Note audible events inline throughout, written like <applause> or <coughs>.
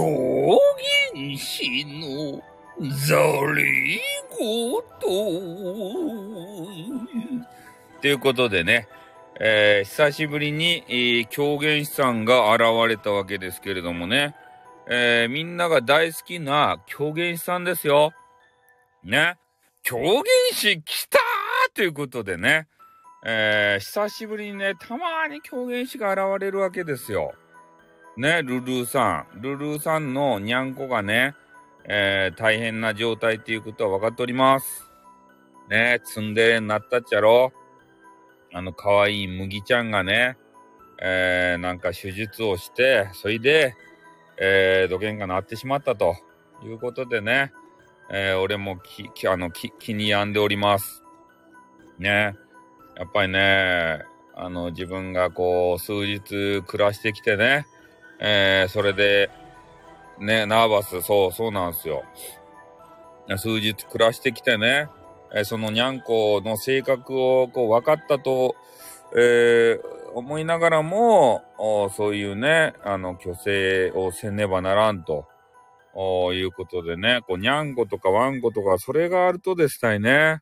狂言師のざれ言。ということでね、えー、久しぶりに、えー、狂言師さんが現れたわけですけれどもね、えー、みんなが大好きな狂言師さんですよ。ね。狂言師来たーということでね、えー、久しぶりにね、たまに狂言師が現れるわけですよ。ね、ルルーさん。ルルーさんのにゃんこがね、えー、大変な状態っていうことは分かっております。ね、ツンデレになったっちゃろ。あの、可愛い麦ちゃんがね、えー、なんか手術をして、それで、えー、土幻がなってしまったということでね、えー、俺もき、き、あの、き、気に病んでおります。ね。やっぱりね、あの、自分がこう、数日暮らしてきてね、えー、それで、ね、ナーバス、そう、そうなんですよ。数日暮らしてきてね、えー、そのにゃんこの性格をこう分かったと、えー、思いながらも、そういうね、あの、虚勢をせねばならんと、いうことでね、こう、にゃんことかわんことか、それがあるとですたいね、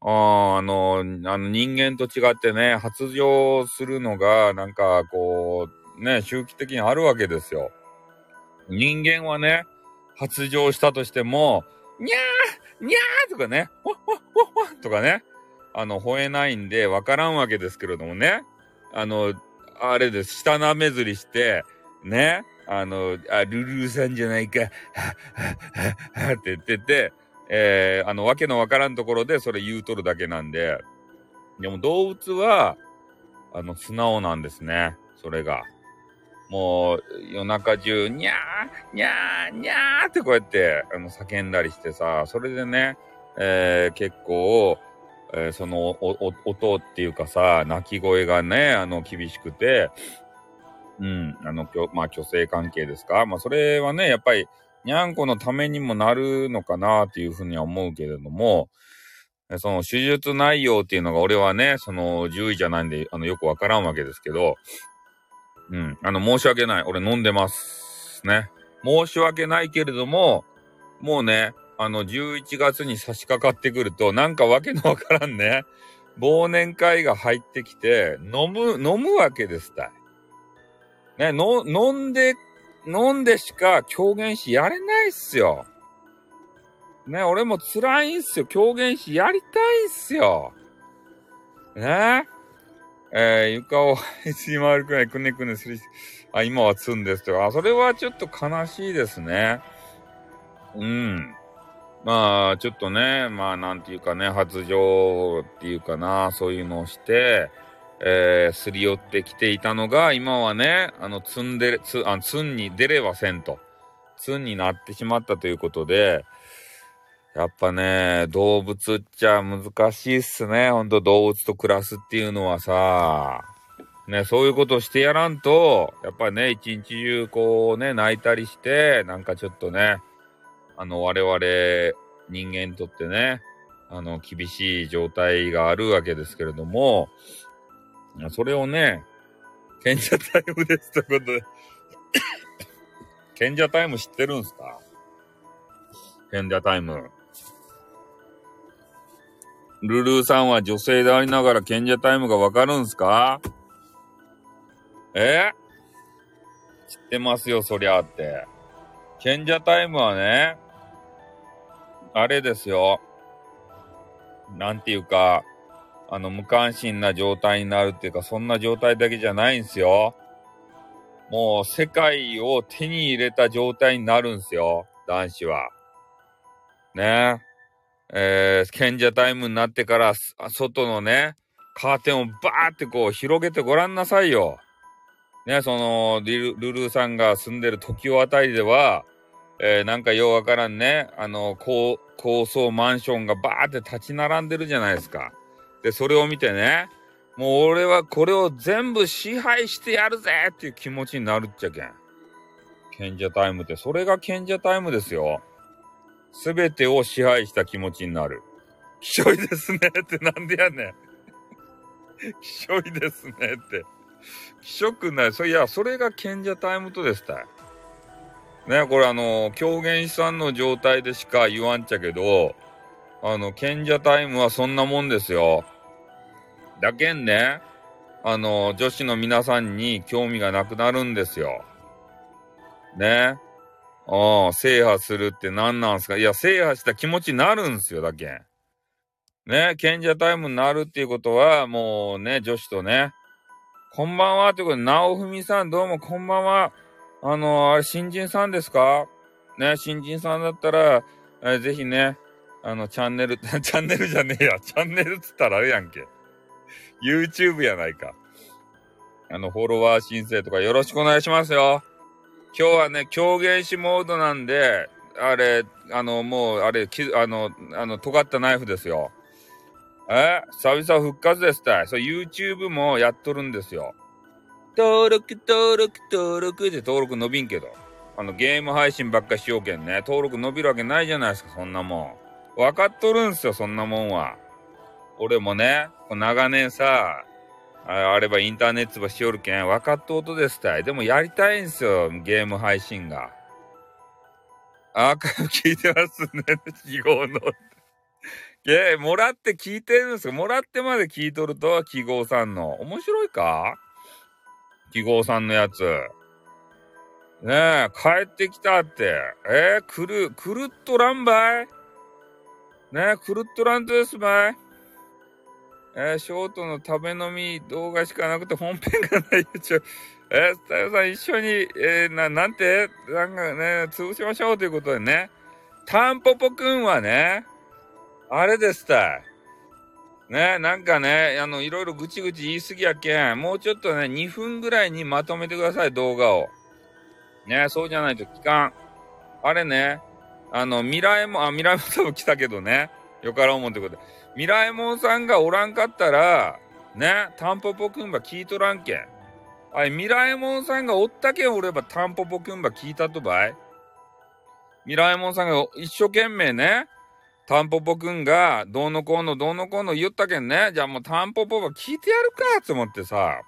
ああの、あの人間と違ってね、発情するのが、なんか、こう、ね、周期的にあるわけですよ。人間はね、発情したとしても、にゃーにゃーとかね、ほっほっほっほとかね、あの、吠えないんでわからんわけですけれどもね。あの、あれです。下なめずりして、ね。あの、あ、ルルーさんじゃないか、はっ、はっ、は、って言ってて、えー、あの、わけのわからんところでそれ言うとるだけなんで、でも動物は、あの、素直なんですね。それが。もう、夜中中、にゃー、にゃー、にゃーってこうやって、あの、叫んだりしてさ、それでね、えー、結構、えー、その音っていうかさ、鳴き声がね、あの、厳しくて、うん、あの、まあ、虚勢関係ですか？まあ、それはね、やっぱり、にゃんこのためにもなるのかなっていうふうには思うけれども、その手術内容っていうのが俺はね、その獣医じゃないんで、あの、よくわからんわけですけど、うん、あの、申し訳ない。俺飲んでます。ね。申し訳ないけれども、もうね、あの、11月に差し掛かってくると、なんかわけのわからんね、忘年会が入ってきて、飲む、飲むわけですたい。ね、の、飲んで、飲んでしか狂言師やれないっすよ。ね、俺も辛いんすよ。狂言師やりたいんすよ。ねえー、床を一回るくらいくねくねするあ、今は積んですとか、あ、それはちょっと悲しいですね。うん。まあ、ちょっとね、まあ、なんていうかね、発情っていうかな、そういうのをして、えー、すり寄ってきていたのが、今はね、あの、積んで、つ、あ、積んに出ればせんと。積んになってしまったということで、やっぱね、動物っちゃ難しいっすね。ほんと動物と暮らすっていうのはさ、ね、そういうことをしてやらんと、やっぱね、一日中こうね、泣いたりして、なんかちょっとね、あの、我々人間にとってね、あの、厳しい状態があるわけですけれども、それをね、賢者タイムですということで <coughs> 賢者タイム知ってるんすか？賢者タイム。ルルーさんは女性でありながら賢者タイムがわかるんすか？え？知ってますよ、そりゃって。賢者タイムはね、あれですよ。なんていうか、あの、無関心な状態になるっていうか、そんな状態だけじゃないんすよ。もう、世界を手に入れた状態になるんすよ。男子は。ねえ。えー、賢者タイムになってから、外のね、カーテンをバーってこう広げてごらんなさいよ。ね、その、ルルーさんが住んでる時をあたりでは、えー、なんかようわからんね、あの、高、高層マンションがバーって立ち並んでるじゃないですか。で、それを見てね、もう俺はこれを全部支配してやるぜっていう気持ちになるっちゃけん。賢者タイムって、それが賢者タイムですよ。すべてを支配した気持ちになる。きしょいですねってなんでやねん。きしょいですねって。きしょくない。そいや、それが賢者タイムとですたい。ね、これあの、狂言師さんの状態でしか言わんちゃけど、あの、賢者タイムはそんなもんですよ。だけんね、あの、女子の皆さんに興味がなくなるんですよ。ね。ああ、制覇するって何なんすか？いや、制覇した気持ちになるんすよ、だけ。ね、賢者タイムになるっていうことは、もうね、女子とね、こんばんは、ということで、直文さん、どうもこんばんは。あの、あれ、新人さんですか？ね、新人さんだったら、えー、ぜひね、あの、チャンネル、<laughs> チャンネルじゃねえや。チャンネルっつったらあれやんけ。YouTube やないか。あの、フォロワー申請とかよろしくお願いしますよ。今日はね、狂言師モードなんで、あれ、あの、もう、あれ、きあの、あの、尖ったナイフですよ。え？久々復活ですたい。そう、YouTube もやっとるんですよ。登録、登録、登録って登録伸びんけど。あの、ゲーム配信ばっかしようけんね。登録伸びるわけないじゃないですか、そんなもん。わかっとるんすよ、そんなもんは。俺もね、長年さ、あればインターネットばしよるけん、分かっとうとですたい。でもやりたいんすよ、ゲーム配信が。アーカイブ <laughs> 聞いてますね、<laughs> 記号の。え、もらって聞いてるんですかもらってまで聞いとると、記号さんの。面白いか？記号さんのやつ。ねえ、帰ってきたって。えー、くる、くるっとらんばい？ねえ、くるっとらんとですばい？えー、ショートの食べ飲み動画しかなくて本編がないよ、ちょ。<laughs> えー、スタイルさん一緒に、えー、な、なんて？なんかね、潰しましょうということでね。タンポポくんはね、あれですたい。ね、なんかね、あの、いろいろぐちぐち言い過ぎやけん、もうちょっとね、2分ぐらいにまとめてください、動画を。ね、そうじゃないと聞かん。あれね、あの、ミラエモン、あ、ミラエモン多分来たけどね、よから思うってことで。ミラエモンさんがおらんかったら、ね、タンポポくんば聞いとらんけん。あい、ミラエモンさんがおったけんおればタンポポくんば聞いたとばい。ミラエモンさんが一生懸命ね、タンポポくんが、どうのこうのどうのこうの言ったけんね。じゃあもうタンポポは聞いてやるかって思ってさ。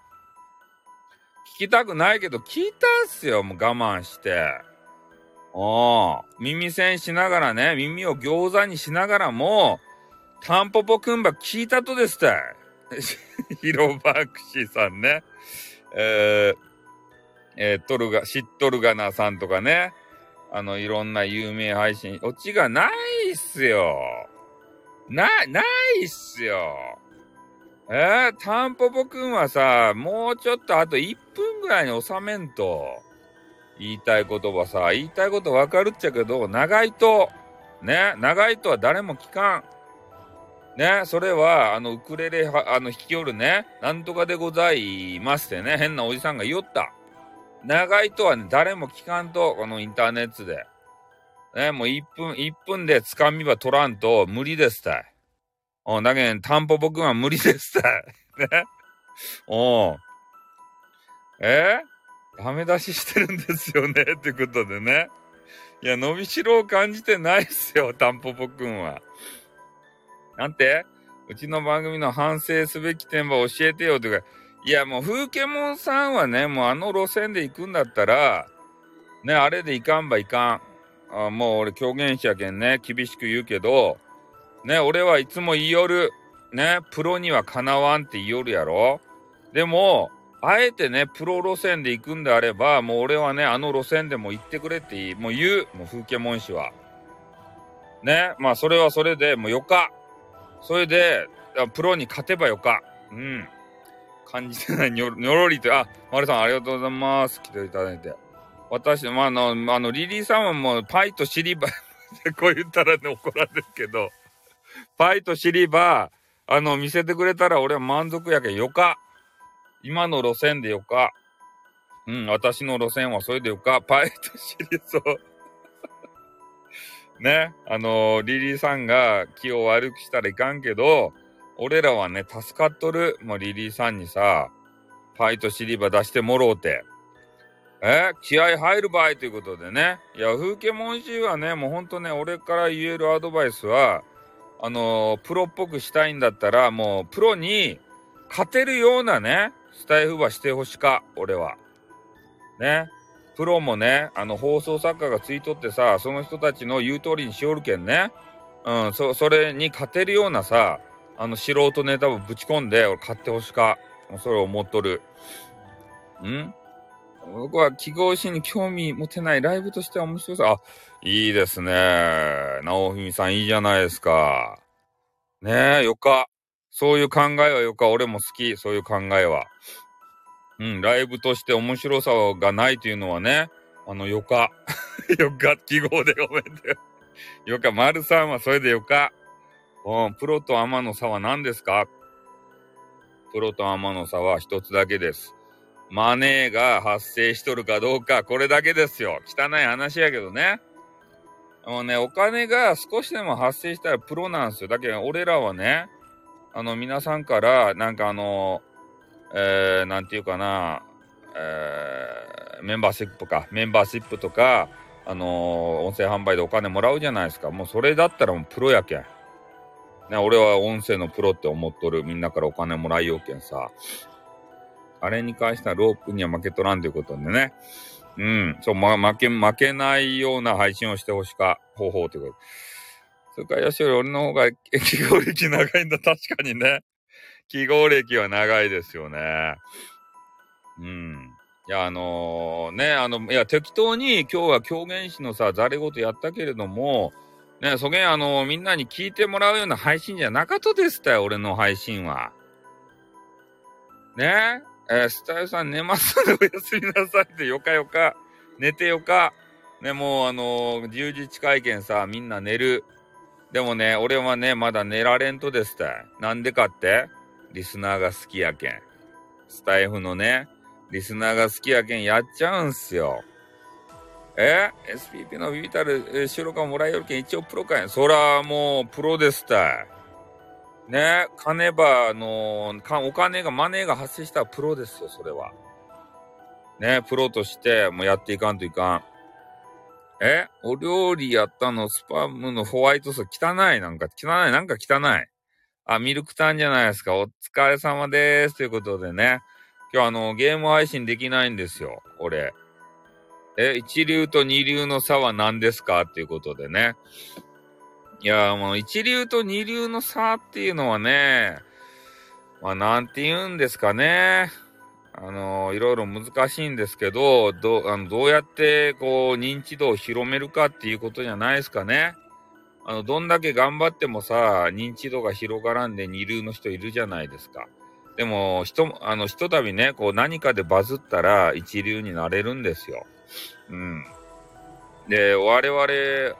聞きたくないけど聞いたんすよ。もう我慢して。お耳栓しながらね、耳を餃子にしながらも、タンポポくんば聞いたとですたい。<laughs> ヒロバクシさんね。えー、えー、トルガ、知っとるがなさんとかね。あの、いろんな有名配信、オチがないっすよ。な、ないっすよ。えー、タンポポくんはさ、もうちょっとあと1分ぐらいに収めんと、言いたい言葉さ、言いたいことわかるっちゃけど、長いと、ね、長いとは誰も聞かん。ね、それは、あの、ウクレレあの、弾きよるね、なんとかでございますってね、変なおじさんが言った。長いとはね、誰も聞かんと、このインターネットで。ね、もう1分、1分で掴みば取らんと無理ですたい。うん、だけど、タンポポくんは無理ですたい。<laughs> ね。おうん。え？ダメ出ししてるんですよね？<laughs> ってことでね。いや、伸びしろを感じてないっすよ、タンポポくんは。なんて？うちの番組の反省すべき点は教えてよとか、いや、もう、風景もんさんはね、もうあの路線で行くんだったら、ね、あれで行かんばいかん。あもう俺狂言者けんね、厳しく言うけど、ね、俺はいつも言いよる。ね、プロにはかなわんって言いよるやろ。でも、あえてね、プロ路線で行くんであれば、もう俺はね、あの路線でも行ってくれっていい。もう言う。もう風景もん氏は。ね、まあそれはそれでもうよか。それで、プロに勝てばよか。うん。感じてない <laughs> にょにょろりと、あ、丸さんありがとうございます。来ていただいて。私、まあ、あの、あの、リリーさんはもう、パイとシリバー <laughs> こう言ったらね、怒られるけど、パイとシリバー、あの、見せてくれたら俺は満足やけん、よか。今の路線でよか。うん、私の路線はそれでよか。パイとシリ、そう。ね、あのー、リリーさんが気を悪くしたらいかんけど、俺らはね、助かっとる。もうリリーさんにさ、パイとシリバ出してもろうて。え気合入る場合ということでね。いや、風景文字はね、もうほんとね、俺から言えるアドバイスは、あのー、プロっぽくしたいんだったら、もう、プロに勝てるようなね、スタイフはしてほしか、俺は。ね。プロもね、あの、放送作家がついとってさ、その人たちの言う通りにしおるけんね。うん、そ、それに勝てるようなさ、あの、素人ネタをぶち込んで、俺買ってほしか。それを思っとる。ん？僕は記号紙に興味持てないライブとしては面白さ。あ、いいですね。直文さんいいじゃないですか。ねえ、よか。そういう考えはよか。俺も好き。そういう考えは。うん、ライブとして面白さがないというのはね、あの、よか。<laughs> よか、記号でごめんね。よか、丸さんはそれでよか。うん、プロとアマの差は何ですか？プロとアマの差は一つだけです。マネーが発生しとるかどうか、これだけですよ。汚い話やけどね。もうね、お金が少しでも発生したらプロなんですよ。だけど、俺らはね、あの、皆さんから、なんかあの、えー、なんていうかな、えー、メンバーシップか、メンバーシップとか、あのー、音声販売でお金もらうじゃないですか。もうそれだったらもうプロやけん。ね、俺は音声のプロって思っとる。みんなからお金もらいようけんさ。あれに関してはロープには負けとらんということでね。うん。そう、ま、負け、負けないような配信をしてほしか、方法ということ。それから、よしより俺の方が記号歴長いんだ。確かにね。記号歴は長いですよね。うん。いや、あのー、ね、あの、いや、適当に今日は狂言師のさ、ざれ言やったけれども、ね、そげん、あのー、みんなに聞いてもらうような配信じゃなかったですたよ、俺の配信は。ね？えー、スタイルさん寝ますのでおやすみなさいってよかよか。寝てよか。ね、もうあのー、10時近いけんさ、みんな寝る。でもね、俺はね、まだ寝られんとですたい。なんでかって？リスナーが好きやけん。スタイフのね、リスナーが好きやけんやっちゃうんすよ。え ?SPP のビビタル、収録がもらえよるけん一応プロかいそらもうプロですたい。ね、金ばの、お金が、マネーが発生したらプロですよ、それは。ね、プロとしてもうやっていかんといかん。え？お料理やったの、スパムのホワイトソース汚いなんか、汚いなんか汚い。あ、ミルクタンじゃないですか。お疲れ様です。ということでね。今日あの、ゲーム配信できないんですよ。俺。え、一流と二流の差は何ですか？っていうことでね。いや、もう一流と二流の差っていうのはね、まあなんて言うんですかね。あの、いろいろ難しいんですけど、どあのどうやってこう認知度を広めるかっていうことじゃないですかね。あの、どんだけ頑張ってもさ、認知度が広がらんで二流の人いるじゃないですか。でも、ひと、あの、ひとたびね、こう何かでバズったら一流になれるんですよ。うん。で、我々、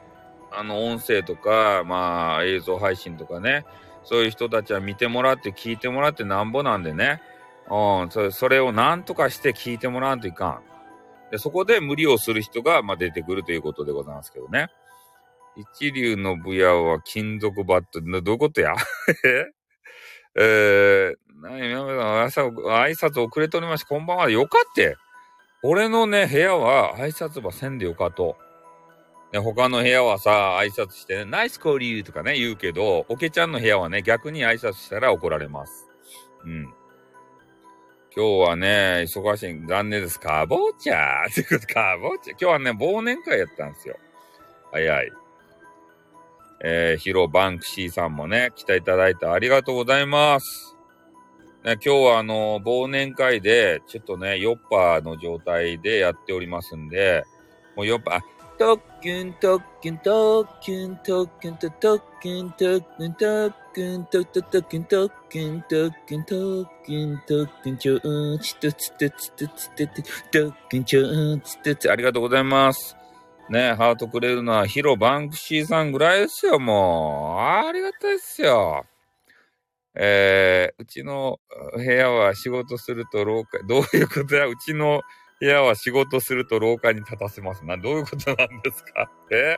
あの、音声とか、まあ、映像配信とかね、そういう人たちは見てもらって聞いてもらってなんぼなんでね、うん、それそれをなんとかして聞いてもらわんといかん。で、そこで無理をする人が、まあ、出てくるということでございますけどね。一流の武ヤは金属バット、どういうことや？<laughs> え？ー、なに、皆さん、挨拶遅れておりまして、こんばんは。よかって。俺のね、部屋は挨拶ばせんでよかと。ね、他の部屋はさ、挨拶してね、ナイス交流とかね、言うけど、おけちゃんの部屋はね、逆に挨拶したら怒られます。うん。今日はね、忙しい、残念です。かぼちゃーってこと、かぼちゃ。今日はね、忘年会やったんですよ。早い。えー、ヒロバンクシーさんもね、来ていただいてありがとうございます。ね、今日はあの、忘年会で、ちょっとね、ヨッパーの状態でやっておりますんで、もうヨッパー、特訓特訓特訓特訓特訓特訓特訓特訓特訓特訓特訓特訓特訓ちょーちとつてつてつてて特訓ちょーつてつありがとうございます。ねハートくれるのはヒロバンクシーさんぐらいですよ、もう。ありがたいっすよ。えー、うちの部屋は仕事すると廊下、どういうことやうちの部屋は仕事すると廊下に立たせますな。どういうことなんですか？え？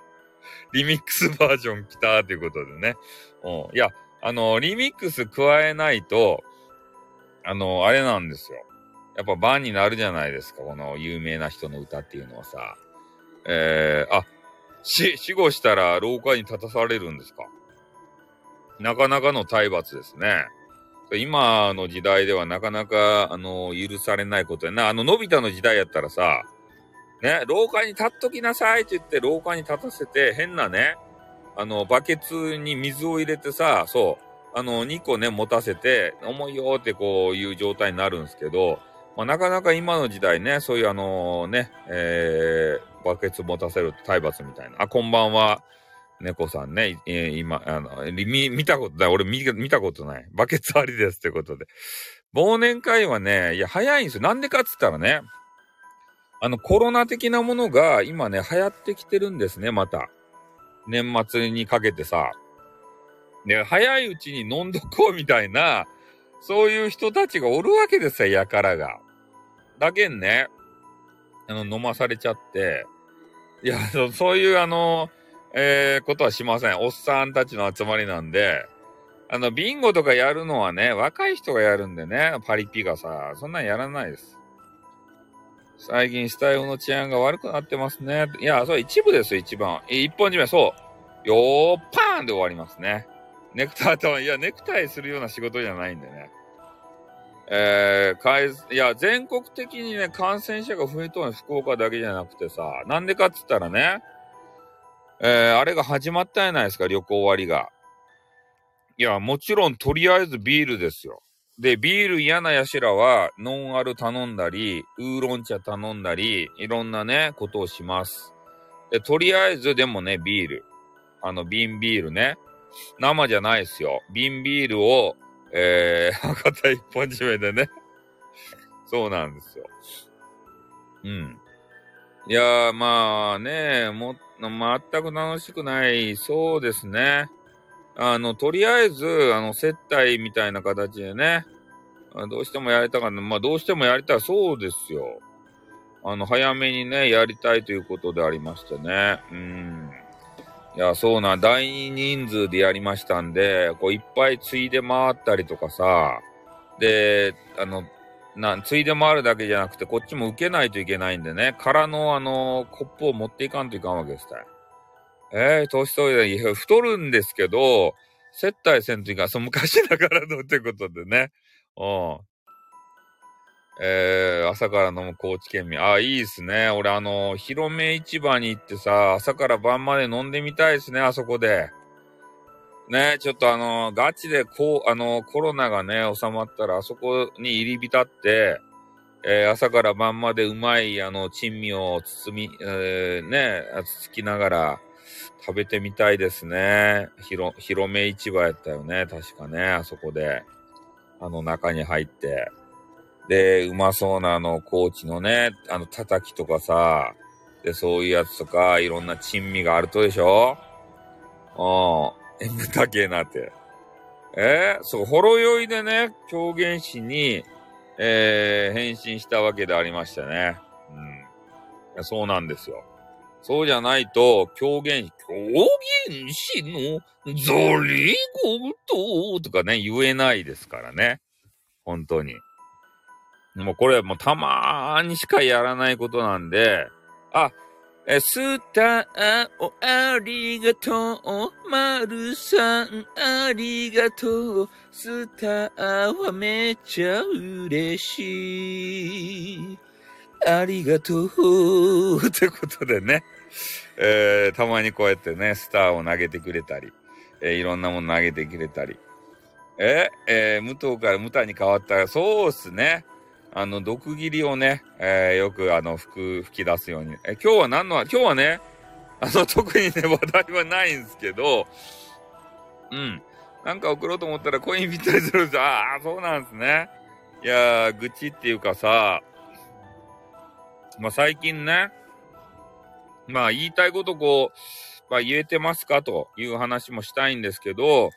リミックスバージョン来たということでね。うん。いや、あの、リミックス加えないと、あの、あれなんですよ。やっぱ番になるじゃないですか。この有名な人の歌っていうのはさ。えー、あ、死、死後したら廊下に立たされるんですか？なかなかの体罰ですね。今の時代ではなかなか、あの、許されないことやな。あの、のび太の時代やったらさ、ね、廊下に立っときなさいって言って廊下に立たせて、変なね、あの、バケツに水を入れてさ、そう、あの、2個ね、持たせて、重いよってこういう状態になるんですけど、まあ、なかなか今の時代ね、そういうあのね、えー、バケツ持たせる体罰みたいな。あ、こんばんは。猫さんね、えー、今、あの、見、見たことない。俺見、見たことない。バケツありですってことで。忘年会はね、いや、早いんですよ。なんでかっつったらね、あの、コロナ的なものが今ね、流行ってきてるんですね、また。年末にかけてさ。ね、早いうちに飲んどこうみたいな、そういう人たちがおるわけですよ、やからが。だけんね、あの、飲まされちゃって、いや、そういうあの、えー、ことはしません。おっさんたちの集まりなんで、あの、ビンゴとかやるのはね、若い人がやるんでね、パリピがさ、そんなんやらないです。最近スタイルの治安が悪くなってますね。いや、それ一部ですよ、一番。一本締め、そう。よー、パーンで終わりますね。ネクタイと、いや、ネクタイするような仕事じゃないんでね。えー、かい、いや、全国的にね、感染者が増えとるは福岡だけじゃなくてさ、なんでかっつったらね、えー、あれが始まったじゃないですか、旅行割が。いや、もちろん、とりあえずビールですよ。で、ビール嫌なやしらは、ノンアル頼んだり、ウーロン茶頼んだり、いろんなね、ことをします。で、とりあえず、でもね、ビール。あの、瓶ビールね。生じゃないですよ。瓶ビールを、えー、<laughs> 博多一本締めでね。そうなんですよ。うん。いやー、まあね、も、全く楽しくない、そうですね。あの、とりあえず、あの、接待みたいな形でね、どうしてもやりたかった。まあ、どうしてもやりたい、そうですよ。あの、早めにね、やりたいということでありましてね。うん。いや、そうな、大人数でやりましたんで、こう、いっぱいついで回ったりとかさ、で、あの、なん、ついで回るだけじゃなくて、こっちも受けないといけないんでね、空の、あの、コップを持っていかんといかんわけですたえー、年取りで、太るんですけど、接待せんといかん、そ、昔だからのってことでね、うん。えー、朝から飲む高知県民。あ、いいっすね。俺、あの、広め市場に行ってさ、朝から晩まで飲んでみたいですね、あそこで。ね、ちょっとあの、ガチで、こう、あの、コロナがね、収まったら、あそこに入り浸って、えー、朝から晩までうまい、あの、珍味を包み、えー、ね、つつきながら食べてみたいですね。広、広め市場やったよね、確かね、あそこで。あの中に入って。で、うまそうなあの、高知のね、あの、叩きとかさ、で、そういうやつとか、いろんな珍味があるとでしょ？うん。え、豚系えなって。えー、そう、ほろ酔いでね、狂言師に、えー、変身したわけでありましてね。うん。そうなんですよ。そうじゃないと、狂言、狂言師のゾリゴととかね、言えないですからね。本当に。もうこれもうたまーにしかやらないことなんで、あ、え、スターをありがとう、まるさんありがとう、スターはめっちゃ嬉しい。ありがとう。ってことでね、えー、たまにこうやってね、スターを投げてくれたり、えー、いろんなもの投げてくれたり。えー、えー、武藤から武藤に変わったら、そうっすね。あの、毒切りをね、えー、よくあの、吹く、吹き出すように。え、今日は何の、今日はね、あの、<laughs> 特にね、話題はないんですけど、うん。なんか送ろうと思ったらコインぴったりするんですよ。ああ、そうなんですね。いやー、愚痴っていうかさ、まあ、最近ね、まあ、言いたいことこう、まあ、言えてますかという話もしたいんですけど、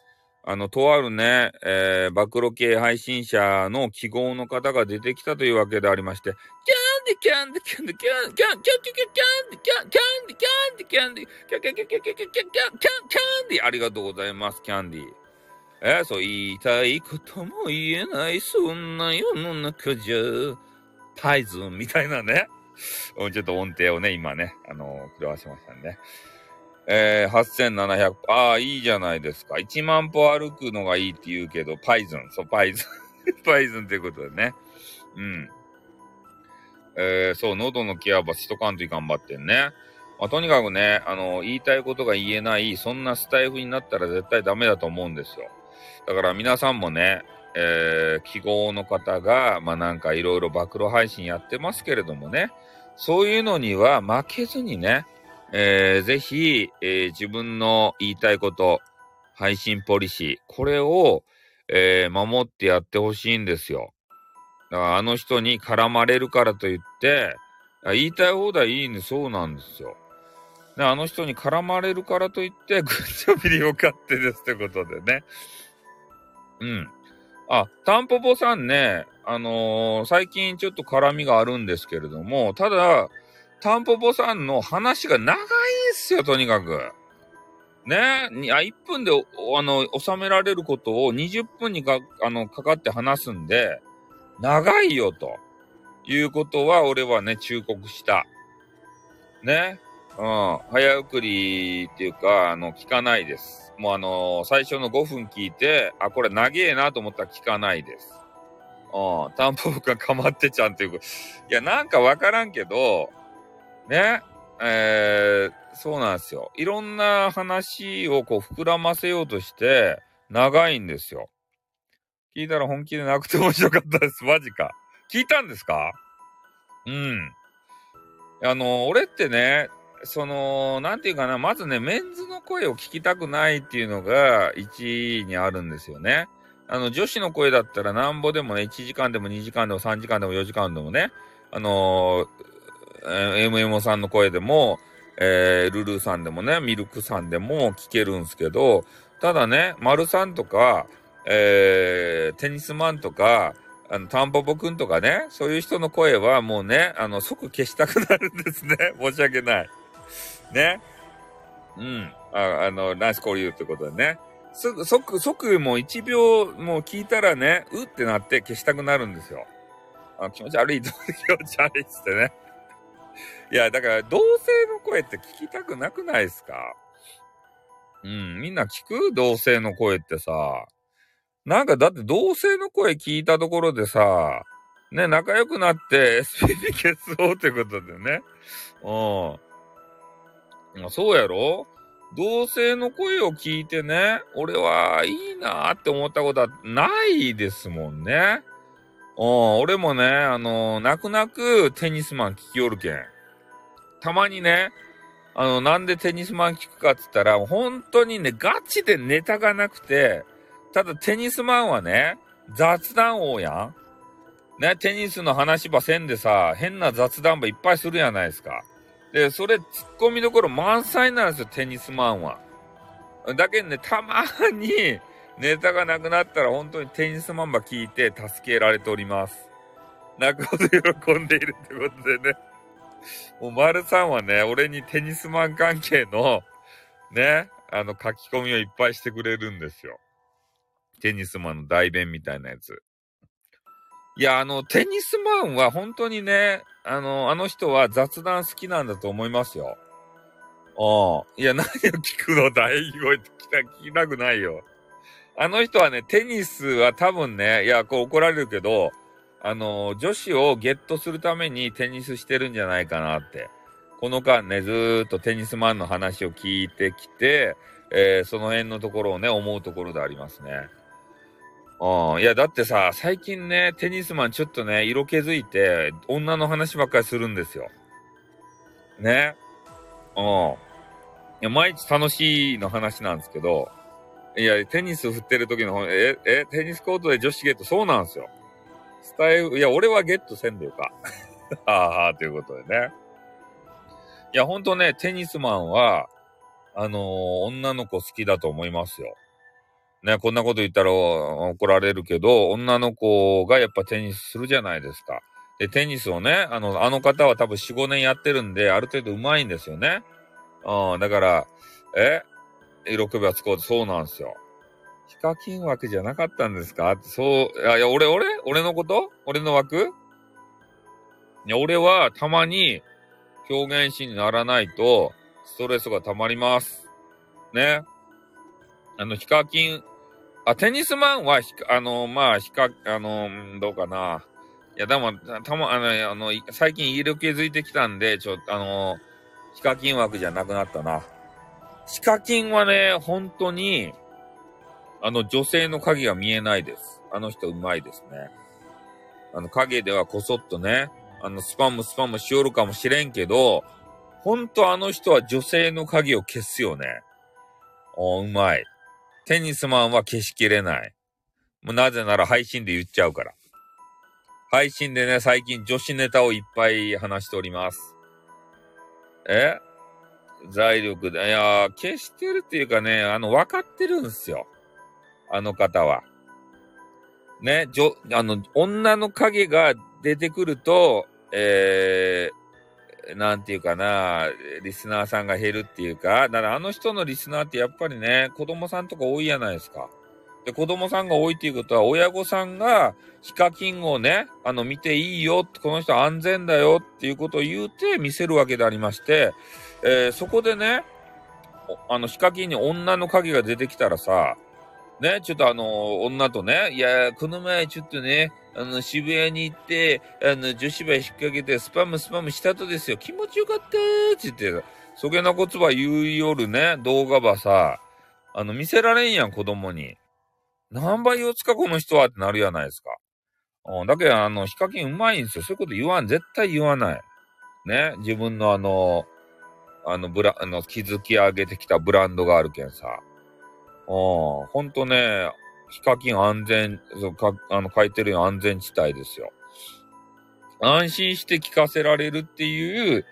あの、とあるね、えー、暴露系配信者の記号の方が出てきたというわけでありまして、キャンディキャンディキャンディキャンキャンキャンキャンキャンディキャンディキャンディキャンディキャンディキャンキャンキャンキャンキャンキャンキャンディありがとうございますキャンディえそう言いたいことも言えないそんな世の中じゃパイズンみたいなねちょっと音程をね今ねあの狂わせましたねえー、8700歩、ああ、いいじゃないですか。1万歩歩くのがいいって言うけど、パイズン、そう、パイズン。<laughs> パイズンっていうことでね。うん。えー、そう、喉のケアばしとかんといかんばってんね。まあ、とにかくね、あの、言いたいことが言えない、そんなスタイフになったら絶対ダメだと思うんですよ。だから皆さんもね、えー、記号の方が、まあなんかいろいろ暴露配信やってますけれどもね、そういうのには負けずにね、えー、ぜひ、えー、自分の言いたいこと、配信ポリシー、これを、えー、守ってやってほしいんですよ。だからあの人に絡まれるからといって、言いたい放題いいね、そうなんですよ。で、あの人に絡まれるからといって、<laughs> グッジョビリよかってですってことでね。うん。あ、タンポポさんね、あのー、最近ちょっと絡みがあるんですけれども、ただ、タンポポさんの話が長いんすよ、とにかく。ね、あ1分で、あの、収められることを20分にか、あの、かかって話すんで、長いよ、ということは、俺はね、忠告した。ね。うん。早送りっていうか、あの、聞かないです。もうあのー、最初の5分聞いて、あ、これ長えなと思ったら聞かないです。うん。タンポポがかまってちゃんっていう。いや、なんかわからんけど、ね。えー、そうなんですよ。いろんな話をこう膨らませようとして、長いんですよ。聞いたら本気でなくて面白かったです。マジか。聞いたんですか？うん。あの、俺ってね、その、なんていうかな、まずね、メンズの声を聞きたくないっていうのが1位にあるんですよね。あの、女子の声だったらなんぼでもね、1時間でも2時間でも3時間でも4時間でもね、あのー、え MMO さんの声でも、えー、ルルーさんでもね、ミルクさんでも聞けるんすけど、ただね、丸さんとか、えー、テニスマンとか、あの、タンポポくんとかね、そういう人の声はもうね、あの、即消したくなるんですね。<laughs> 申し訳ない。ね。うん。ああの、ナイス交流ってことでね。すぐ、即、即もう1秒もう聞いたらね、うってなって消したくなるんですよ。あ気持ち悪い、気持ち悪いっつってね。いや、だから同性の声って聞きたくなくないですか？うん、みんな聞く？同性の声ってさ。なんかだって同性の声聞いたところでさ、ね、仲良くなって SPP 消そうってことでね。うん。そうやろ？同性の声を聞いてね、俺はいいなーって思ったことはないですもんね。うん、俺もね、あの、泣く泣くテニスマン聞きよるけん。たまにね、あの、なんでテニスマン聞くかって言ったら、本当にね、ガチでネタがなくて、ただテニスマンはね、雑談王やん。ね、テニスの話ばせんでさ、変な雑談ばいっぱいするやないですか。で、それ、突っ込みどころ満載なんですよ、テニスマンは。だけどね、たまに、ネタがなくなったら本当にテニスマンば聞いて助けられております。泣くほど喜んでいるってことでね。<laughs> もう、丸さんはね、俺にテニスマン関係の、ね、あの、書き込みをいっぱいしてくれるんですよ。テニスマンの代弁みたいなやつ。いや、あの、テニスマンは本当にね、あの、あの人は雑談好きなんだと思いますよ。うん。いや、何を聞くの大声って聞きた聞きたくないよ。あの人はね、テニスは多分ね、いや、こう怒られるけど、あの、女子をゲットするためにテニスしてるんじゃないかなって。この間ね、ずーっとテニスマンの話を聞いてきて、えー、その辺のところをね、思うところでありますね。うん。いや、だってさ、最近ね、テニスマンちょっとね、色気づいて、女の話ばっかりするんですよ。ね。うん。いや、毎日楽しいの話なんですけど、いや、テニス振ってる時の、え、え、テニスコートで女子ゲット、そうなんですよ。スタイル、いや、俺はゲットせんでよか。は <laughs> あはあ、ということでね。いや、ほんとね、テニスマンは、あのー、女の子好きだと思いますよ。ね、こんなこと言ったら怒られるけど、女の子がやっぱテニスするじゃないですか。で、テニスをね、あの、あの方は多分4、5年やってるんで、ある程度上手いんですよね。うん、だから、え？喜びはつこうとそうなんですよ。ヒカキン枠じゃなかったんですか？そう、いや、いや、俺、俺？俺のこと？俺の枠？いや、俺はたまに表現詞にならないと、ストレスが溜まります。ね。あの、ヒカキン、あ、テニスマンはひか、あの、まあ、ひか、あの、どうかな。いや、でも、たま、あの、あの、最近色気づいてきたんで、ちょっと、あの、ヒカキン枠じゃなくなったな。ヒカキンはね、本当に、あの、女性の影が見えないです。あの人うまいですね。あの、影ではこそっとね、あの、スパムスパムしよるかもしれんけど、ほんとあの人は女性の影を消すよね。おうまい。テニスマンは消しきれない。もうなぜなら配信で言っちゃうから。配信でね、最近女子ネタをいっぱい話しております。え？財力で、いやー、消してるっていうかね、あの、分かってるんすよ。あの方は。ね、じょ、あの、女の影が出てくると、えー、なんていうかな、リスナーさんが減るっていうか、だからあの人のリスナーってやっぱりね、子供さんとか多いじゃないですか。で、子供さんが多いっていうことは、親御さんがヒカキンをね、あの、見ていいよ、この人安全だよっていうことを言うて見せるわけでありまして、えー、そこでね、あの、ヒカキンに女の影が出てきたらさ、ね、ちょっとあの、女とね、いや、この前ちょっとね、あの、渋谷に行って、あの、女子バ引っ掛けて、スパムスパムしたとですよ。気持ちよかったーって言って、そげなこつば言う夜ね、動画ばさ、あの、見せられんやん、子供に。何倍言うつか、この人はってなるやないですか。うん、だけど、あの、ヒカキンうまいんですよ。そういうこと言わん。絶対言わない。ね。自分のあの、あの、ブラ、あの、築き上げてきたブランドがあるけんさ。うん、ほんとね、ヒカキン安全、そうか、あの、書いてるよ安全地帯ですよ。安心して聞かせられるっていう、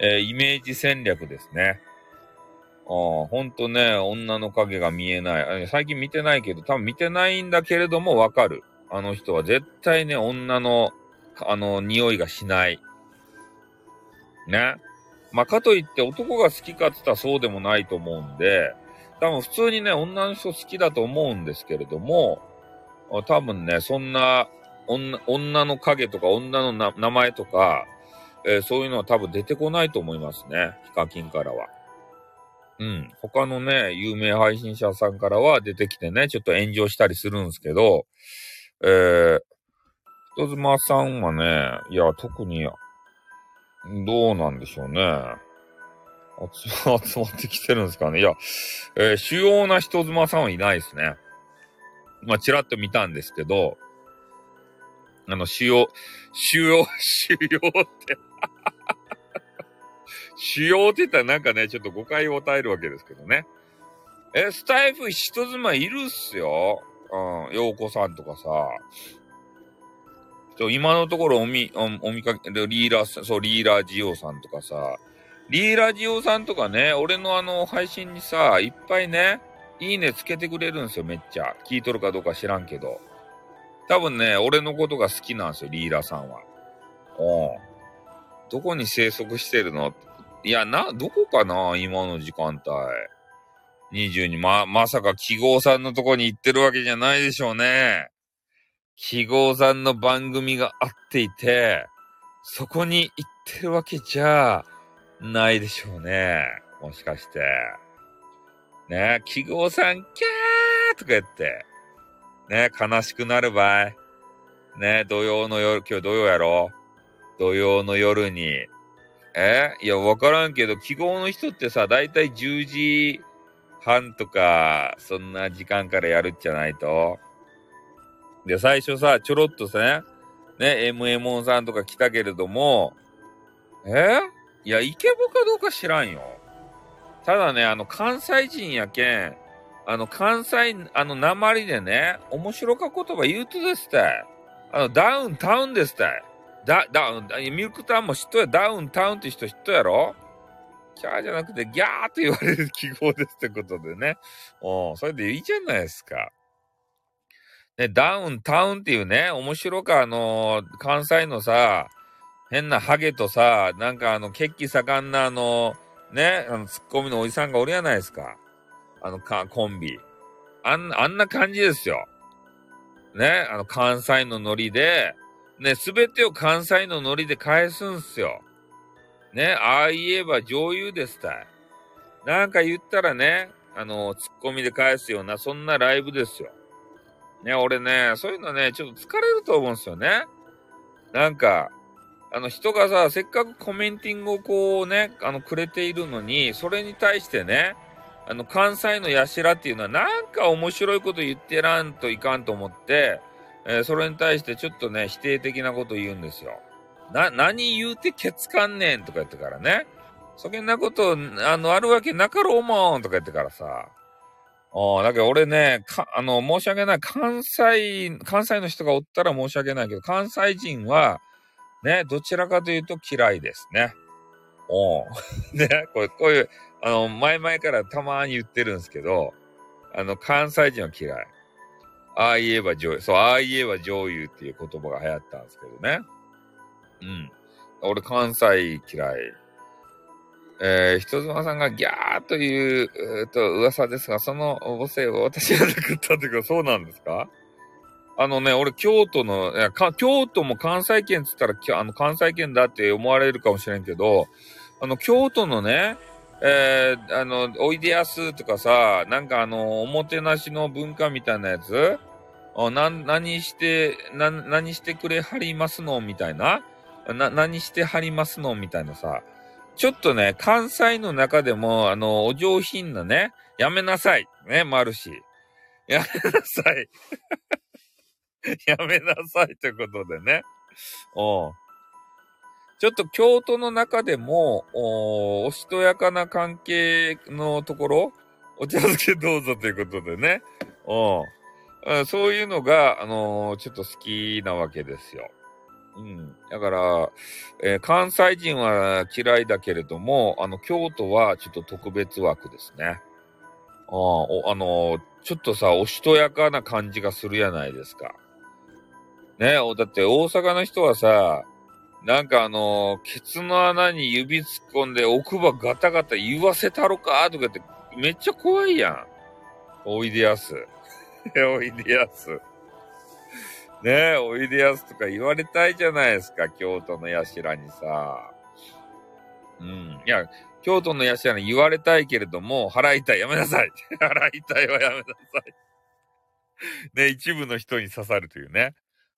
えー、イメージ戦略ですね。ああ、ほんとね、女の影が見えない。最近見てないけど、多分見てないんだけれどもわかる。あの人は絶対ね、女の、あの、匂いがしない。ね。まあ、かといって男が好きかって言ったらそうでもないと思うんで、多分普通にね、女の人好きだと思うんですけれども、多分ね、そんな女、女の影とか女の名前とか、えー、そういうのは多分出てこないと思いますね。ヒカキンからは。うん。他のね、有名配信者さんからは出てきてね、ちょっと炎上したりするんですけど、えー、人妻さんはね、いや、特に、どうなんでしょうね。<laughs> 集ま、ってきてるんですかね。いや、えー、主要な人妻さんはいないですね。まあ、ちらっと見たんですけど、あの、主要、主要、<laughs> 主要って <laughs> 主要って言ったらなんかね、ちょっと誤解を与えるわけですけどね。え、スタイフ人妻いるっすよ。うん、洋子さんとかさ。今のところおみ、お見かけ、リーラー、そう、リーラージオさんとかさ。リーラジオさんとかね、俺のあの配信にさ、いっぱいね、いいねつけてくれるんですよ、めっちゃ。聞いとるかどうか知らんけど。多分ね、俺のことが好きなんですよ、リーラさんは。うん。どこに生息してるの？いや、な、どこかな今の時間帯。22、ま、まさか記号さんのとこに行ってるわけじゃないでしょうね。記号さんの番組があっていて、そこに行ってるわけじゃないでしょうね。もしかして。ね記号さん、キャーとか言って、ね悲しくなる場合。ね土曜の夜、今日土曜やろ？土曜の夜に、え？いや、わからんけど、記号の人ってさ、だいたい10時半とか、そんな時間からやるんじゃないと。で、最初さ、ちょろっとさ、ね、MM さんとか来たけれども、え？いや、イケボかどうか知らんよ。ただね、あの、関西人やけん、あの、関西、あの、鉛でね、面白か言葉言うとですたい。あの、ダウンタウンですたい。だ、だ、ミルクタウンも知っとや、ダウンタウンって人知っとやろキャーじゃなくてギャーって言われる記号ですってことでね。うん、それでいいじゃないですか。ね、ダウンタウンっていうね、面白か、あのー、関西のさ、変なハゲとさ、なんかあの、血気盛んなあの、ね、あの、ツッコミのおじさんがおるやないですか。あの、か、コンビ。あん、あんな感じですよ。ね、あの、関西のノリで、ね、すべてを関西のノリで返すんすよ。ね、ああ言えば女優ですたい。なんか言ったらね、あの、ツッコミで返すような、そんなライブですよ。ね、俺ね、そういうのね、ちょっと疲れると思うんですよね。なんか、あの人がさ、せっかくコメンティングをこうね、あの、くれているのに、それに対してね、あの、関西のやしらっていうのはなんか面白いこと言ってらんといかんと思って、えー、それに対してちょっとね、否定的なこと言うんですよ。な、何言うてケツかんねんとか言ってからね。そげんなこと、あの、あるわけなかろうもんとか言ってからさ。ああ、だけど俺ね、か、あの、申し訳ない。関西、関西の人がおったら申し訳ないけど、関西人は、ね、どちらかというと嫌いですね。お <laughs> ね、これ、こういう、あの、前々からたまに言ってるんですけど、あの、関西人は嫌い。ああ言えば女優、そう、ああ言えば女優っていう言葉が流行ったんですけどね。うん。俺、関西嫌い。えー、人妻さんがギャーという、えー、と噂ですが、その母性を私が作ったっていうか、そうなんですか？あのね、俺、京都の、京都も関西圏っつったら、あの、関西圏だって思われるかもしれんけど、あの、京都のね、えー、あの、おいでやすとかさ、なんかあの、おもてなしの文化みたいなやつな、何して、な、何してくれはりますのみたいなな、何してはりますのみたいなさ。ちょっとね、関西の中でも、あの、お上品なね、やめなさい。ね、もあるし。やめなさい。<laughs> やめなさいということでね。おちょっと京都の中でも、お、おしとやかな関係のところ、お茶漬けどうぞということでね。おそういうのが、あのー、ちょっと好きなわけですよ。うん。だから、えー、関西人は嫌いだけれども、あの、京都はちょっと特別枠ですね。ああのー、ちょっとさ、おしとやかな感じがするやないですか。ねだって大阪の人はさ、なんかあのー、ケツの穴に指突っ込んで奥歯ガタガタ言わせたろか？とかってめっちゃ怖いやん。おいでやす。<laughs> おいでやす。ねえ、おいでやすとか言われたいじゃないですか、京都のやしらにさ。うん。いや、京都のやしらに言われたいけれども、払いたい。やめなさい。<laughs> 払いたいはやめなさい。ね、一部の人に刺さるというね。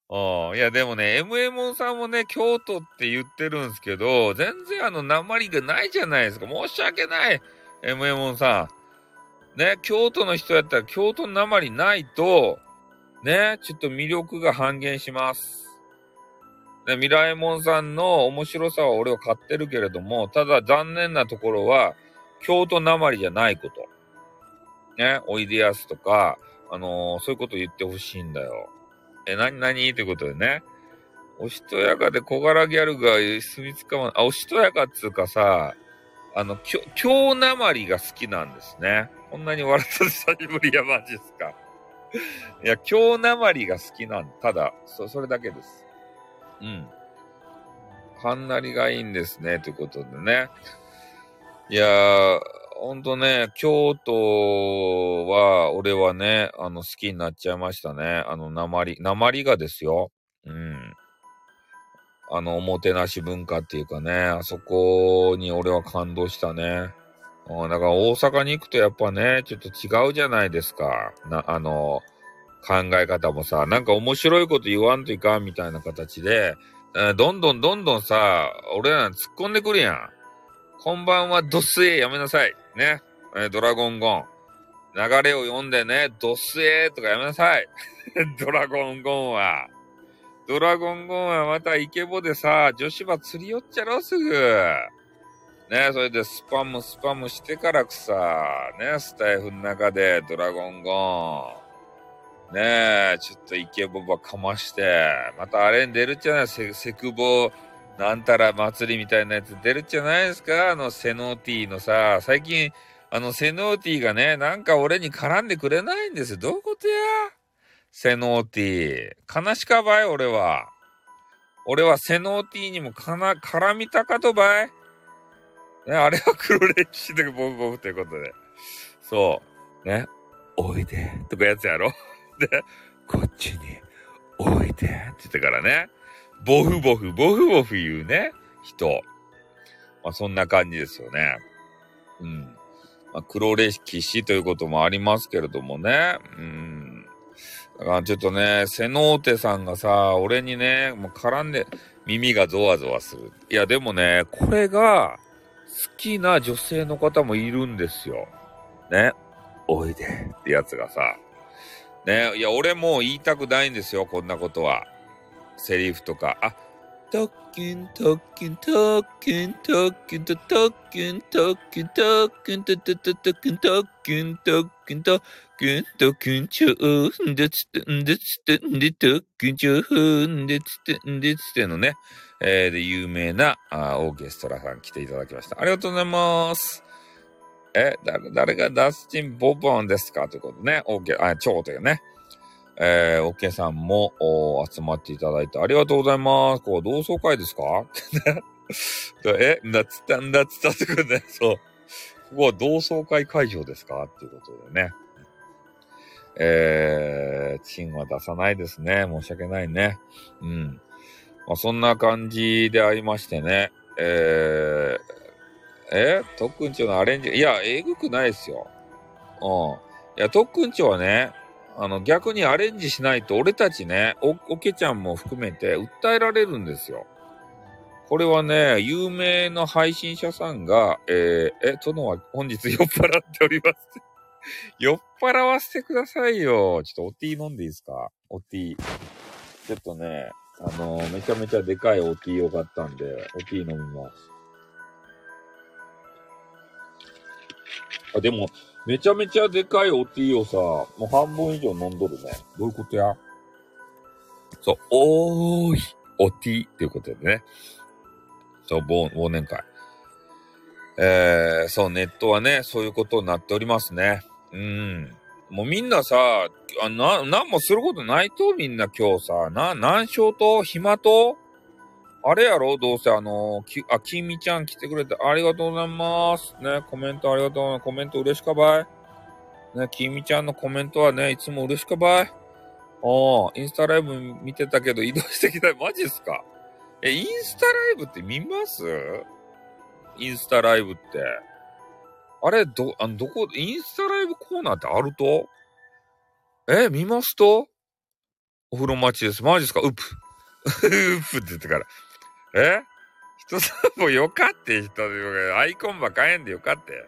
あ、いやでもね、MMO さんもね、京都って言ってるんですけど、全然あの、鉛がないじゃないですか。申し訳ない。MMO さん。ね、京都の人やったら京都の鉛ないと、ね、ちょっと魅力が半減します。ね、未来門さんの面白さは俺は買ってるけれども、ただ残念なところは、京都なまりじゃないこと。ね、おいでやすとか、あのー、そういうこと言ってほしいんだよ。え、なになにってことでね。おしとやかで小柄ギャルが住みつかま、あ、おしとやかっつうかさ、あの、きょ京なまりが好きなんですね。こんなに笑った久しぶりやマジっすか。いや、京なまりが好きなん、ただ、そ、それだけです。うん。はんなりがいいんですね、ということでね。いやー、ほんとね、京都は、俺はね、あの、好きになっちゃいましたね。あの、なまり、なまりがですよ。うん。あの、おもてなし文化っていうかね、あそこに俺は感動したね。うんだから大阪に行くとやっぱね、ちょっと違うじゃないですか。な、あの、考え方もさ、なんか面白いこと言わんといかんみたいな形でえ、どんどんどんどんさ、俺ら突っ込んでくるやん。こんばんは、ドスエやめなさい。ね。えドラゴンゴン。流れを読んでね、ドスエーとかやめなさい。<laughs> ドラゴンゴンは。ドラゴンゴンはまたイケボでさ、女子場釣り寄っちゃろ、すぐ。ねそれでスパムスパムしてからくさ、ねスタイフの中でドラゴンゴン。ねえ、ちょっとイケボバかまして、またあれに出るじゃないセセクボなんたら祭りみたいなやつ出るじゃないですか？あのセノーティーのさ、最近、あのセノーティーがね、なんか俺に絡んでくれないんですよ。どういうことや？セノーティー。悲しかばい俺は。俺はセノーティーにもかな、絡みたかとばいね、あれは黒歴史でボフボフということで。そう。ね。おいで。とかやつやろ。<laughs> で、こっちに、おいで。って言ってからね。ボフボフ、ボフボフ言うね。人。まあ、そんな感じですよね。うん。まあ、黒歴史ということもありますけれどもね。うん。だからちょっとね、セノーテさんがさ、俺にね、もう絡んで、耳がゾワゾワする。いや、でもね、これが、好きな女性の方もいるんですよ。ね。おいでってやつがさ。ね。いや、俺も言いたくないんですよ、こんなことは。セリフとか。あ、特訓、特訓、特訓、特訓、特訓、特訓、特訓、特訓、特訓、特訓、特訓、特訓、特訓、ちょんでつって、んでつって、んで特訓、ちょんでつって、んでつってのね、えー、で、有名なあオーケストラさん来ていただきました。ありがとうございます。え、誰、誰がダスティン・ボボンですか？ということね。オーケー、あ、超というね。えー、オッケーさんも集まっていただいてありがとうございます。こう、同窓会ですか？<laughs> え、なつったんだつったってことね。<laughs> そう。ここは同窓会会場ですか？っていうことでね。えー、チンは出さないですね。申し訳ないね。うん。まあ、そんな感じでありましてね。えー、え？特訓長のアレンジ、いや、えぐくないですよ。うん。いや、特訓長はね、あの、逆にアレンジしないと俺たちね、お、おけちゃんも含めて訴えられるんですよ。これはね、有名な配信者さんが、えー、え、殿は本日酔っ払っております。<laughs> 酔っ払わせてくださいよ。ちょっとおティー飲んでいいですか？おティー。ちょっとね、あのー、めちゃめちゃでかいおティーを買ったんで、おティー飲みます。あ、でも、めちゃめちゃでかいおティーをさ、もう半分以上飲んどるね。どういうことや？そう、おーい、おティーっていうことでね。そう、忘忘年会。えー、そう、ネットはね、そういうことになっておりますね。うん。もうみんなさ、あな、なんもすることないとみんな今日さ、な、難症と暇とあれやろ？どうせあの、き、あ、きみちゃん来てくれてありがとうございます。ね、コメントありがとうございます。コメント嬉しかばい。ね、きみちゃんのコメントはね、いつも嬉しかばい。おインスタライブ見てたけど移動してきた。<laughs> マジっすか？え、インスタライブって見ます？インスタライブって。あれ、ど、あの、どこ、インスタライブコーナーってあると？え、見ますと？お風呂待ちです。マジっすか？うっぷ。<laughs> うっぷって言ってから。え？人さんもよかって人で、アイコンばかえんでよかって。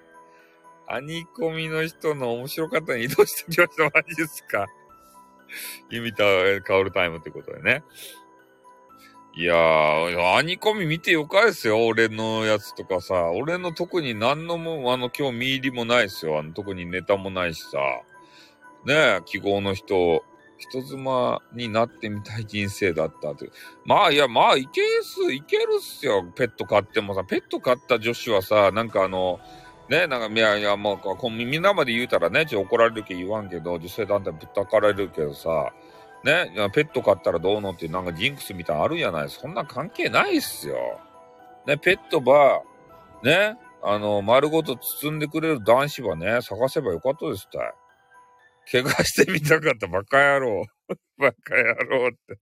アニコミの人の面白かったに移動してきました。マジですか。ユミタカオルタイムってことでね。いやー、アニコミ見てよかですよ。俺のやつとかさ。俺の特に何のも、あの、今日見入りもないですよ。あの、特にネタもないしさ。ねえ、記号の人、人妻になってみたい人生だったという。まあいや、まあいけす、いけるっすよ。ペット飼ってもさ、ペット飼った女子はさ、なんかあの、ね、なんか、いやいや、もう、こみんなまで言うたらね、ちょ怒られるけ言わんけど、女性団体ぶったかられるけどさ、ね、ペット飼ったらどうのっていうなんかジンクスみたいなのあるじゃないそんな関係ないっすよ。ね、ペットば、ね、あの、丸ごと包んでくれる男子はね、探せばよかったですって。怪我してみたかったバカ野郎。バカ野郎って。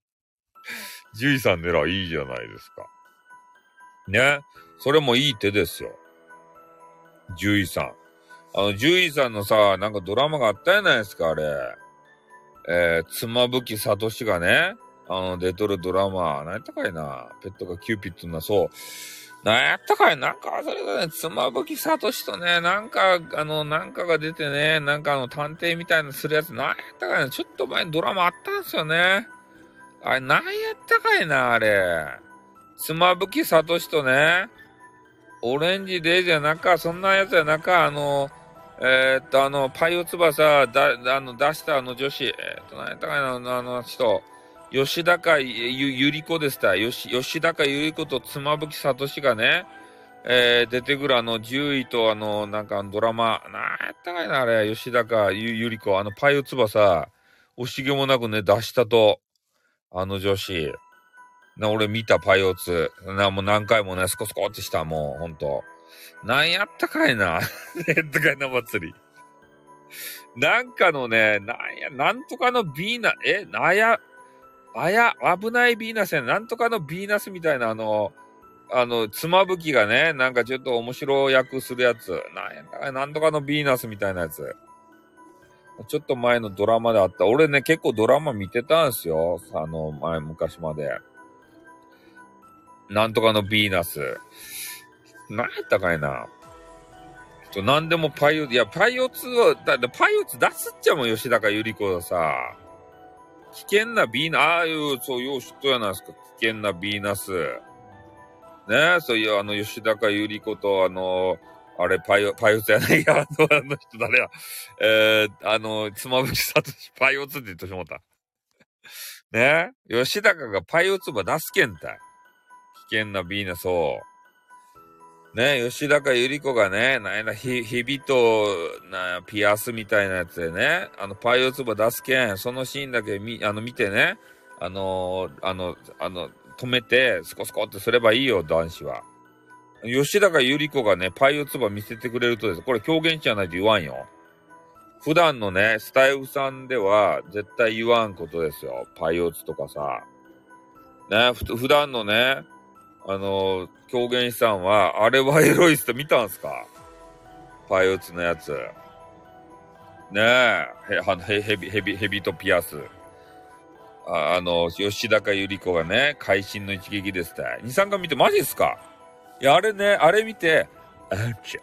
獣医さん狙いいいじゃないですか。ね？それもいい手ですよ。獣医さん。あの、獣医さんのさ、なんかドラマがあったじゃないですか、あれ。えー、妻夫木聡がね、あの、出とるドラマ、何やったかいな。ペットがキューピッドな、そう。何やったかいな。んか、それがね、妻夫木聡とね、なんか、あの、なんかが出てね、なんかあの、探偵みたいなするやつ、何やったかいな、ちょっと前にドラマあったんですよね。あれ、何やったかいな、あれ。妻夫木聡とね、オレンジデーじゃなか、そんなやつやなか、あの、えー、っと、あの、パイオツバさ、だ、あの、出したあの女子、えー、っと、何やったかいな、あの人、吉高ゆゆり子でした。吉吉高ゆり子と妻夫木聡がね、えー、出てくるあの獣医とあの、なんかドラマ、なんやったかいな、あれ、吉高ゆゆり子、あのパイオツバさ、惜しげもなくね、出したと、あの女子。な、俺見たパイオツ。な、もう何回もね、スコスコってした、もう、ほんと。なんやったかいな。ねったかいな祭り。なんかのね、なんや、なんとかのビーナ、え、なや、あや、危ないビーナスやなんとかのビーナスみたいなあの、あの、妻夫木がね、なんかちょっと面白役するやつ。なんやなんとかのビーナスみたいなやつ。ちょっと前のドラマであった。俺ね、結構ドラマ見てたんすよ。あの、前、昔まで。なんとかのヴィーナス。何やったかいな。ちょ、なんでもパイオ、いや、パイオツは、だってパイオツ出すっちゃもん吉高由里子がさ。危険なビーナ、ああいう、そう、よう知っとやないですか。危険なビーナス。ねそういう、あの、吉高由里子と、あの、あれ、パイオ、パイオツやないや、<laughs> あの、人誰や。えー、あの、妻夫木聡、パイオツって言ってしまった。ね吉高がパイオツば出すけんたい。危険なビーナスを。ね、吉高由里子がね、なんやな、ひ、ひびと、な、ピアスみたいなやつでね、あの、パイオツバ出すけん、そのシーンだけ見、あの、見てね、あのー、あの、あの、止めて、スコスコってすればいいよ、男子は。吉高由里子がね、パイオツバ見せてくれるとです。これ狂言師じゃないと言わんよ。普段のね、スタイフさんでは絶対言わんことですよ。パイオツとかさ。ね、ふ普段のね、あの、狂言師さんは、あれはエロいっすって見たんすか？パイオツのやつ。ねえ、へ、ヘビ、ヘビ、ヘビとピアス。ああの、吉高由里子がね、会心の一撃ですって。二三回見てマジっすか？いや、あれね、あれ見て、あんち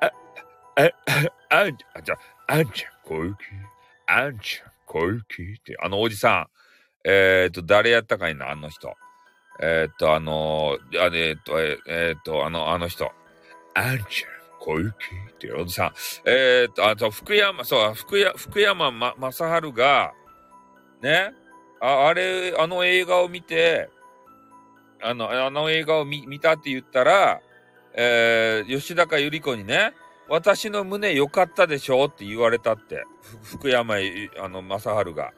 ゃん、あ、あ、あんちゃん、じゃんあ、んちゃん、小雪、あんちゃん、小雪って、あのおじさん、えっ、ー、と、誰やったかいな、あの人。え、っと、あのー、あえ、っと、えー、っと、あの、あの人。あんちゃん、小雪っていうおじさん。えっと、あと、福山、そう、福山、福山ま、正治が、ね、あ、あれ、あの映画を見て、あの、あの映画を見、見たって言ったら、えー、吉高由里子にね、私の胸良かったでしょ？って言われたって。福山、あの、正治が。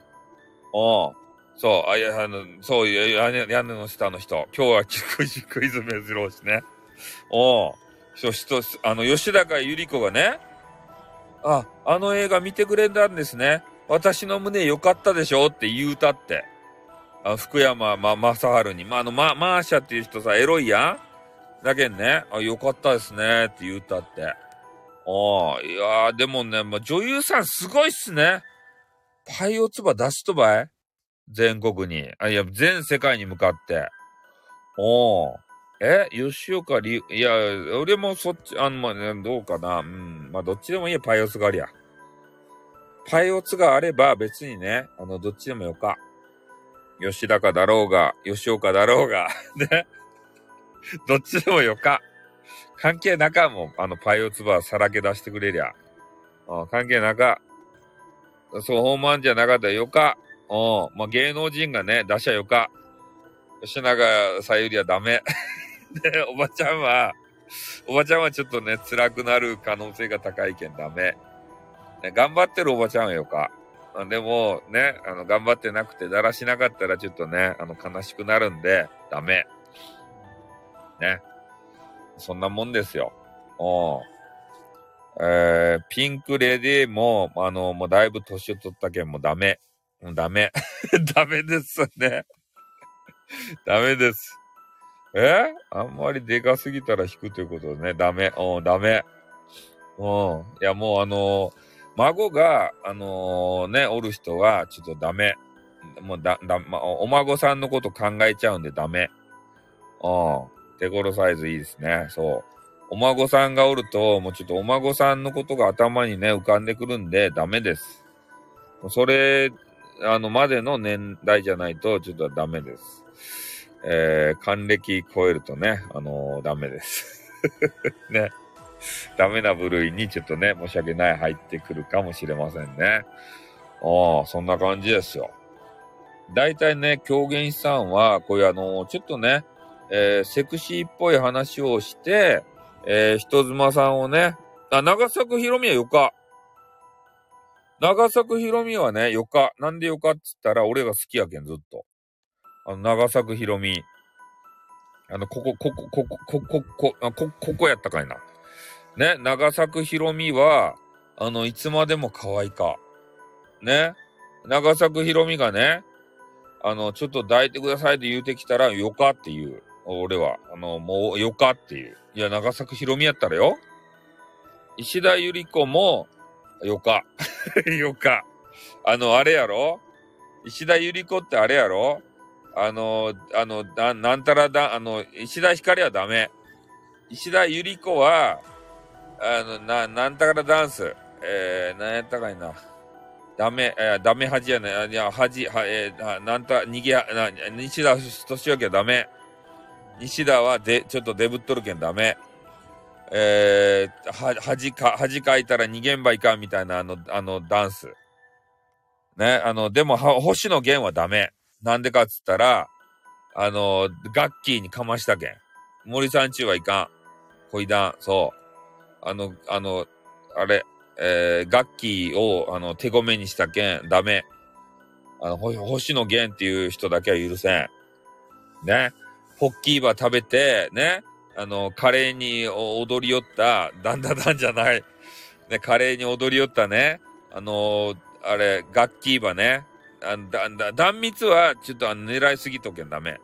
うん。そう、あ、いや、あの、そう、屋根屋根の下の人。今日はクイズ、クイズ珍しいね。おう。そしと、あの、吉高由里子がね、あ、あの映画見てくれたんですね。私の胸良かったでしょって言うたって。あ福山、ま、正治に。まあ、あの、ま、マーシャっていう人さ、エロいやんだけんね、あ、良かったですねって言うたって。おいやー、でもね、まあ、女優さんすごいっすね。パイオツバ出すとばい全国に。あ、いや、全世界に向かって。おー。え？吉岡り、いや、俺もそっち、あの、まあ、どうかな。うん。まあ、どっちでもいいや、パイオツがありゃ。パイオツがあれば別にね、あの、どっちでもよか。吉高だろうが、吉岡だろうが、<laughs> ね。どっちでもよか。関係なかも、あの、パイオツバーさらけ出してくれりゃ。うん、関係なか。そう、ホーマンじゃなかったらよか。うん。まあ、芸能人がね、出しゃよか。吉永さゆりはダメ。<laughs> で、おばちゃんは、おばちゃんはちょっとね、辛くなる可能性が高いけんダメ。ね、頑張ってるおばちゃんはよか。でも、ね、あの、頑張ってなくて、だらしなかったらちょっとね、あの、悲しくなるんで、ダメ。ね。そんなもんですよ。うん。えー、ピンクレディも、あの、もうだいぶ年を取ったけんもダメ。もうダメ。<laughs> ダメですね。<laughs> ダメです。え？あんまりでかすぎたら引くということでね、ダメ。うん、ダメ。うん。いや、もうあのー、孫が、あのー、ね、おる人は、ちょっとダメ。もうだ、だ、まお孫さんのこと考えちゃうんでダメ。うん。手頃サイズいいですね。そう。お孫さんがおると、もうちょっとお孫さんのことが頭にね、浮かんでくるんでダメです。それあの、までの年代じゃないと、ちょっとダメです。えー、還暦超えるとね、あのー、ダメです。<laughs> ね。ダメな部類にちょっとね、申し訳ない入ってくるかもしれませんね。ああ、そんな感じですよ。大体ね、狂言師さんは、こういうあのー、ちょっとね、えー、セクシーっぽい話をして、えー、人妻さんをね、あ、長作ひろみはよか。長作ひろみはね、よか。なんでよかっつったら、俺が好きやけん、ずっと。あの、長作ひろみ。あの、ここ、ここ、ここ、ここ、ここ、ここ、こやったかいな。ね、長作ひろみは、あの、いつまでも可愛いか。ね。長作ひろみがね、あの、ちょっと抱いてくださいって言うてきたら、よかっていう。俺は。あの、もう、よかっていう。いや、長作ひろみやったらよ。石田ゆり子も、よか。<laughs> よか。あの、あれやろ？石田ゆり子ってあれやろ？あの、あの、ななんたらだ、あの、石田ひかりはダメ。石田ゆり子は、あの、な、なんたらダンス。えー、なんやったかいな。ダメ、えー、ダメ恥やね。いや、恥、は、えー、なんた、逃げ、な、西田敏明はダメ。西田はで、ちょっとデブっとるけんダメ。えー、は、恥か、恥かいたら逃げんばいかんみたいなあの、あのダンス。ね、あの、でも、星野源はダメ。なんでかっつったら、あの、ガッキーにかましたけん。森さんちはいかん。恋談、そう。あの、あの、あれ、えー、ガッキーを、あの、手ごめにしたけん、ダメ。あの、星野源っていう人だけは許せん。ね。ポッキーバ食べて、ね。あの、カレーに踊り寄った、だんだんだんじゃない。ね、カレーに踊り寄ったね。あの、あれ、ガッキーバね。あだ、だ、断蜜は、ちょっとあの、狙いすぎとけんダメ。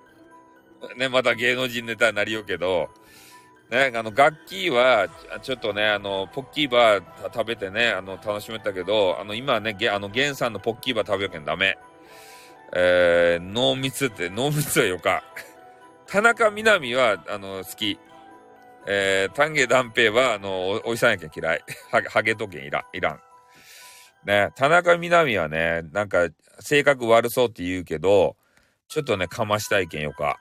ね、また芸能人ネタになりようけど、ね、あの、ガッキーは、ちょっとね、あの、ポッキーバー食べてね、あの、楽しめたけど、あの、今はね、あの、ゲンさんのポッキーバー食べよけんダメ。えー、濃密って、濃密はよか。田中みな実は、あの、好き。えー、丹下断平は、あのお、おじさんやけん嫌い。<laughs> は、ハゲとけんいら、いらん。ね、田中みな実はね、なんか、性格悪そうって言うけど、ちょっとね、かましたいけんよか。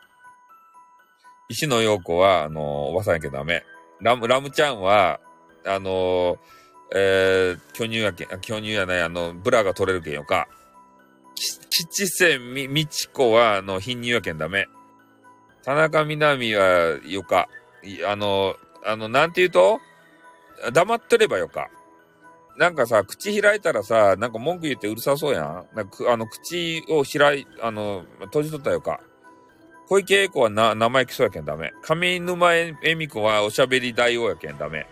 石野陽子は、あの、おばさんやけどダメ。ラム、ラムちゃんは、あの、えー、巨乳やけん、巨乳やない、あの、ブラが取れるけんよか。吉瀬み、みちこは、あの、貧乳やけんダメ。田中みな実は、よか。あの、あの、なんて言うと？黙ってればよか。なんかさ、口開いたらさ、なんか文句言ってうるさそうやん。なんかあの、口を開い、あの、閉じとったよか。小池栄子はな、生意気そうやけんダメ。上沼恵美子はおしゃべり大王やけんダメ。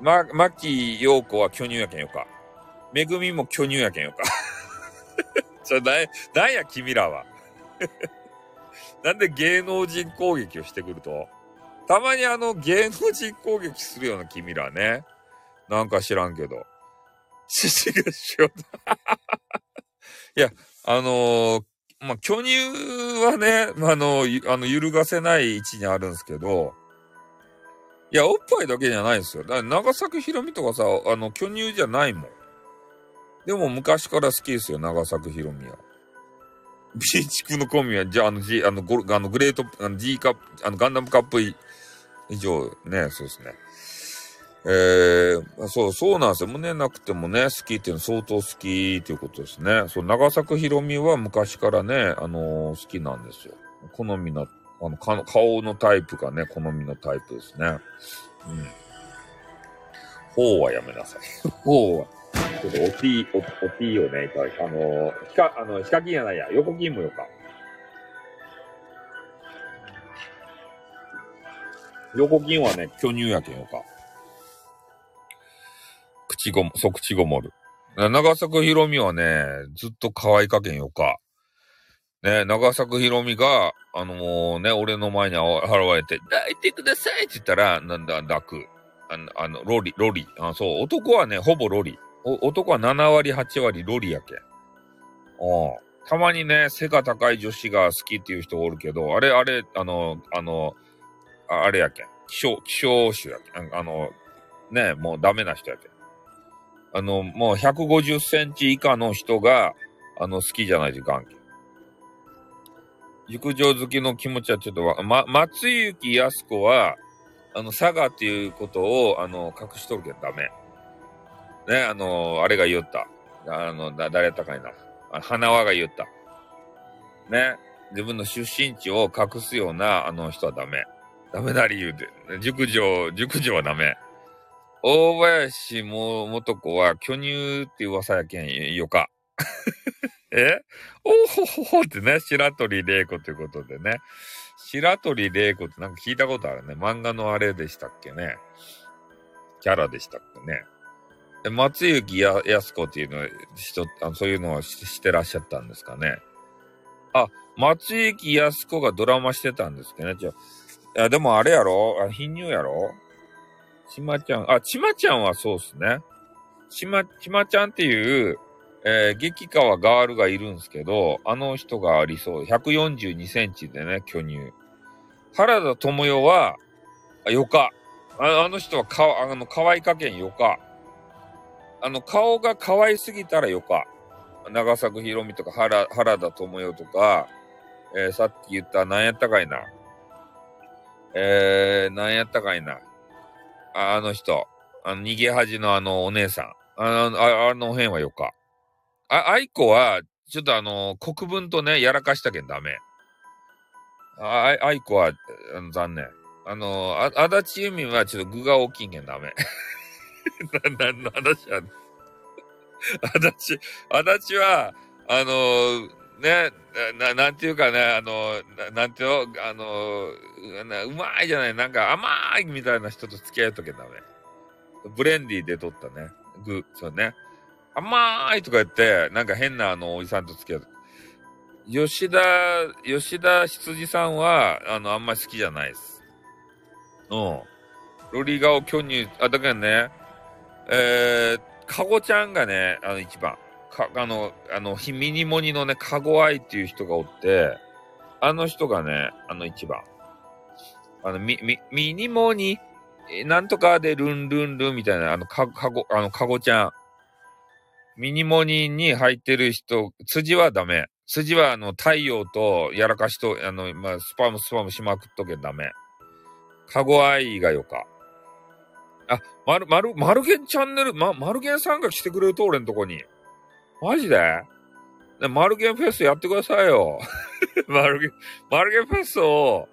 ま、牧陽子は巨乳やけんよか。めぐみも巨乳やけんよか。<laughs> じゃ、な、なんや君らは。なんで芸能人攻撃をしてくると？たまにあの芸能人攻撃するような君らね。なんか知らんけど。父がしよう。<laughs> いや、あのー、まあ、巨乳はね、あの、あの、揺るがせない位置にあるんですけど、いや、おっぱいだけじゃないんですよ。だから長崎ひろみとかさ、あの、巨乳じゃないもん。でも昔から好きですよ、長崎ひろみは。ビーチクのコンビは、じゃあ、あの、G、あの、ゴあのグレート、あの、G カップ、あの、ガンダムカップ以上、ね、そうですね。えー、そう、そうなんですよ。胸なくてもね、好きっていうの相当好きっていうことですね。そう、長作ひろみは昔からね、あのー、好きなんですよ。好みの、あの、顔のタイプがね、好みのタイプですね。うん。方はやめなさい。<laughs> 方は。ちょっとおティー、お、おティーをね、いただき、あの、ひか、あの、ヒカキンやないや、横金もよか。横金はね、巨乳やけんよか。口ごも、そう、口ごもる。長作ひろみはね、ずっと可愛かけんよか。ね、長作ひろみが、あのもうね、俺の前に現れて、抱いてくださいって言ったら、なんだ、抱く。あの、あのロリ、ロリ。あ、そう、男はね、ほぼロリ。男は7割、8割ロリやけん。たまにね、背が高い女子が好きっていう人おるけど、あれ、あれ、あの、あの、あれやけん。気象、気象種やけん。あの、ね、もうダメな人やけん。あの、もう150センチ以下の人が、あの、好きじゃないといかんけ。陸上好きの気持ちはちょっと、ま、松雪康子は、あの、佐賀っていうことを、あの、隠しとるけんダメ。ね、あの、あれが言った。あの、だ、誰やったかいな。花輪が言った。ね、自分の出身地を隠すような、あの人はダメ。ダメな理由で。熟女、熟女はダメ。大林も元子は巨乳って噂やけんよか。<laughs> え？おほほほってね、白鳥玲子ということでね。白鳥玲子ってなんか聞いたことあるね。漫画のあれでしたっけね。キャラでしたっけね。松雪や、やす子っていうの人、あそういうのはしてらっしゃったんですかね？あ、松雪やす子がドラマしてたんですけどね？じゃ、いや、でもあれやろ？あ貧乳やろ？ちまちゃん、あ、ちまちゃんはそうっすね。ちま、ちまちゃんっていう、えー激川ガールがいるんですけど、あの人がありそう。142センチでね、巨乳。原田智代は、あよか。ああの人はか、あの、可愛かけんよか。あの、顔が可愛すぎたらよか。長作ひろみとか原原田智代とか、えーさっき言った何やったかいな。えー、何やったかいな。ああの人。あの、逃げ恥のあのお姉さん。あの、ああの辺はよか。あ、愛子は、ちょっとあの、国分とね、やらかしたけんダメ。あ、あ愛子は、あの残念。あの、あ、足立由美はちょっと具が大きいけんダメ。<laughs> な、なんの話やねん足立、足立は、あの、ね、な、なんていうかね、あの、ななんていうの、あの、なうまいじゃない、なんか甘いみたいな人と付き合うときはダメ。ブレンディーで取ったね。具、そうね。甘いとか言って、なんか変なあの、おじさんと付き合う。吉田、吉田羊さんは、あの、あんまり好きじゃないです。うん。ロリ顔巨乳、あ、だからね、えー、かごちゃんがね、あの、一番。か、あの、あの、ひミニモニのね、かご愛っていう人がおって、あの人がね、あの一番。あの、み、み、ミニモニ、なんとかでルンルンルンみたいな、あの、か、かご、あの、かごちゃん。ミニモニに入ってる人、辻はダメ。辻はあの、太陽とやらかしと、あの、まあ、スパムスパムしまくっとけダメ。かご愛がよか。あ、まる、まる、まるげんチャンネル、ま、まるげんさんが来てくれると、俺んとこに。マジで？ねマルゲンフェスやってくださいよ。マルゲン、マルゲンフェスを、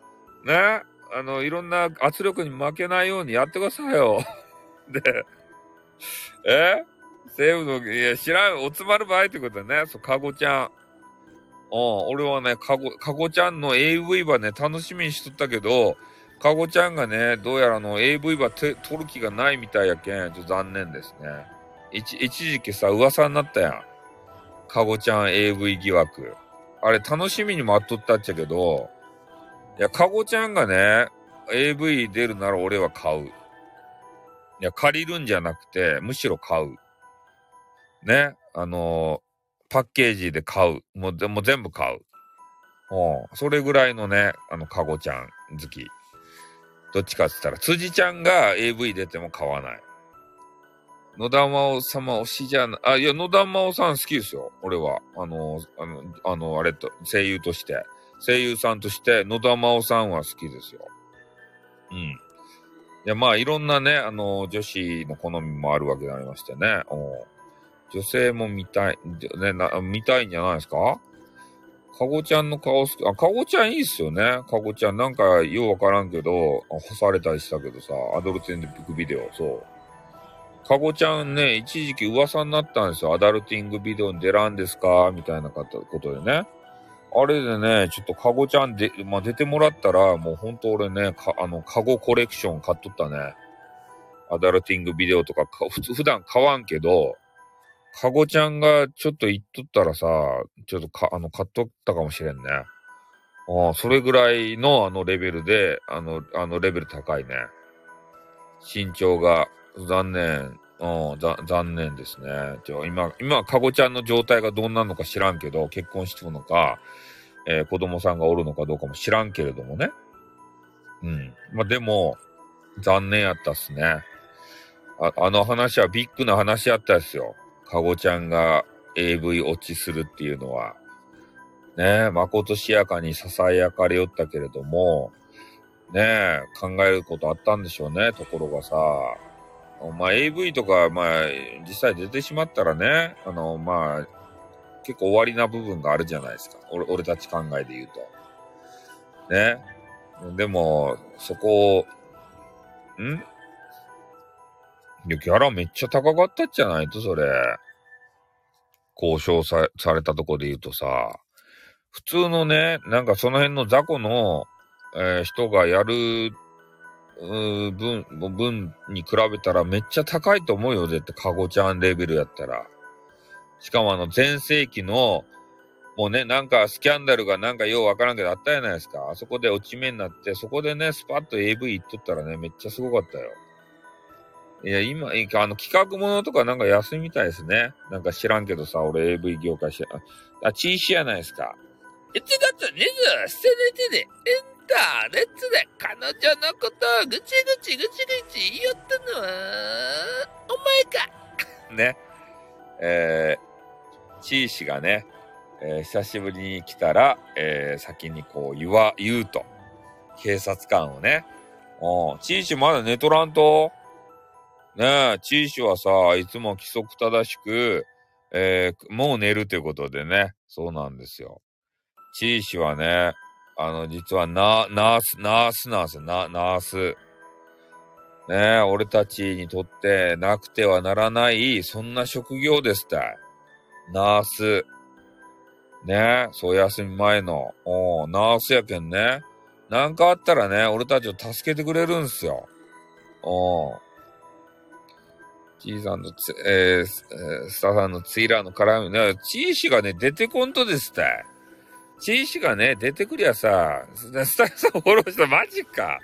ね、あの、いろんな圧力に負けないようにやってくださいよ。<laughs> で、え？西武の、いや、知らん、おつまる場合ってことだね。そう、かごちゃん。うん、俺はね、かご、かごちゃんの AV はね、楽しみにしとったけど、かごちゃんがね、どうやらあの AV はて撮る気がないみたいやけん、ちょっと残念ですね。一、一時期さ、噂になったやん。かごちゃん AV 疑惑。あれ楽しみに待っとったっちゃけど、いや、かごちゃんがね、AV 出るなら俺は買う。いや、借りるんじゃなくて、むしろ買う。ね、あのーパッケージで買う。もう、でも全部買う。うん。それぐらいのね、あの、かごちゃん好き。どっちかって言ったら、辻ちゃんが AV 出ても買わない。野田真央様推しじゃな、あ、いや、野田真央さん好きですよ。俺は。あの、あの、あの、あれと、声優として。声優さんとして、野田真央さんは好きですよ。うん。いや、まあ、いろんなね、あの、女子の好みもあるわけでありましてね。う女性も見たい、ね、な、見たいんじゃないですか？かごちゃんの顔好き。あ、かごちゃんいいっすよね。かごちゃん。なんか、ようわからんけど、干されたりしたけどさ、アドルティングビデオ、そう。かごちゃんね、一時期噂になったんですよ。アダルティングビデオに出らんですか？みたいなことでね。あれでね、ちょっとかごちゃんで、まあ、出てもらったら、もうほんと俺ね、か、あの、かごコレクション買っとったね。アダルティングビデオとかか、普通、普段買わんけど、かごちゃんがちょっと言っとったらさ、ちょっとか、あの、買っとったかもしれんね。ああ、それぐらいのあのレベルで、あの、あのレベル高いね。身長が、残念。うん、ざ残念ですね。じゃ今、今、かごちゃんの状態がどんなのか知らんけど、結婚してるのか、えー子供さんがおるのかどうかも知らんけれどもね。うん。まあ、でも、残念やったっすね。ああの話はビッグな話やったですよ。かごちゃんが AV 落ちするっていうのは。ねえ、まことしやかに囁かれよったけれども、ねえ、考えることあったんでしょうね。ところがさ、まあ AV とか、まあ、実際出てしまったらね、あの、まあ、結構終わりな部分があるじゃないですか。俺俺たち考えで言うと。ね。でも、そこを、ん？いや、ギャラめっちゃ高かったじゃないと、それ。交渉されたとこで言うとさ、普通のね、なんかその辺の雑魚の、えー人がやる、分、分に比べたらめっちゃ高いと思うよ、絶対、カゴちゃんレベルやったら。しかもあの、前世紀の、もうね、なんかスキャンダルがなんかようわからんけどあったじゃないですか。あそこで落ち目になって、そこでね、スパッと AV 行っとったらね、めっちゃすごかったよ。いや、今、いあの、企画ものとかなんか安いみたいですね。なんか知らんけどさ、俺 AV 業界し、あ、チーシやないですか。1月27日にインターネットで彼女のことをぐちぐちぐちぐち言ったのは、お前か。<laughs> ね。えー、チーシがね、えー、久しぶりに来たら、えー、先にこう言わ、言うと。警察官をね。うん。チーシまだ寝とらんと？ねえ、チーシはさ、いつも規則正しく、えー、もう寝るということでね。そうなんですよ。チーシはね、あの、実はナ、ナース、ナースなんですよ。ナ、ース。ねえ、俺たちにとってなくてはならない、そんな職業ですたい。ナース。ねえ、そう休み前の。おナースやけんね。なんかあったらね、俺たちを助けてくれるんすよ。おチーさんのつ、えー、スタさんのツイラーの絡みね、チーシがね、出てこんとですたい。チーシがね、出てくりゃさ、スタッフさんフォローしたマジか。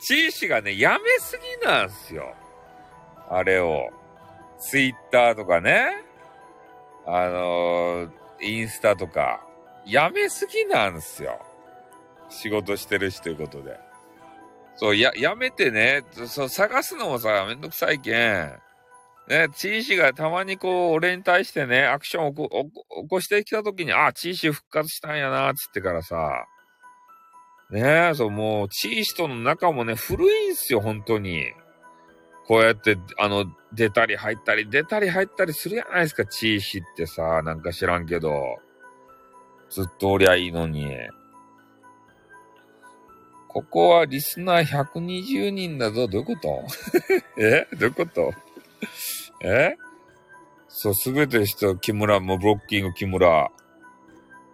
チーシがね、やめすぎなんすよ。あれを。ツイッターとかね。あのー、インスタとか。やめすぎなんすよ。仕事してるしということで。そう、や、やめてね、そう、探すのもさ、めんどくさいけん。ね、チーシがたまにこう、俺に対してね、アクションを起こしてきたときに、あ、チーシ復活したんやな、つってからさ、ねえ、そう、もう、チーシとの仲もね、古いんすよ、本当に。こうやって、あの、出たり入ったり、出たり入ったりするやないですか、チーシってさ、なんか知らんけど。ずっとおりゃいいのに。ここはリスナー120人だぞ。どういうこと？<laughs> え？どういうこと？え？そう、すべて人、木村、もうブロッキング木村。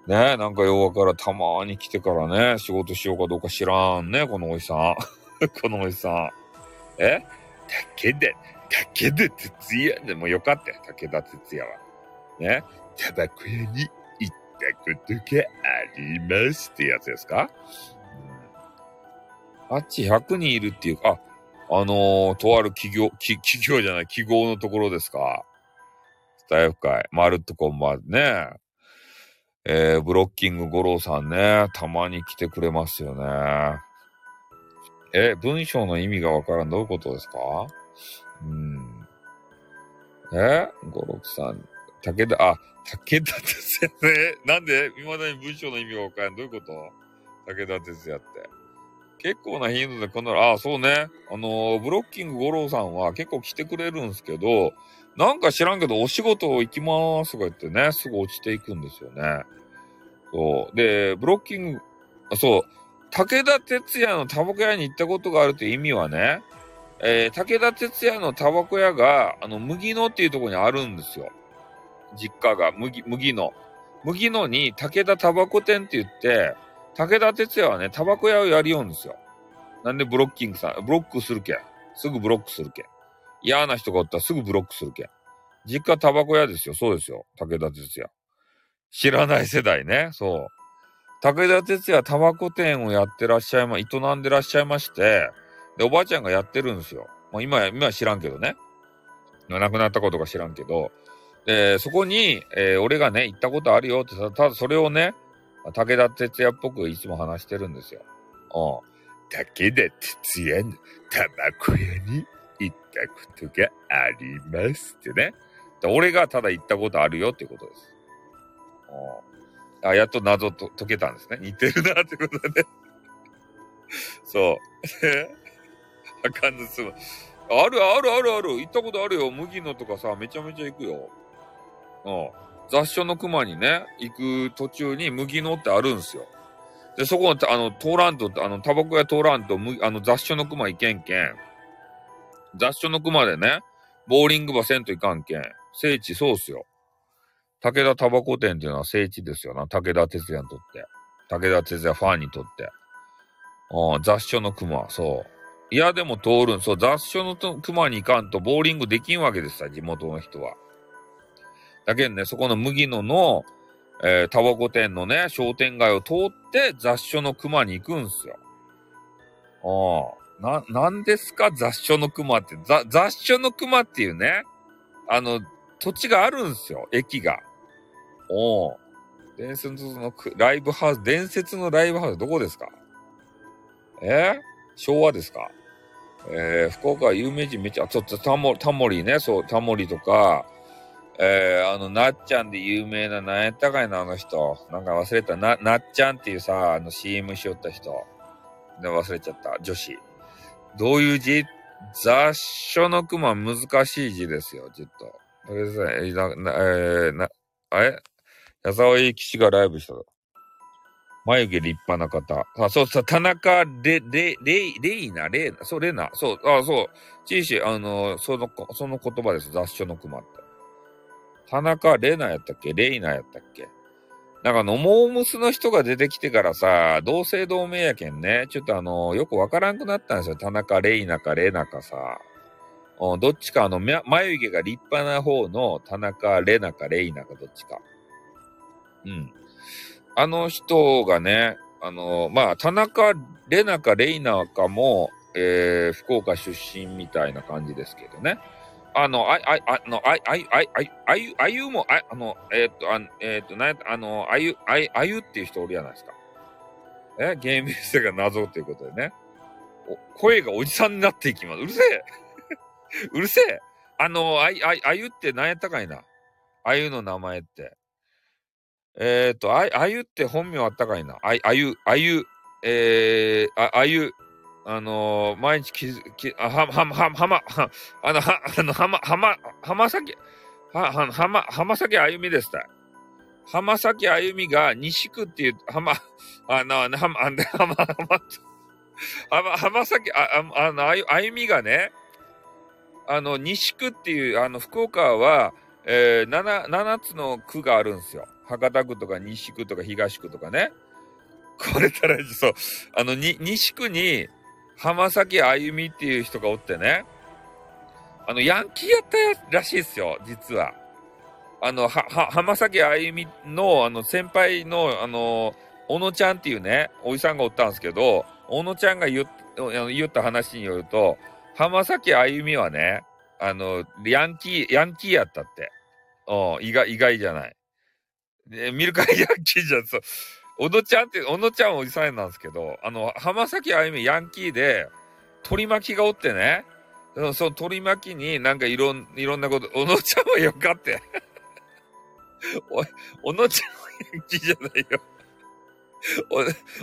ねなんか弱からたまに来てからね、仕事しようかどうか知らんね、このおじさん。<laughs> このおじさん。え？武田、武田鉄矢でもよかったよ、武田鉄矢は。ね？タバコ屋に行ったことがありますってやつですか、あっち100人いるっていうか、ああのー、とある企業、企業じゃない、記号のところですか。スタイフ会、まるっとこんばんね。えー、ブロッキング五郎さんね、たまに来てくれますよね。え、文章の意味がわからん。どういうことですか？うん。え？五六さん。武田、あ、武田鉄矢ね。なんで未だに文章の意味がわからん。どういうこと？武田鉄矢って。結構な頻度でこの、ああ、そうね。あのー、ブロッキング五郎さんは結構来てくれるんですけど、なんか知らんけど、お仕事行きますとか言ってね、すぐ落ちていくんですよね。そう。で、ブロッキング、あそう、武田鉄矢のタバコ屋に行ったことがあるって意味はね、えー、武田鉄矢のタバコ屋が、あの、麦野っていうとこにあるんですよ。実家が、麦、麦野。麦野に武田タバコ店って言って、武田鉄矢はね、タバコ屋をやりようんですよ。なんでブロッキングさん、ブロックするけん。すぐブロックするけん。嫌な人がおったらすぐブロックするけん。実家タバコ屋ですよ。そうですよ。武田鉄矢。知らない世代ね。そう。武田鉄矢タバコ店をやってらっしゃいま、営んでらっしゃいまして、で、おばあちゃんがやってるんですよ。もう今、今は知らんけどね。亡くなったことか知らんけど、で、そこに、えー、俺がね、行ったことあるよってただそれをね、武田鉄矢っぽくいつも話してるんですよ。うん。武田鉄矢のタバコ屋に行ったことがありますってね。俺がただ行ったことあるよってことです。うんあ、やっと謎と解けたんですね。似てるなってことでね。<laughs> そう。<laughs> あかんずすむ。あるあるあるある。行ったことあるよ。麦野とかさ、めちゃめちゃ行くよ。うん。雑所の熊にね、行く途中に麦野ってあるんすよ。で、そこの、あの、通らんと、あの、タバコ屋通らんと、あの、雑所の熊行けんけん。雑所の熊でね、ボーリング場せんといかんけん。聖地そうっすよ。武田タバコ店っていうのは聖地ですよな。武田鉄矢にとって。武田鉄矢ファンにとって。うん、雑所の熊、そう。いやでも通るん、そう、雑所の熊に行かんとボーリングできんわけですさ、地元の人は。だけどね、そこの麦野の、えー、タバコ店のね、商店街を通って雑所の熊に行くんすよ。な、なんですか雑所の熊って。ざ、雑所の熊っていうね、あの、土地があるんすよ、駅が。おお。伝説のライブハウス、伝説のライブハウスどこですか？え？ー、昭和ですか？えー、福岡有名人めっちゃ、ちょっとタモタモリね、そう、タモリとか、えー、あの、なっちゃんで有名な、なんやったかいな、あの人。なんか忘れた。な、なっちゃんっていうさ、あの CM しよった人。で、忘れちゃった。女子。どういう字？雑書の熊難しい字ですよ、ちょっと。とりあえずね、な、な、えー、な、あれ？矢沢永吉がライブした。眉毛立派な方。あ、そうそう、田中レ、レ、レイ、レイナ、レイナ、そう、レナ、そう、あ、そう、チーシー、あの、その、その言葉です。雑書の熊って。田中レナやったっけ？レイナやったっけ？なんかの、モームスの人が出てきてからさ、同姓同名やけんね、ちょっとあの、よくわからんくなったんですよ。田中レイナかレナかさ。うんどっちかあの、眉毛が立派な方の田中レナかレイナかどっちか。うん。あの人がね、あの、まあ、田中レナかレイナかも、えー、福岡出身みたいな感じですけどね。あの、あ、あ、あの、あ、あ、あ、あ、あゆ、あゆも、あ、あの、えー、っと、あえー、っと、なんあの、あゆ、あ、あゆっていう人おるじゃないですか。えゲーム性が謎っていうことでね。お声がおじさんになっていきます。うるせえ <laughs> うるせえあの、あ、あ、あゆって何やったかいなあゆの名前って。えっ、ー、と、あ、あゆって本名あったかいなあ、あゆ、あゆ、えー、あ、あゆ、あのー、毎日きき、あ、は、は、は、はま、は、あの、は、<laughs> あの、はま、はま、浜崎、は、は、はま、浜崎あゆみですた浜崎あゆみが西区っていう、浜、<laughs> あの、はま、はま、<laughs> はま、はま、浜崎、あ、あの、あゆ、あゆみがね、あの、西区っていう、あの、福岡は、えー、7、7つの区があるんですよ。博多区とか西区とか東区とかね。これたら、そう、あの、に、西区に、浜崎あゆみっていう人がおってね、あの、ヤンキーやったらしいですよ、実は。あの、は、は、浜崎あゆみの、あの、先輩の、あの、小野ちゃんっていうね、おじさんがおったんですけど、小野ちゃんが言っ言った話によると、浜崎あゆみはね、あの、ヤンキー、ヤンキーやったって。うん、意外、意外じゃない。で、見るからヤンキーじゃん、そう。小野ちゃんって、小野ちゃんおじさんなんですけど、あの、浜崎あゆみヤンキーで、取り巻きがおってね、その取り巻きになんかいろん、いろんなこと、小野ちゃんはよかって。おい、小野ちゃんはヤンキーじゃないよ。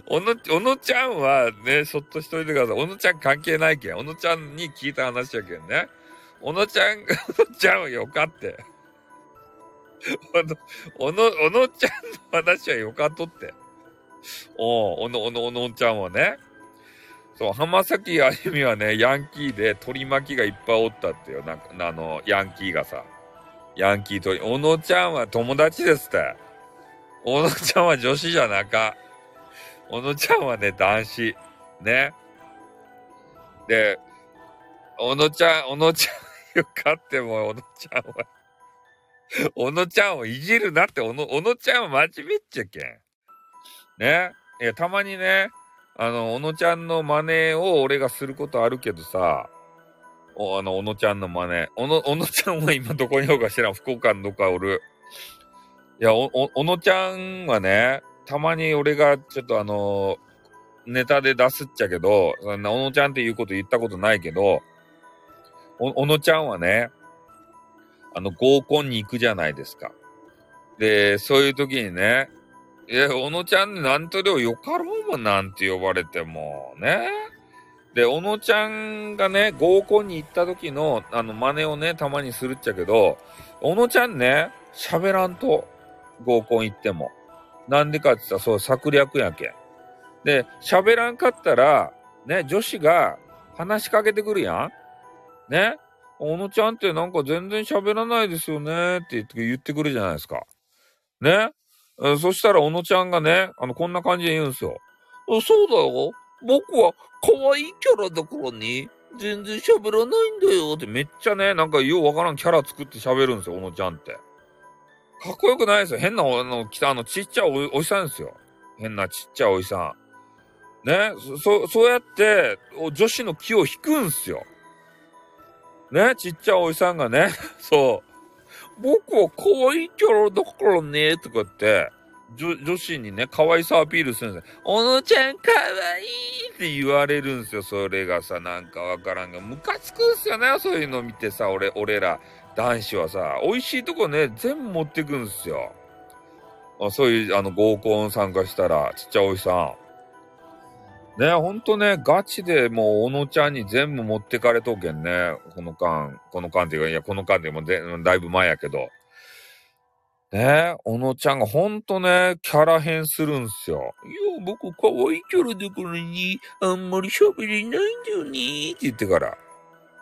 お、おの、おのちゃんはね、そっとしといてください。おのちゃん関係ないけん。おのちゃんに聞いた話やけんね。おのちゃん、おのちゃんはよかって。おの、おの、おのちゃんの話はよかっとって。おおの、おの、おのちゃんはね。そう、浜崎あゆみはね、ヤンキーで取り巻きがいっぱいおったってよ。なんか、あの、ヤンキーがさ。ヤンキーと、おのちゃんは友達ですって。おのちゃんは女子じゃなか。おのちゃんはね、男子。ね。で、おのちゃん、おのちゃんよかっても、おのちゃんはおのちゃんをいじるなって、おの、おのちゃんは真面目っちゃけん。ね。いや、たまにね、あの、小野ちゃんの真似を俺がすることあるけどさ、お、あの、小野ちゃんの真似。小野、小野ちゃんは今どこにおるか知らん。福岡のどっかおる。いや、お、小野ちゃんはね、たまに俺がちょっとあの、ネタで出すっちゃけど、そんな小野ちゃんっていうこと言ったことないけど、小野ちゃんはね、あの、合コンに行くじゃないですか。で、そういう時にね、いや、小野ちゃんなんとでもよかろうもなんて呼ばれても、ね。で、小野ちゃんがね、合コンに行った時の、あの、真似をね、たまにするっちゃけど、小野ちゃんね、喋らんと、合コン行っても。なんでかって言ったら、そう、策略やけん。で、喋らんかったら、ね、女子が話しかけてくるやんね小野ちゃんってなんか全然喋らないですよねって言ってくるじゃないですか。ねえそしたら、小野ちゃんがね、あの、こんな感じで言うんですよ。そうだよ。僕は可愛いキャラだからね、全然喋らないんだよってめっちゃね、なんかようわからんキャラ作って喋るんですよ、小野ちゃんって。かっこよくないですよ。変な、あの、来た、あの、ちっちゃいおおじさんですよ。変なちっちゃいおじさん。ね、そ、そうやって、女子の気を引くんすよ。ね、ちっちゃいおじさんがね、<laughs> そう、僕は可愛いキャラだからね、とかって、女女子にね、可愛さアピールするんですよ。おのちゃん可愛いって言われるんですよ。それがさ、なんかわからんが。ムカつくんすよね。そういうの見てさ、俺、俺ら、男子はさ、美味しいとこね、全部持ってくんすよ。あそういう、あの、合コン参加したら、ちっちゃいおじさん。ね、ほんとね、ガチでもう、小野ちゃんに全部持ってかれとけんね。この間、この間っていうか、いや、この間でもでだいぶ前やけど。ね小野ちゃんがほんとね、キャラ変するんすよ。いや、僕可愛いキャラだからに、あんまり喋れないんだよねって言ってから。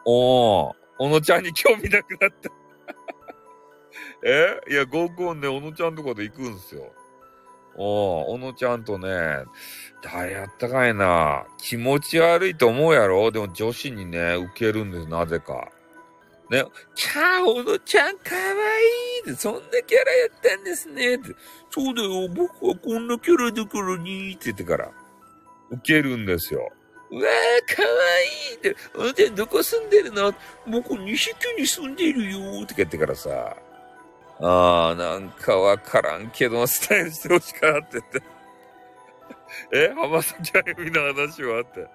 おー、小野ちゃんに興味なくなった <laughs> え？いや、合コンね、小野ちゃんとかで行くんすよ。お小野ちゃんとね、誰やったかいな。気持ち悪いと思うやろ？でも女子にね、受けるんです、なぜか。ね、キャー、小野ちゃんかわいいって、そんなキャラやったんですねって。そうだよ、僕はこんなキャラだからにって言ってから、受けるんですよ。うわー、かわいいって、あんたどこ住んでるの？僕西区に住んでるよって言ってからさ。ああ、なんかわからんけど、スタイルしてほしかってって。<laughs> え浜崎あゆみの話はあって。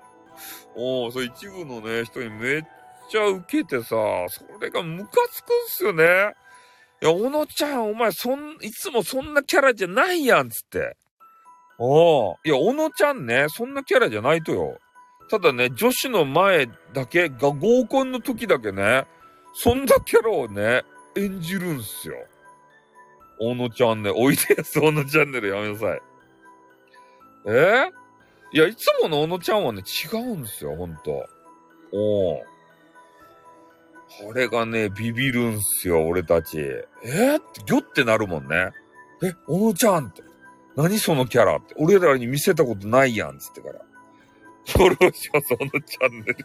おお、そう一部のね、人にめっちゃ受けてさ、それがムカつくんすよね。いや、小野ちゃん、お前、そん、いつもそんなキャラじゃないやん、つって。おお。いや、小野ちゃんね、そんなキャラじゃないとよ。ただね、女子の前だけが合コンの時だけね、そんなキャラをね、演じるんすよ。大野チャンネル、おいでやす大野チャンネルやめなさい。えー、いや、いつもの小野ちゃんはね、違うんですよ、ほんと。お。これがね、ビビるんすよ、俺たち。えー、って、ギョってなるもんね。え、小野ちゃんって。何そのキャラって。俺らに見せたことないやん、つってから。フォローします、小野チャンネルって。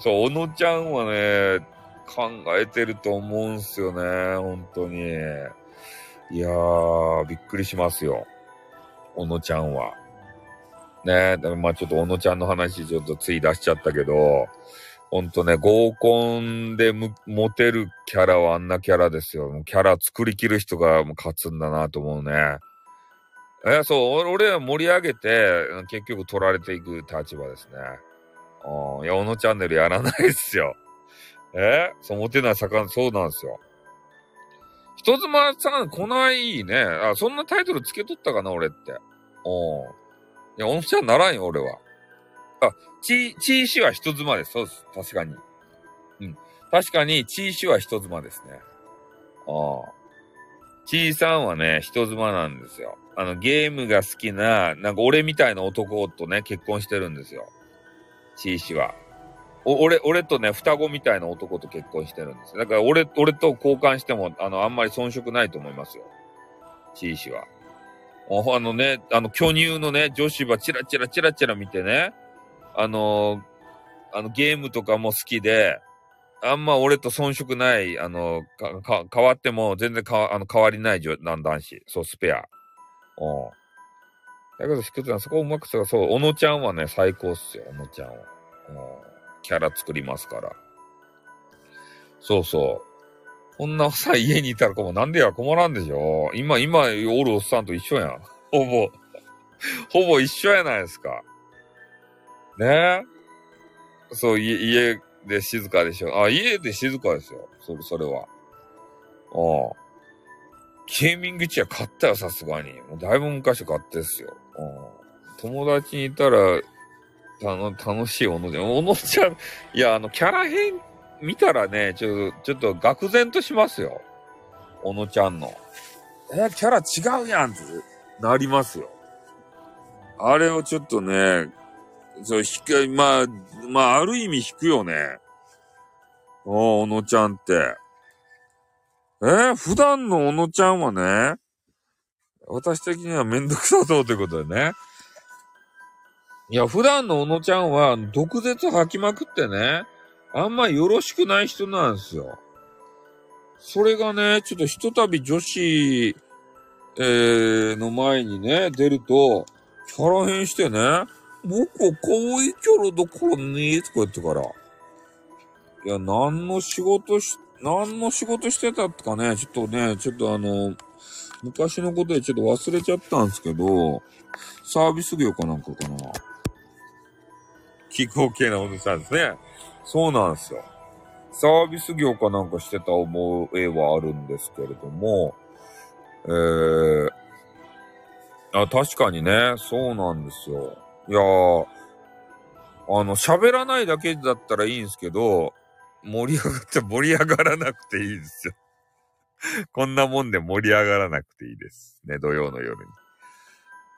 そう、小野ちゃんはね、考えてると思うんすよね、本当に。いやー、びっくりしますよ。小野ちゃんは。ねえ、まあちょっと小野ちゃんの話ちょっとつい出しちゃったけど、ほんとね、合コンでモテるキャラはあんなキャラですよ。もうキャラ作りきる人がもう勝つんだなと思うね。え、そう、俺は盛り上げて、結局取られていく立場ですね。うん、いや、小野チャンネルやらないですよ。え？そう、モテない魚、そうなんですよ。人妻さん来ないね。あ、そんなタイトルつけとったかな、俺って。おいや、おんちゃんならんよ、俺は。あ、ち、ちいしは人妻です。そうです。確かに。うん。確かに、ちいしは人妻ですね。ああ。ちいさんはね、人妻なんですよ。あの、ゲームが好きな、なんか俺みたいな男とね、結婚してるんですよ。ちいしは。俺、俺とね、双子みたいな男と結婚してるんですだから俺、俺と交換しても、あの、あんまり遜色ないと思いますよ。チーシは。あのね、あの、巨乳のね、女子はチラチラチラチラ見てね、あのあの、ゲームとかも好きで、あんま俺と遜色ない、あの、か、か、変わっても全然かあの、変わりない男男子。そう、スペア。うん。だけど、一つはそこをうまくするそう、小野ちゃんはね、最高っすよ、小野ちゃんは。うん。キャラ作りますから。そうそう。こんなさ、家にいたらこうなんでや困らんでしょ今、今、おるおっさんと一緒やん。ほぼ、ほぼ一緒やないですか。ね？え。そう、家、家で静かでしょ。あ、家で静かですよ。それ、それは。うん。ゲーミングチェア買ったよ、さすがに。もうだいぶ昔買ってっすよ。うん。友達にいたら、たの、楽しい小野で。小野ちゃん、いや、あの、キャラ編見たらね、ちょっと、ちょっと愕然としますよ。小野ちゃんの。え、キャラ違うやんってなりますよ。あれをちょっとね、そう、引く、まあ、まあ、ある意味引くよね。お小野ちゃんって。えー、普段の小野ちゃんはね、私的にはめんどくさそうということでね。いや、普段の小野ちゃんは毒舌吐きまくってね、あんまよろしくない人なんですよ。それがね、ちょっとひとたび女子、えー、の前にね、出ると、キャラ変してね、僕は可愛いキャラだからね、とか言ってから。いや、何の仕事し、何の仕事してたとかね、ちょっとね、ちょっとあの、昔のことでちょっと忘れちゃったんですけど、サービス業かなんかかな。気候系なおじさんですね。そうなんですよ。サービス業かなんかしてた思えはあるんですけれども、えー、あ、確かにね、そうなんですよ。いやー、あの、喋らないだけだったらいいんですけど、盛り上がって盛り上がらなくていいですよ。こんなもんで盛り上がらなくていいです。ね、土曜の夜に。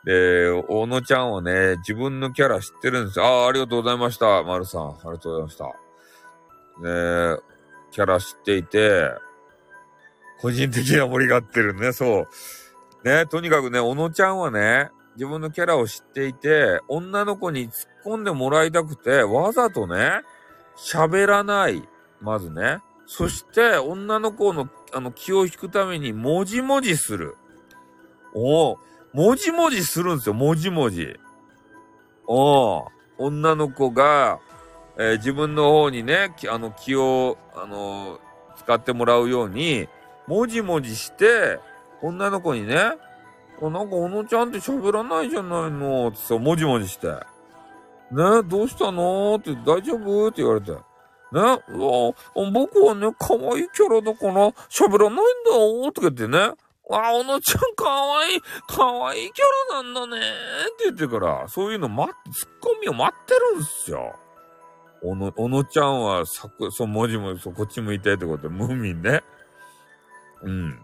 で、小野ちゃんはね、自分のキャラ知ってるんですよ。ああ、ありがとうございました。丸さん。ありがとうございました。ねキャラ知っていて、個人的な盛りがってるね、そう。ね、とにかくね、小野ちゃんはね、自分のキャラを知っていて、女の子に突っ込んでもらいたくて、わざとね、喋らない。まずね。そして、女の子の、あの、気を引くために、もじもじする。おもじもじするんですよ、もじもじ。お女の子が、えー、自分の方にね、あの、気を、あのー、使ってもらうように、もじもじして、女の子にね、なんか、小野ちゃんって喋らないじゃないのってさ、もじもじして。ね、どうしたの？って大丈夫？って言われて。ね、うわ、僕はね、可愛いキャラだから喋らないんだよとか言ってね。わ、小野ちゃん可愛い、可愛いキャラなんだねって言ってから、そういうの待って、ツッコミを待ってるんすよ。おの、おのちゃんは、さく、そう、文字も、そう、こっち向いてってことで、ムーミンね。うん。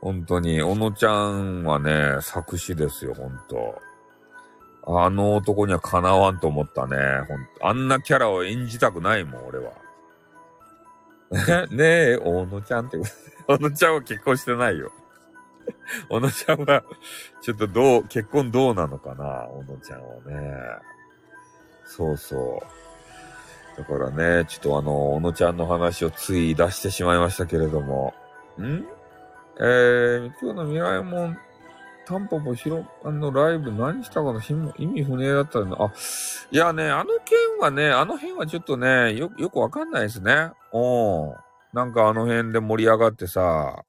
本当に、おのちゃんはね、作詞ですよ、本当あの男にはかなわんと思ったね、ほんと。あんなキャラを演じたくないもん、俺は。<laughs> ねえ、おのちゃんって <laughs> おのちゃんは結婚してないよ。<laughs> おのちゃんは、ちょっとどう、結婚どうなのかな、おのちゃんはね。そうそう。だからね、ちょっとあの、小野ちゃんの話をつい出してしまいましたけれども。ん？えー、今日の未来もタンポポひろ、あのライブ何したかの意味不明だったの。あ、いやね、あの件はね、あの辺はちょっとね、よ、よくわかんないですね。うん。なんかあの辺で盛り上がってさ、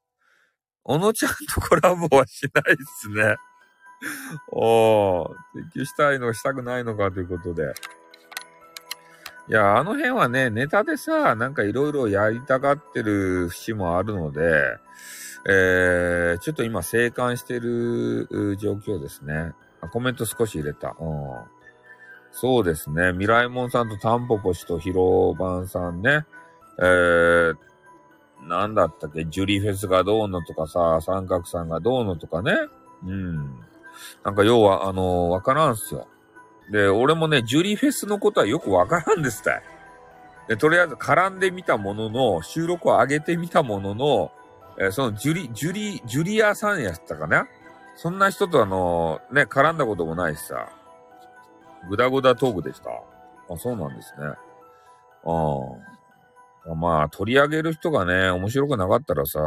小野ちゃんとコラボはしないっすね。<laughs> おー、追求したいのかしたくないのかということで。いや、あの辺はね、ネタでさ、なんかいろいろやりたがってる節もあるので、えー、ちょっと今静観してる状況ですね。あコメント少し入れた。うん。そうですね。ミライモンさんとタンポポ氏とヒロバンさんね。えー、なんだったっけ？ジュリーフェスがどうのとかさ、三角さんがどうのとかね。うん。なんか要は、あのー、わからんすよ。で、俺もね、ジュリーフェスのことはよくわからんですたい。で、とりあえず絡んでみたものの、収録を上げてみたものの、えー、そのジュリ、ジュリ、ジュリアさんやったかな？そんな人とあの、ね、絡んだこともないしさ、ぐだぐだトークでした。あ、そうなんですね。ああ。まあ、取り上げる人がね、面白くなかったらさ、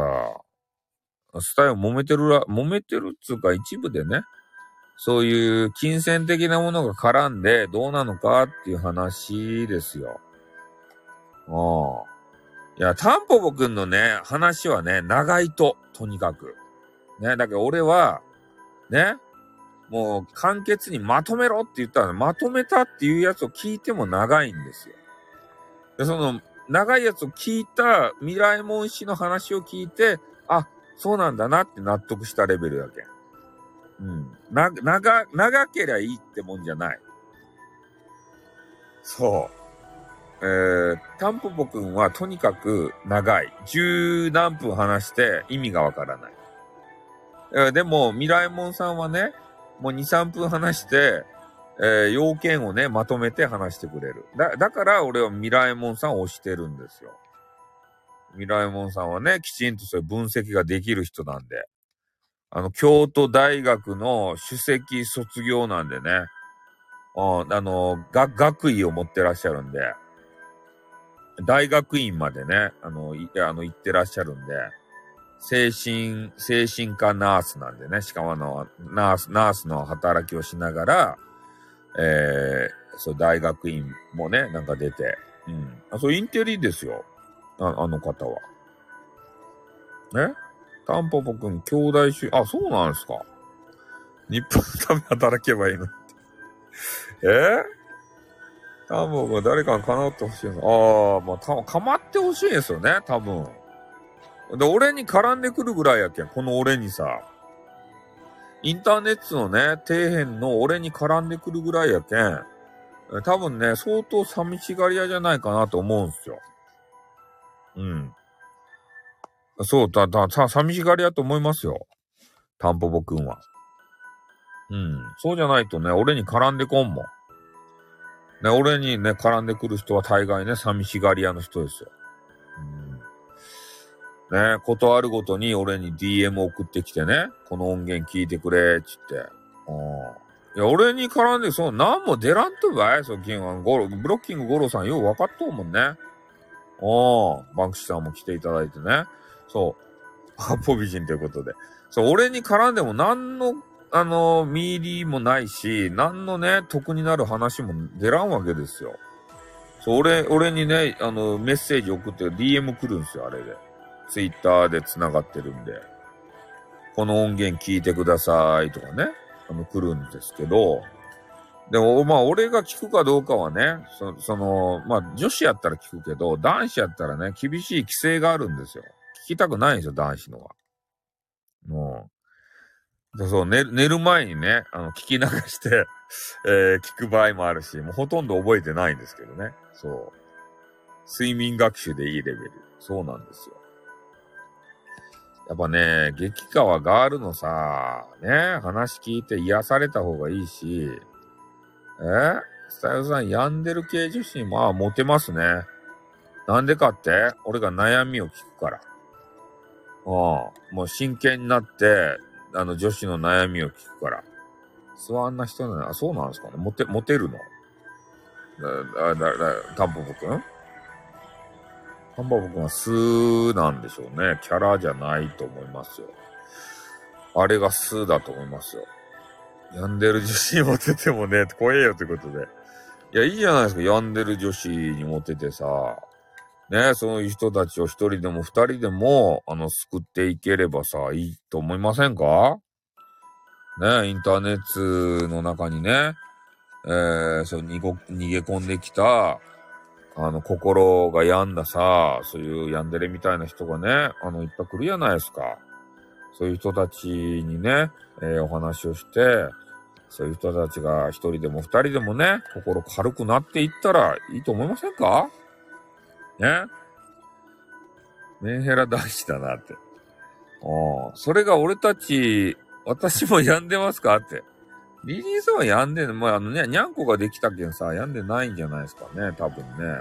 スタイル揉めてるら、揉めてるっつうか一部でね、そういう金銭的なものが絡んでどうなのかっていう話ですよ。ああ。いや、タンポポくんのね、話はね、長いと、とにかく。ね、だけど俺は、ね、もう簡潔にまとめろって言ったら、まとめたっていうやつを聞いても長いんですよ。で、その、長いやつを聞いた未来門氏の話を聞いて、あ、そうなんだなって納得したレベルだけ。うん。な、長、長けりゃいいってもんじゃない。そう。えー、タンポポくんはとにかく長い。十何分話して意味がわからない。えー、でも、ミライモンさんはね、もう2、3分話して、えー、要件をね、まとめて話してくれる。だ、だから俺はミライモンさんを推してるんですよ。ミライモンさんはね、きちんとそういう分析ができる人なんで。あの、京都大学の首席卒業なんでね、ああの、学、学位を持ってらっしゃるんで、大学院までね、あの、い、あの、行ってらっしゃるんで、精神、精神科ナースなんでね、しかもあの、ナース、ナースの働きをしながら、えー、そう、大学院もね、なんか出て、うん。あ、そう、インテリですよ。ああの方は。ね？タンポポくん、兄弟主、あ、そうなんですか。日本のため働けばいいのって。え？タンポポ誰かに叶ってほしいの？ああ、まあ、た、かまってほしいですよね、多分。で、俺に絡んでくるぐらいやけん、この俺にさ。インターネットのね、底辺の俺に絡んでくるぐらいやけん、多分ね、相当寂しがり屋じゃないかなと思うんすよ。うん。そうだ、だ、さ、寂しがり屋と思いますよ。タンポポくんは。うん。そうじゃないとね、俺に絡んでこんもん。ね、俺にね、絡んでくる人は大概ね、寂しがり屋の人ですよ。うん。ね、ことあるごとに俺に DM 送ってきてね、この音源聞いてくれ、つって。うん。いや、俺に絡んで、そう、なんも出らんとばい、そう、金は、ゴロ、ブロッキングゴロさん、よう分かっとうもんね。おー、バンクシーさんも来ていただいてね。そう。八方美人ということで。そう、俺に絡んでも何の、あの、ミーリーもないし、何のね、得になる話も出らんわけですよ。そう、俺、俺にね、あの、メッセージ送って DM 来るんですよ、あれで。ツイッターで繋がってるんで。この音源聞いてくださいとかね。あの、来るんですけど、でも、まあ、俺が聞くかどうかはね、そその、まあ、女子やったら聞くけど、男子やったらね、厳しい規制があるんですよ。聞きたくないんですよ、男子のは。もう。そう寝、寝る前にね、あの、聞き流してえー、聞く場合もあるし、もうほとんど覚えてないんですけどね。そう。睡眠学習でいいレベル。そうなんですよ。やっぱね、激川ガールのさ、ね、話聞いて癒された方がいいし、え？スタイルさん、病んでる系女子にまあモテますね。なんでかって？俺が悩みを聞くから。うん。もう真剣になって、あの女子の悩みを聞くから。そうあんな人なのあ、そうなんですかねモテ、モテるの？だ、だ、だ、タンポポくん？ハンバーグはスなんでしょうね。キャラじゃないと思いますよ。あれがスだと思いますよ。病んでる女子にモテてもね、怖えよってことで。いや、いいじゃないですか。病んでる女子にモテてさ。ね、そういう人たちを一人でも二人でも、あの、救っていければさ、いいと思いませんか？ね、インターネットの中にね、えー、そう、逃げ込んできた、あの、心が病んださ、そういう病んでれみたいな人がね、あの、いっぱい来るじゃないですか。そういう人たちにね、えー、お話をして、そういう人たちが一人でも二人でもね、心軽くなっていったらいいと思いませんか？ね？メンヘラ大事だなって。ああ、それが俺たち、私も病んでますか？って。リリーさんは病んでんまあ、あのね、にゃんこができたけんさ、病んでないんじゃないですかね、多分ね。うん。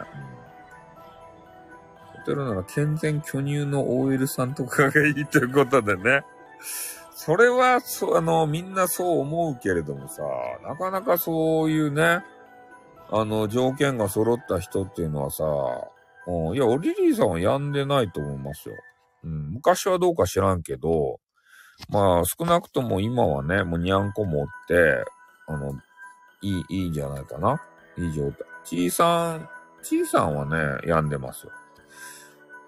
ホテルなら健全巨乳の OL さんとかがいいということでね。それは、そあの、みんなそう思うけれどもさ、なかなかそういうね、あの、条件が揃った人っていうのはさ、うん、いや、リリーさんは病んでないと思いますよ。うん、昔はどうか知らんけど、まあ、少なくとも今はね、もうにゃんこ持って、あの、いい、いいんじゃないかな。いい状態。ちいさん、ちいさんはね、病んでますよ。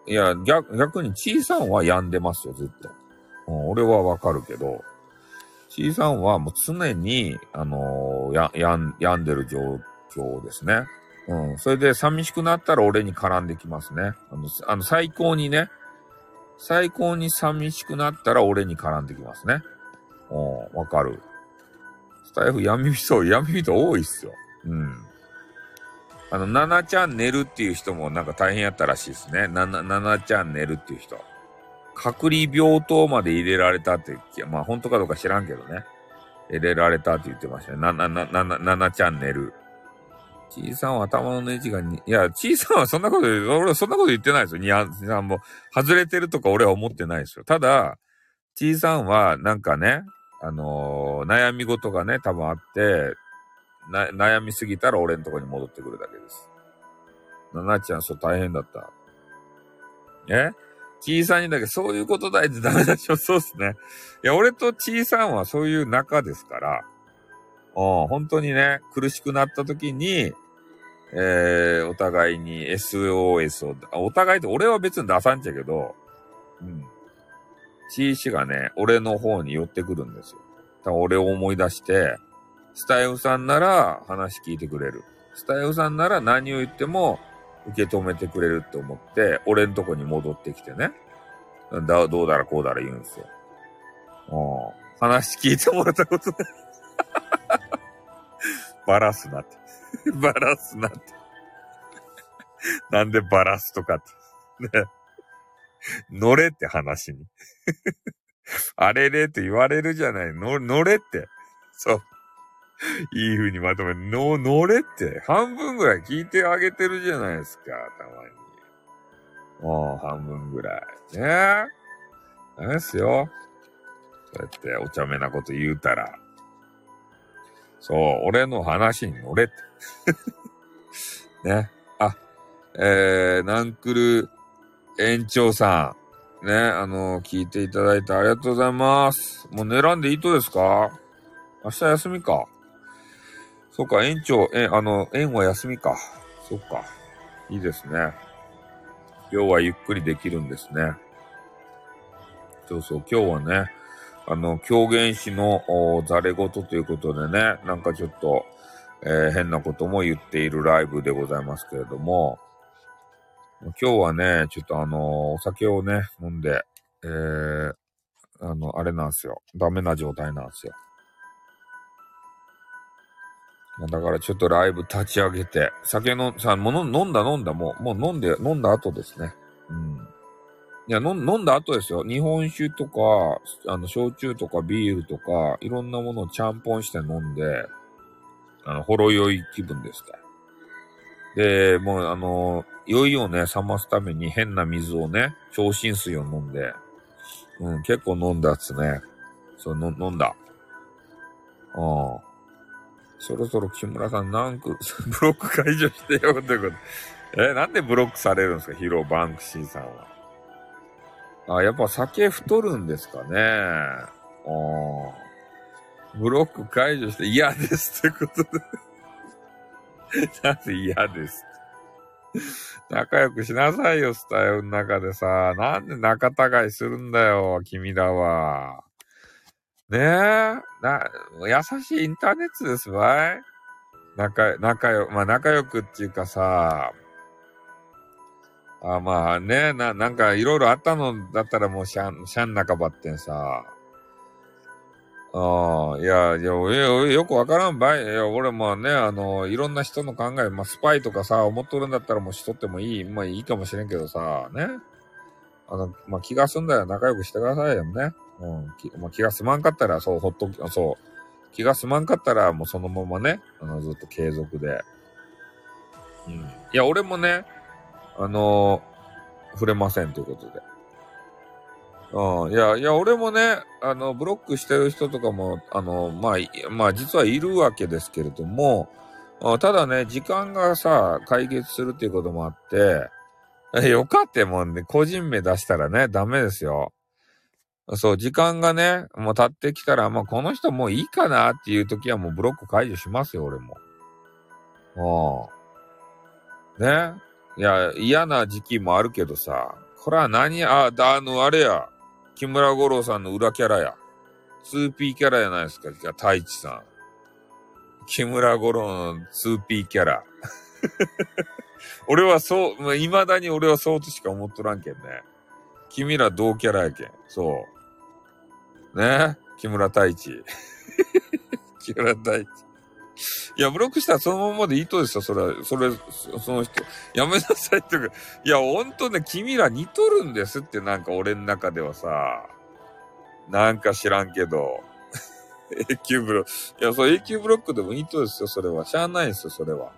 いや、逆、逆にちいさんは病んでますよ、ずっと。うん、俺はわかるけど、ちいさんはもう常に、あのー、や、やん、病んでる状況ですね。うん。それで寂しくなったら俺に絡んできますね。あの、あの最高にね、最高に寂しくなったら俺に絡んできますね。おわかる。スタイフ闇人、闇人多いっすよ。うん。あの、ナナちゃん寝るっていう人もなんか大変やったらしいですね。ナナ、ナナちゃん寝るっていう人。隔離病棟まで入れられたって、まあ本当かどうか知らんけどね。入れられたって言ってましたね。な、な、な、な、ななちゃん寝る。ちいさんは頭のネジがに、いや、ちいさんはそんなこと、俺はそんなこと言ってないですよ。にゃんさんも、外れてるとか俺は思ってないですよ。ただ、ちいさんは、なんかね、あのー、悩み事がね、多分あって、な、悩みすぎたら俺のとこに戻ってくるだけです。ななちゃん、そう大変だった。え？小さんにだけそういうことだいってダメだしょ。<laughs> そうっすね。いや、俺と小さんはそういう仲ですから、うん、本当にね、苦しくなった時に、えー、お互いに SOS を、お互いと、俺は別に出さんちゃけど、うん。C 氏がね、俺の方に寄ってくるんですよ。だ俺を思い出して、スタイフさんなら話聞いてくれる。スタイフさんなら何を言っても受け止めてくれるって思って、俺んとこに戻ってきてね。だ、どうだらこうだら言うんですよ。うん。話聞いてもらったことない。<laughs> バラすなって。<laughs> バラすなって。なんでバラすとかって。ね。<laughs> 乗れって話に。<laughs> あれれって言われるじゃない。の、乗れって。そう。いい風にまとめ、の、乗れって。半分ぐらい聞いてあげてるじゃないですか、たまに。もう半分ぐらい。ねえ。ダメですよ。そうやってお茶目なこと言うたら。そう、俺の話に乗れって。<laughs> ね。あ、えー、ナンクル園長さん。ね、あの、聞いていただいてありがとうございます。もう狙んでいいとですか？明日休みか。そうか、園長、え、あの、園は休みか。そっか。いいですね。今日はゆっくりできるんですね。そうそう、今日はね、あの、狂言師のざれ言ということでね、なんかちょっと、えー、変なことも言っているライブでございますけれども、今日はね、ちょっとあの、お酒をね、飲んで、えー、あの、あれなんですよ。ダメな状態なんですよ。だからちょっとライブ立ち上げて、酒の、さ、もの飲んだ飲んだ、もう、もう飲んで、飲んだ後ですね。うん。いや、飲んだ後ですよ。日本酒とか、あの、焼酎とかビールとか、いろんなものをちゃんぽんして飲んで、あの、ほろ酔い気分ですか。で、もう、あの、酔いをね、冷ますために変な水をね、超浸水を飲んで、うん、結構飲んだっすね。そう、の飲んだ。うん。そろそろ木村さん、なんか、<laughs> ブロック解除してよってこと。え、なんでブロックされるんですか？ヒロバンクシーさんは。あ、やっぱ酒太るんですかね。ああブロック解除して嫌ですってことで。<laughs> なぜ嫌です仲良くしなさいよ、スタイルの中でさ。なんで仲違いするんだよ、君らは。ねえ。な、優しいインターネットですわい。仲、仲良、まあ仲良くっていうかさ、あまあね、な、なんかいろいろあったのだったらもうシャン、シャン中ばってんさ。ああ、いや、いや、よくわからんばい。いや、俺もね、あの、いろんな人の考え、まあ、スパイとかさ、思っとるんだったらもうしとってもいい、まあいいかもしれんけどさ、ね。あの、まあ、気が済んだら仲良くしてくださいよね。うん。きまあ、気が済まんかったら、そう、ほっとき、そう。気が済まんかったら、もうそのままね、あの、ずっと継続で。うん。いや、俺もね、あのー、触れませんということで。うん、いや、いや、俺もね、あの、ブロックしてる人とかも、あの、まあ、まあ、実はいるわけですけれども、ただね、時間がさ、解決するっていうこともあって、よかってもんね、個人名出したらね、ダメですよ。そう、時間がね、もう経ってきたら、まあ、この人もういいかなっていう時はもうブロック解除しますよ、俺も。うん。ね。いや、嫌な時期もあるけどさ、これは何あ、あの、あれや。木村五郎さんの裏キャラや。2P キャラやないですか。じゃあ、太一さん。木村五郎の 2P キャラ。<laughs> 俺はそう、未だに俺はそうとしか思っとらんけんね。君ら同キャラやけん。そう。ね？木村太一。<laughs> 木村太一。いや、ブロックしたらそのままでいいとですよ、それは、それ、その人。やめなさいっていうか、いや、ほんとね、君ら似とるんですって、なんか俺の中ではさ、なんか知らんけど。永久ブロック。いや、そう、永久ブロックでもいいとですよ、それは。しゃあないですよ、それは。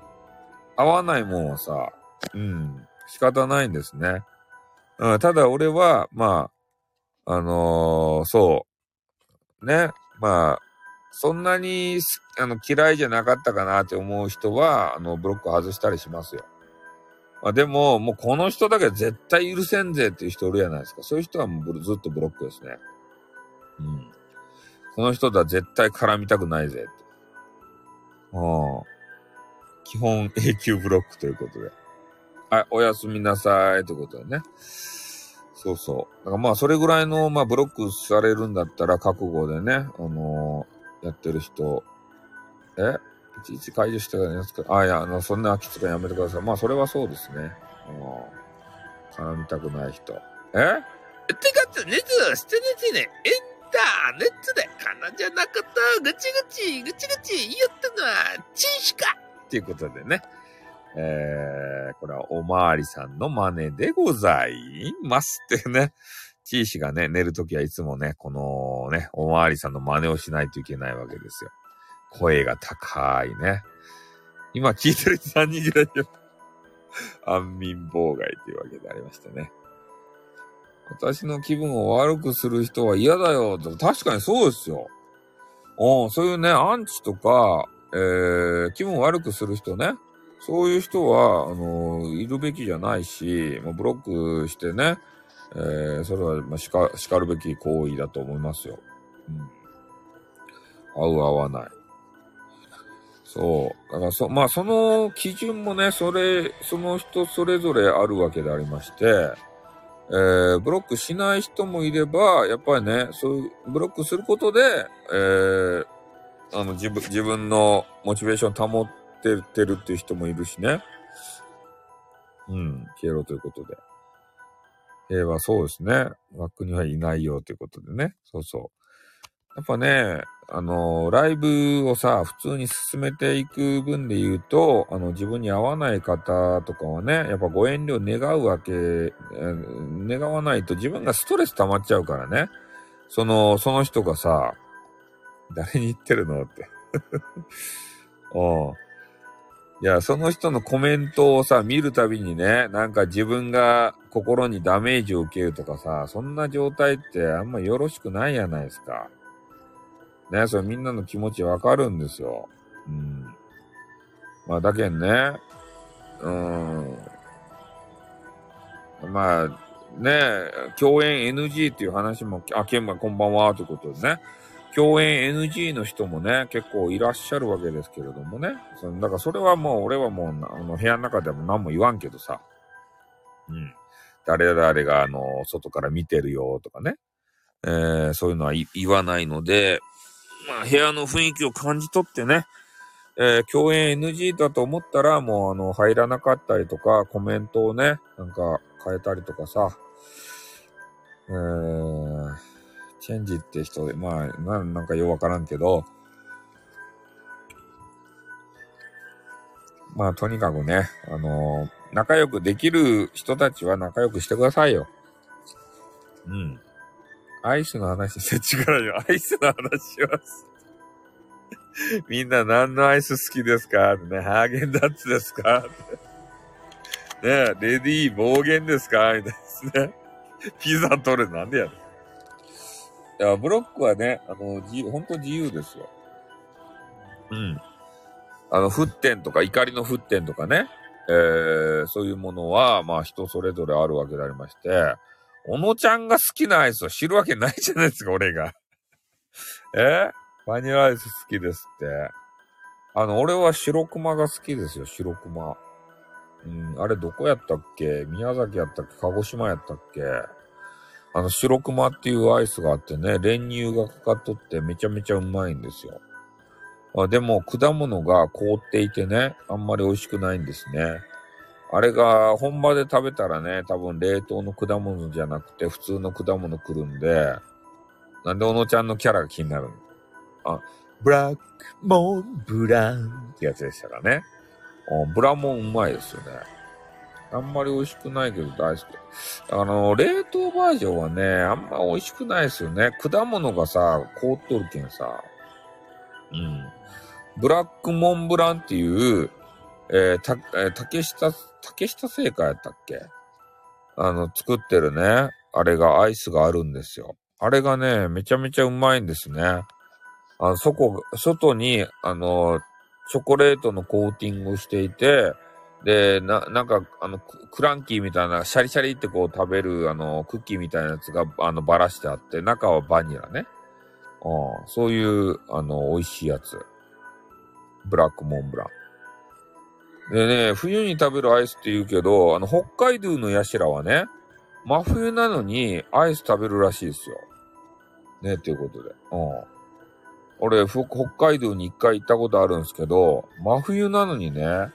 合わないもんはさ、うん、仕方ないんですね。うん、ただ俺は、まあ、あのー、そう、ね、まあ、そんなにあの嫌いじゃなかったかなって思う人は、あの、ブロック外したりしますよ。まあでも、もうこの人だけは絶対許せんぜっていう人いるじゃないですか。そういう人はもうずっとブロックですね。うん。この人とは絶対絡みたくないぜって。うん。基本永久ブロックということで。はい、おやすみなさいということでね。そうそう。だからまあ、それぐらいの、まあ、ブロックされるんだったら、覚悟でね、あのー、やってる人、え？いちいち解除してからやつか、あ、いや、あの、そんな空きつかやめてください。まあ、それはそうですね。うん。絡みたくない人。え？ってか、熱してねてね、インターネットで、彼女のことぐちぐち、ぐちぐち言ったのは、チンしかっていうことでね。えー、これはおまわりさんの真似でございますってね。チーシがね、寝るときはいつもね、このね、おまわりさんの真似をしないといけないわけですよ。声が高いね。今聞いてる人3人ぐらいよ。安眠妨害というわけでありましてね。私の気分を悪くする人は嫌だよ。確かにそうですよ。うん、そういうね、アンチとか、えー、気分悪くする人ね。そういう人は、あの、いるべきじゃないし、まあ、ブロックしてね、えー、それは、まあ、しか、叱るべき行為だと思いますよ。うん。合う合わない。そう。だからそ、まあ、その基準もね、それ、その人それぞれあるわけでありまして、えー、ブロックしない人もいれば、やっぱりね、そういう、ブロックすることで、えー、あの、自分、自分のモチベーション保ってってるっていう人もいるしね。うん、消えろということで。平和、そうですね。枠にはいないよということでね。そうそう。やっぱね、あの、ライブをさ、普通に進めていく分で言うと、あの、自分に合わない方とかはね、やっぱご遠慮願うわけ、願わないと自分がストレス溜まっちゃうからね。その、その人がさ、誰に言ってるのって。<laughs> うん。いや、その人のコメントをさ、見るたびにね、なんか自分が心にダメージを受けるとかさ、そんな状態ってあんまよろしくないやないですか。ね、それみんなの気持ちわかるんですよ。うん。まあ、だけんね、うん。まあ、ね、共演 NG っていう話も、あ、ケンマこんばんは、ということでね。共演 NG の人もね、結構いらっしゃるわけですけれどもね。そのだからそれはもう、俺はもう、あの、部屋の中でも何も言わんけどさ。うん。誰々が、あの、外から見てるよ、とかね。えー、そういうのは言わないので、まあ、部屋の雰囲気を感じ取ってね、えー、共演 NG だと思ったら、もう、あの、入らなかったりとか、コメントをね、なんか変えたりとかさ、えー、チェンジって人で、まあ、ななんかようわからんけど、まあ、とにかくね、あのー、仲良くできる人たちは仲良くしてくださいよ。うん。アイスの話して違うよ。アイスの話します。みんな何のアイス好きですか？ってね、ハーゲンダッツですか？って。ねレディー暴言ですか？みたいですね。ピザ取るなんでやるいや、ブロックはね、あの、自由、ほんと自由ですよ。うん。あの、沸点とか、怒りの沸点とかね、えー、そういうものは、まあ人それぞれあるわけでありまして、小野ちゃんが好きなアイスを知るわけないじゃないですか、俺が。<laughs> え？バニラアイス好きですって。あの、俺は白熊が好きですよ、白熊。うん、あれどこやったっけ？宮崎やったっけ？鹿児島やったっけ？あの、白熊っていうアイスがあってね、練乳がかかっとってめちゃめちゃうまいんですよ。あでも、果物が凍っていてね、あんまり美味しくないんですね。あれが本場で食べたらね、多分冷凍の果物じゃなくて普通の果物来るんで、なんで小野ちゃんのキャラが気になるの？あ、ブラックモンブランってやつでしたらね。ブラモンうまいですよね。あんまり美味しくないけど大好き。あの、冷凍バージョンはね、あんま美味しくないですよね。果物がさ、凍っとるけんさ。うん。ブラックモンブランっていう、えー、た、えー、竹下、竹下製菓やったっけ？あの、作ってるね、あれが、アイスがあるんですよ。あれがね、めちゃめちゃうまいんですね。あの、そこ、外に、あの、チョコレートのコーティングをしていて、で、な、なんか、あの、クランキーみたいな、シャリシャリってこう食べる、あの、クッキーみたいなやつが、あの、ばらしてあって、中はバニラね。うん、そういう、あの、美味しいやつ。ブラックモンブラン。でね、冬に食べるアイスって言うけど、あの、北海道のヤシラはね、真冬なのにアイス食べるらしいですよ。ね、ということで。うん。俺、北海道に一回行ったことあるんですけど、真冬なのにね、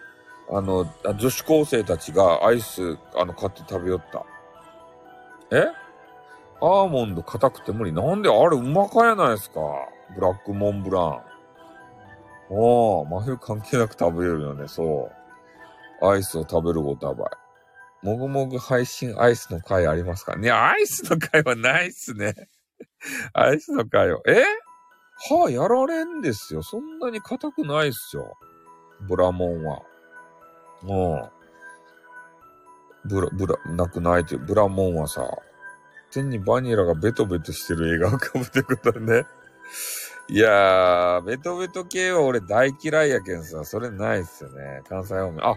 あの、女子高生たちがアイス、あの、買って食べよった。え？アーモンド硬くて無理。なんで？あれうまかやないですか。ブラックモンブラン。おー、真冬関係なく食べれるよね、そう。アイスを食べるごたばい。もぐもぐ配信アイスの回ありますか？ねアイスの回はないっすね。<laughs> アイスの回は。え？はあ、やられんですよ。そんなに硬くないっすよ。ブラモンは。もう、ブラ、ブラ、なくないっていう、ブラモンはさ、手にバニラがベトベトしてる映画をかぶってことね。いやー、ベトベト系は俺大嫌いやけんさ、それないっすよね。関西方面。あ、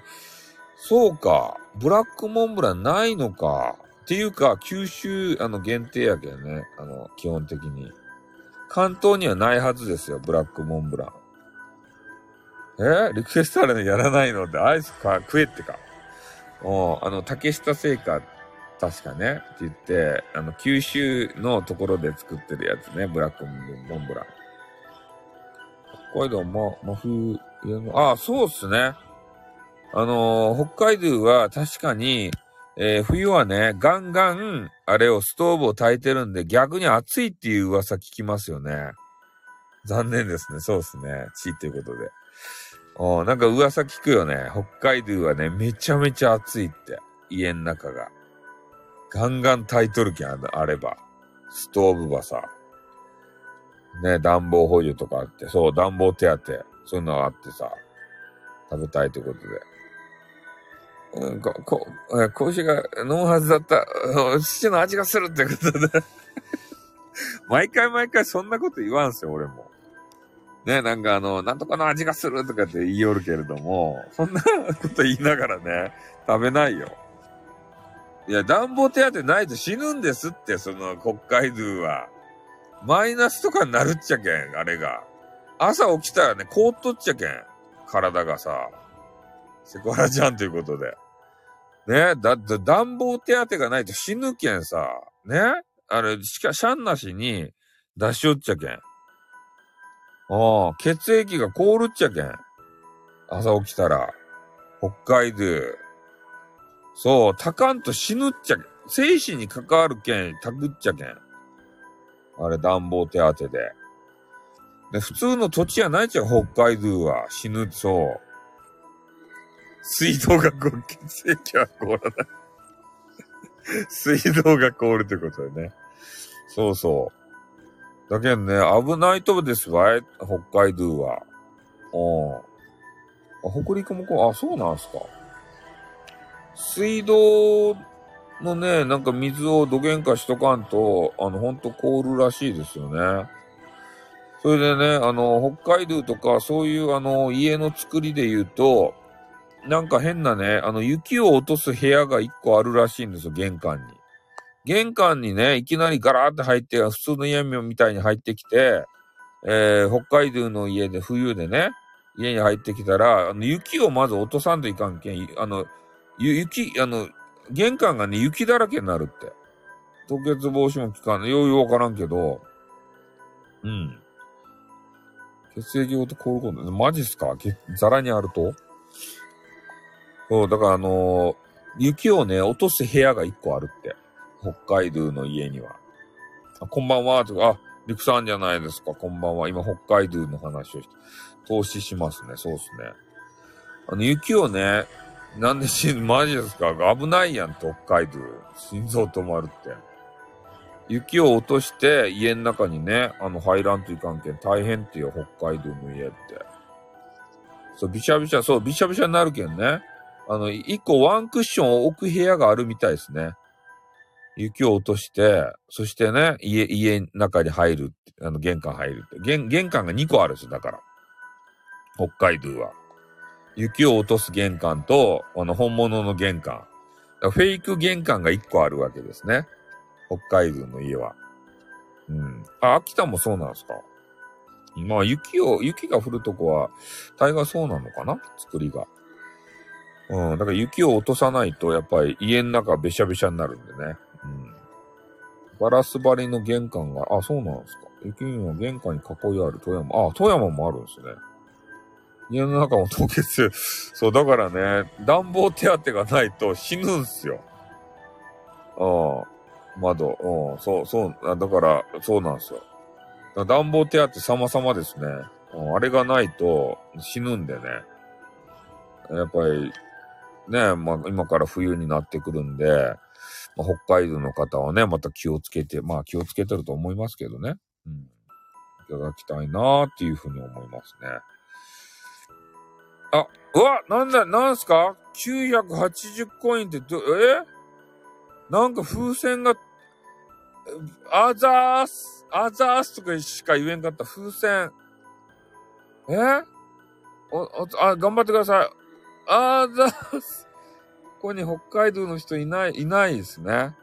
そうか。ブラックモンブランないのか。っていうか、九州、あの、限定やけんね。あの、基本的に。関東にはないはずですよ、ブラックモンブラン。え？リクエストあるのやらないの？で、アイスか、食えってか。おあの、竹下製菓、確かね、って言って、あの、九州のところで作ってるやつね、ブラックモンブラン。北海道、ま、真冬、あ、そうっすね。あのー、北海道は確かに、えー、冬はね、ガンガン、あれをストーブを焚いてるんで、逆に暑いっていう噂聞きますよね。残念ですね。そうですね。地っていうことで。おなんか噂聞くよね。北海道はね、めちゃめちゃ暑いって。家の中が。ガンガン炊いとるけん、あれば。ストーブばさ。ね、暖房補助とかあって、そう、暖房手当。そういうのがあってさ、食べたいってことで。うん、こ、こ、子が飲むはずだった、父の味がするってことで毎回毎回そんなこと言わんすよ、俺も。ね、なんかあの、なんとかの味がするとかって言いよるけれども、そんなこと言いながらね、食べないよ。いや、暖房手当ないと死ぬんですって、その国会道は。マイナスとかになるっちゃけん、あれが。朝起きたらね、凍っとっちゃけん。体がさ。セコラちゃんということで。ね、だって暖房手当がないと死ぬけんさ。ねあれ、しか、シャンなしに出しよっちゃけん。ああ、血液が凍るっちゃけん。朝起きたら。北海道。そう、たかんと死ぬっちゃけん。生死に関わるけん、たくっちゃけん。あれ、暖房手当てで。で、普通の土地やないっちゃ、北海道は。死ぬ、そう。水道が凍る、血液は凍らない。水道が凍るってことでね。そうそう。だけどね、危ないとこですわい、北海道は。うん。北陸もこう、あ、そうなんすか。水道のね、なんか水を土源化しとかんと、あの、ほんと凍るらしいですよね。それでね、あの、北海道とか、そういうあの、家の作りで言うと、なんか変なね、あの、雪を落とす部屋が一個あるらしいんですよ、玄関に。玄関にね、いきなりガラーって入って、普通の家みたいに入ってきて、えー、北海道の家で冬でね、家に入ってきたら、あの、雪をまず落とさんといかんけん、あの、雪、あの、玄関がね、雪だらけになるって。凍結防止も効かんね。ようようわからんけど、うん。血液ごと凍ること、マジっすか？ザラにあると？そう、だからあのー、雪をね、落とす部屋が一個あるって。北海道の家には。あこんばんは、とか、あ、陸さんじゃないですか、こんばんは。今、北海道の話をして、投資しますね、そうっすね。あの、雪をね、なんで死ぬ、マジですか？危ないやん、北海道。心臓止まるって。雪を落として、家の中にね、あの、入らんといかんけん、大変ってよ、北海道の家って。そう、びしゃびしゃ、そう、びしゃびしゃになるけんね。あの、一個ワンクッションを置く部屋があるみたいですね。雪を落として、そしてね、家、家の中に入るあの、玄関入るって。玄、玄関が2個あるんですよ、だから。北海道は。雪を落とす玄関と、あの、本物の玄関。フェイク玄関が1個あるわけですね。北海道の家は。うん。あ、秋田もそうなんですかまあ、雪を、雪が降るとこは、大概そうなのかな作りが。うん。だから雪を落とさないと、やっぱり家の中べしゃべしゃになるんでね。ガラス張りの玄関が、あ、そうなんですか。雪には玄関に囲いある富山。あ、富山もあるんですね。家の中も凍結。<laughs> そう、だからね、暖房手当がないと死ぬんすよ。ああ、窓。うん、そう、そう、だから、そうなんですよ。暖房手当様々ですね。うんあれがないと死ぬんでね。やっぱり、ね、まあ今から冬になってくるんで、北海道の方はね、また気をつけて、まあ気をつけてると思いますけどね。うん。いただきたいなーっていうふうに思いますね。あ、うわ、なんだ、なんすか ?980 コインってど、え？なんか風船が、あざーす、あざーすとかしか言えんかった風船。え？お、お、あ、頑張ってください。あざーす。ここに北海道の人いない、いないですね。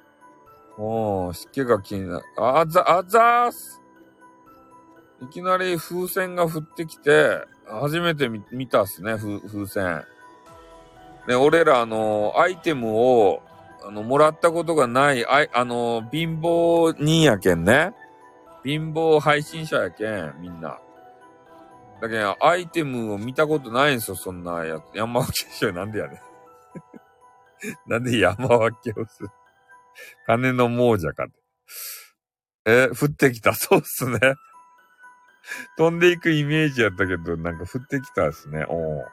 おー、湿気が気になる。あざ、あざーす。いきなり風船が降ってきて、初めて見たっすね、風船。ね、俺らあの、アイテムを、あの、もらったことがない、ああの、貧乏人やけんね。貧乏配信者やけん、みんな。だけど、アイテムを見たことないんすよ、そんなやつ。山分けしよう、なんでやねん。<laughs> なんで山分けをする？金の亡者かって。え、降ってきた？<laughs> そうっすね。飛んでいくイメージやったけど、なんか降ってきたですね。お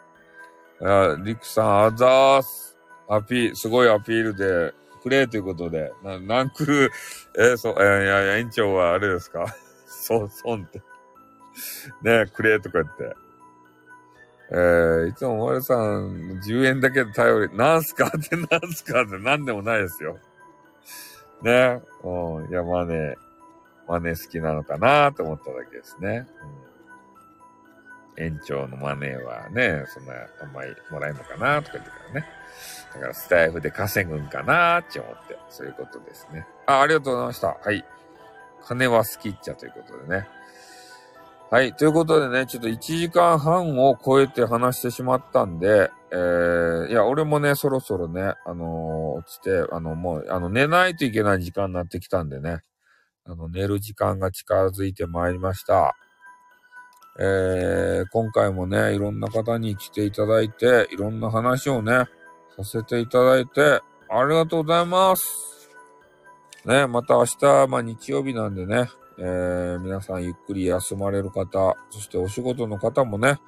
あ、リクさん、あざーす。アピール、すごいアピールで、くれということで、な、なんくる、えー、そう、えー、いやいや、園長はあれですか？<laughs> そう、そんって。ねくれとか言って。えー、いつも丸さん、10円だけで頼り、なんすかってなんすかってなんでもないですよ。ねうん、いや、まあね、真似好きなのかなと思っただけですね。うん、園長の真似はね、そんなあんまりもらえるのかなとか言ってからね。だからスタイフで稼ぐんかなって思って、そういうことですね。あ、ありがとうございました。はい。金は好きっちゃということでね。はい。ということでね、ちょっと1時間半を超えて話してしまったんで、えー、いや、俺もね、そろそろね、あのー、落ちて、あの、もう、あの、寝ないといけない時間になってきたんでね、あの、寝る時間が近づいてまいりました。えー、今回もね、いろんな方に来ていただいて、いろんな話をね、させていただいて、ありがとうございます。ね、また明日、まあ日曜日なんでね、えー、皆さんゆっくり休まれる方、そしてお仕事の方もね、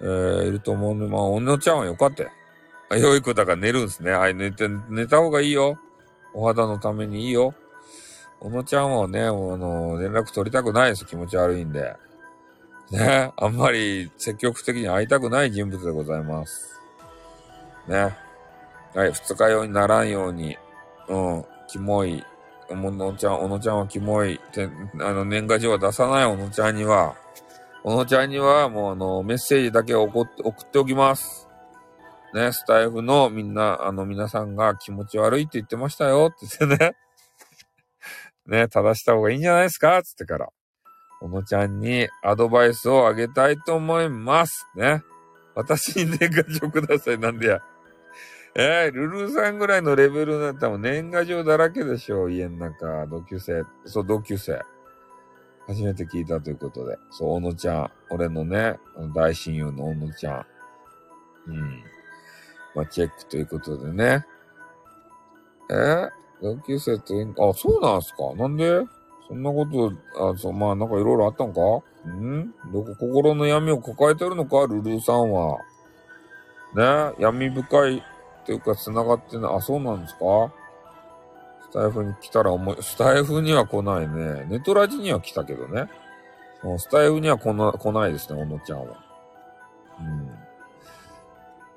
えー、いると思うんで、まあ、おのちゃんはよかったよ。良い子だから寝るんすね。はい、寝て、寝た方がいいよ。お肌のためにいいよ。小野ちゃんはね、あの、連絡取りたくないです。気持ち悪いんで。ね、あんまり積極的に会いたくない人物でございます。ね。はい、二日酔いにならんように、うん、キモい。小野ちゃん、小野ちゃんはキモい。てあの、年賀状は出さない小野ちゃんには、小野ちゃんにはもうあの、メッセージだけ送って送っておきます。ね、スタイフのみんな、あの、皆さんが気持ち悪いって言ってましたよって言ってね。ね、正した方がいいんじゃないですかつってから。おのちゃんにアドバイスをあげたいと思います。ね。私に年賀状ください。なんでや。えー、ルルーさんぐらいのレベルになったら年賀状だらけでしょう。家の中、同級生。そう、同級生。初めて聞いたということで。そう、小野ちゃん。俺のね、大親友の小野ちゃん。うん。まあ、チェックということでね。えー、同級生と、あ、そうなんすか？なんで？そんなこと、あ、そう、まあなんかいろいろあったんか？ん？どこ、心の闇を抱えてるのか？ルルーさんは。ね？闇深いっていうか繋がってな、あ、そうなんですか？スタイフに来たら思い、スタイフには来ないね。ネトラジには来たけどね。スタイフには来な、来ないですね、小野ちゃんは。うん。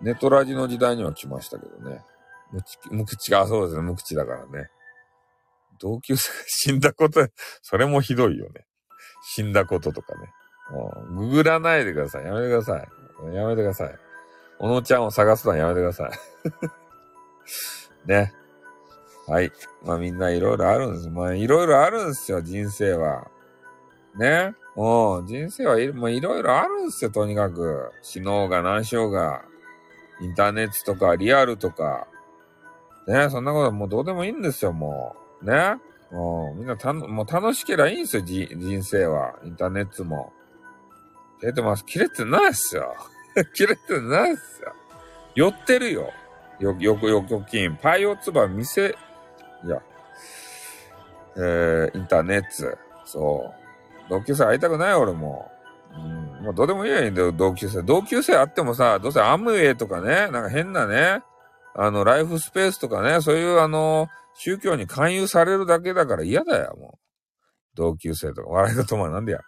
ネトラジの時代には来ましたけどね。無口、無口が、そうですね、無口だからね。同級生が死んだこと、それもひどいよね。死んだこととかね。もう、ググらないでください。やめてください。やめてください。おのちゃんを探すのはやめてください。<laughs> ね。はい。まあみんないろいろあるんです。まあいろいろあるんですよ、人生は。ね。うん、人生はいろいろあるんですよ、とにかく。死のうが何しようが。インターネットとかリアルとか。ね、そんなこともうどうでもいいんですよ、もう。ね。もうみんなたのもう楽しければいいんですよ、じ人生は。インターネットも。切れてます。切れてないっすよ。<laughs> 切れてないっすよ。寄ってるよ。よ、よ、よ、預金。パイオツバ店、いや、えー、インターネット。そう。同級生会いたくない俺も。うん、もうどうでもいいやんだよ、同級生。同級生あってもさ、どうせアムウェイとかね、なんか変なね、あの、ライフスペースとかね、そういうあの、宗教に勧誘されるだけだから嫌だよ、もう。同級生とか。笑いとまなんでや。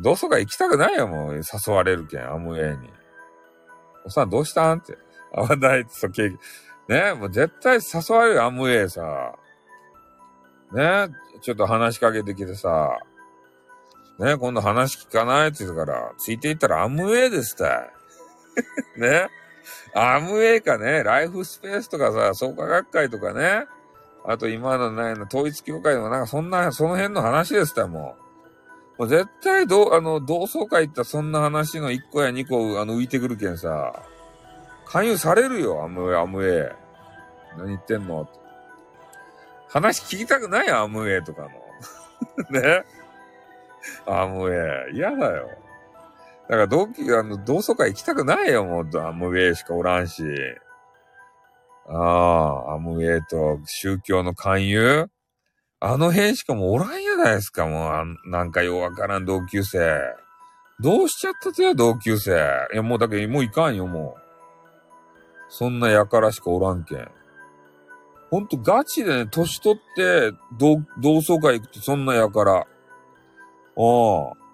同窓会行きたくないよ、もう。誘われるけん、アムウェイに。おさんどうしたんって。合わないって、そ、ケね、もう絶対誘われるよ、アムウェイさ。ね、ちょっと話しかけてきてさ。ね、今度話聞かないって言うから、ついていったらアムウェイですって。<laughs> ね。アムウェイかね、ライフスペースとかさ、創価学会とかね。あと今のないの、統一協会とかなんかそんな、その辺の話ですってもう。もう絶対ど、あの、同窓会行ったらそんな話の1個や2個、あの、浮いてくるけんさ。勧誘されるよ、アムウェイ、アムウェイ。何言ってんの？話聞きたくないよ、アムウェイとかの。<laughs> ね？アムウェイ。嫌だよ。だから同期、あの、同窓会行きたくないよ、もう、アムウェイしかおらんし。ああ、アムウェイと宗教の勧誘？あの辺しかもおらんやないですか、もう、なんかようわからん同級生。どうしちゃったとや、同級生。いや、もうだけど、もういかんよ、もう。そんなやからしかおらんけん。ほんとガチでね、年取って、同、同窓会行くとそんなやから。ああ。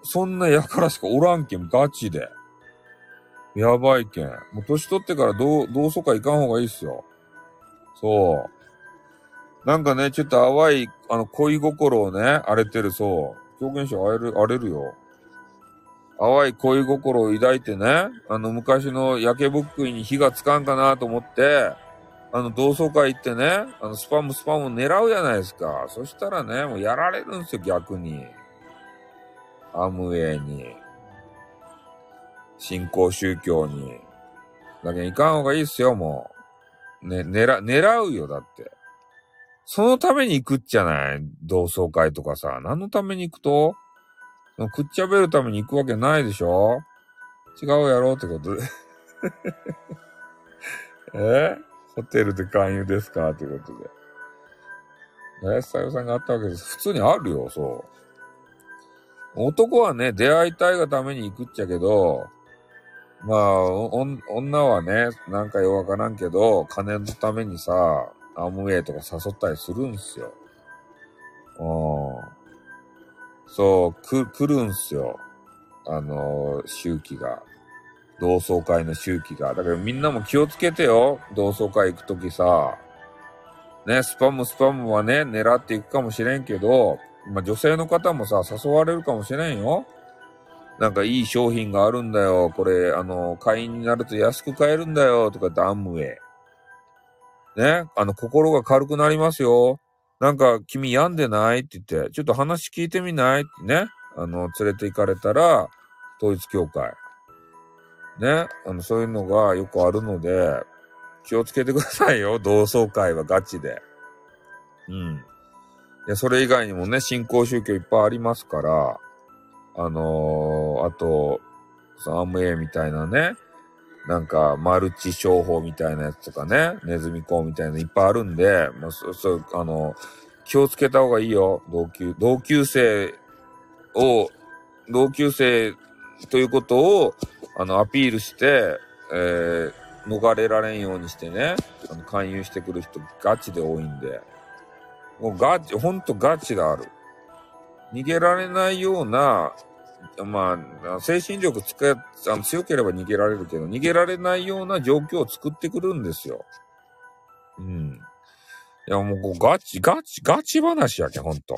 そんなやからしかおらんけん、ガチで。やばいけん。もう年取ってから同、同窓会行かん方がいいっすよ。そう。なんかね、ちょっと淡い、あの、恋心をね、荒れてる、そう。表現者荒れる、荒れるよ。淡い恋心を抱いてね、あの、昔の焼けぼっくいに火がつかんかなと思って、あの、同窓会行ってね、あの、スパムスパム狙うじゃないですか。そしたらね、もうやられるんですよ、逆に。アムウェイに、新興宗教に。だけど行かん方がいいっすよ、もう。ね、狙、狙うよ、だって。そのために行くっちゃない？同窓会とかさ。何のために行くと？くっちゃべるために行くわけないでしょ？違うやろってことで <laughs> え？ホテルで勧誘ですか？ってことで。林さよさんがあったわけです。普通にあるよ、そう。男はね、出会いたいがために行くっちゃけど、まあ、女はね、なんかよわからんけど、金のためにさ、アムウェイとか誘ったりするんすよ。うん。そう、く、来るんすよ。あの、周期が。同窓会の周期が。だからみんなも気をつけてよ。同窓会行くときさ。ね、スパムスパムはね、狙っていくかもしれんけど、ま、女性の方もさ、誘われるかもしれんよ。なんかいい商品があるんだよ。これ、あの、会員になると安く買えるんだよ。とかダムウェイ。ね。あの、心が軽くなりますよ。なんか、君病んでないって言って、ちょっと話聞いてみないってね。あの、連れて行かれたら、統一教会。ね。あの、そういうのがよくあるので、気をつけてくださいよ。同窓会はガチで。うん。いや、それ以外にもね、新興宗教いっぱいありますから、あのー、あと、アムエみたいなね、なんか、マルチ商法みたいなやつとかね、ネズミ講みたいなのいっぱいあるんで、まあ、そ、そう、あの、気をつけた方がいいよ。同級、同級生を、同級生ということを、あの、アピールして、えー、逃れられんようにしてね、あの、勧誘してくる人ガチで多いんで。もうガチ、ほんとガチである。逃げられないような、まあ、精神力つかあの強ければ逃げられるけど、逃げられないような状況を作ってくるんですよ。うん。いや、もうこうガチ、ガチ、ガチ話やけ、ほんと。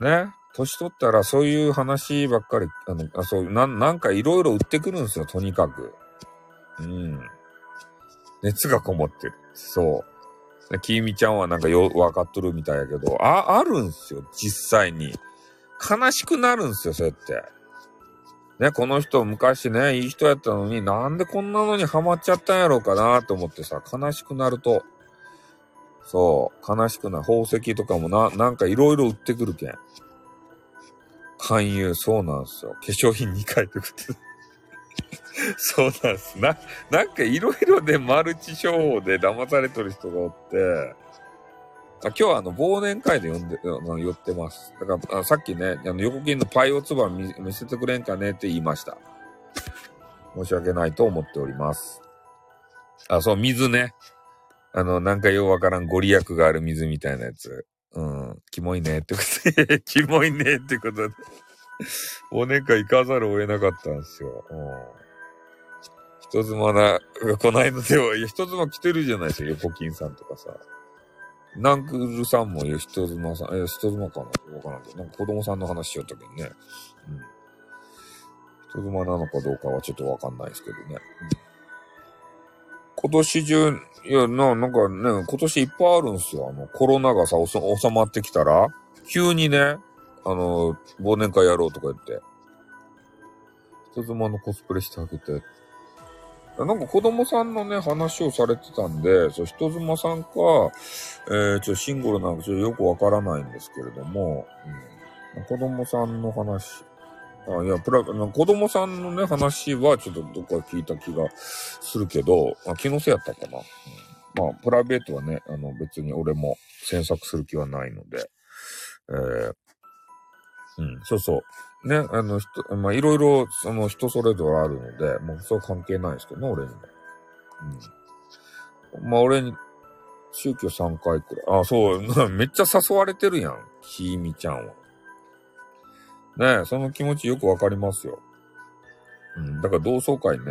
ね？年取ったらそういう話ばっかり、あの、あそう、なん、なんかいろいろ売ってくるんですよ、とにかく。うん。熱がこもってる。そう。きみちゃんはなんかよ、わかっとるみたいやけど、あ、あるんすよ、実際に。悲しくなるんすよ、そうやって。ね、この人昔ね、いい人やったのに、なんでこんなのにハマっちゃったんやろうかなと思ってさ、悲しくなると、そう、悲しくなる。宝石とかもな、なんかいろいろ売ってくるけん。勧誘、そうなんすよ。化粧品2回とかって。<laughs> そうなんす。な、なんかいろいろでマルチ商法で騙されてる人がおって、今日はあの忘年会で呼んで、寄ってます。だからさっきね、あの横金のパイオツバ見見せてくれんかねって言いました。申し訳ないと思っております。あ、そう、水ね。あの、なんかようわからんご利益がある水みたいなやつ。うん、キモいねってことで、<laughs> キモいねってことで、忘年会行かざるを得なかったんですよ。うん。人妻な、こないだでは、いや、人妻来てるじゃないですか、横金さんとかさ。ナンクルさんも人妻さん、え、人妻かな？わからんけど、なんか子供さんの話しよったけどね。うん。人妻なのかどうかはちょっとわかんないですけどね。うん、今年中、いや、な、なんかね、今年いっぱいあるんすよ。あの、コロナがさ、収まってきたら、急にね、あの、忘年会やろうとか言って、人妻のコスプレしてあげて、なんか子供さんのね、話をされてたんで、そう、人妻さんか、えー、ちょ、シングルなんかちょよくわからないんですけれども、うん、子供さんの話、あいや、プラ、子供さんのね、話はちょっとどっか聞いた気がするけど、あ気のせいやったかな。うん、まあ、プライベートはね、あの別に俺も詮索する気はないので、えー、うん、そうそう。ね、あの、人、ま、いろいろ、その人それぞれあるので、もうそれは関係ないですけどね、俺にも。うん。まあ、俺に、宗教3回くらい。あ、そう、<laughs> めっちゃ誘われてるやん。ひいみちゃんは。ねえ、その気持ちよくわかりますよ。うん、だから同窓会ね、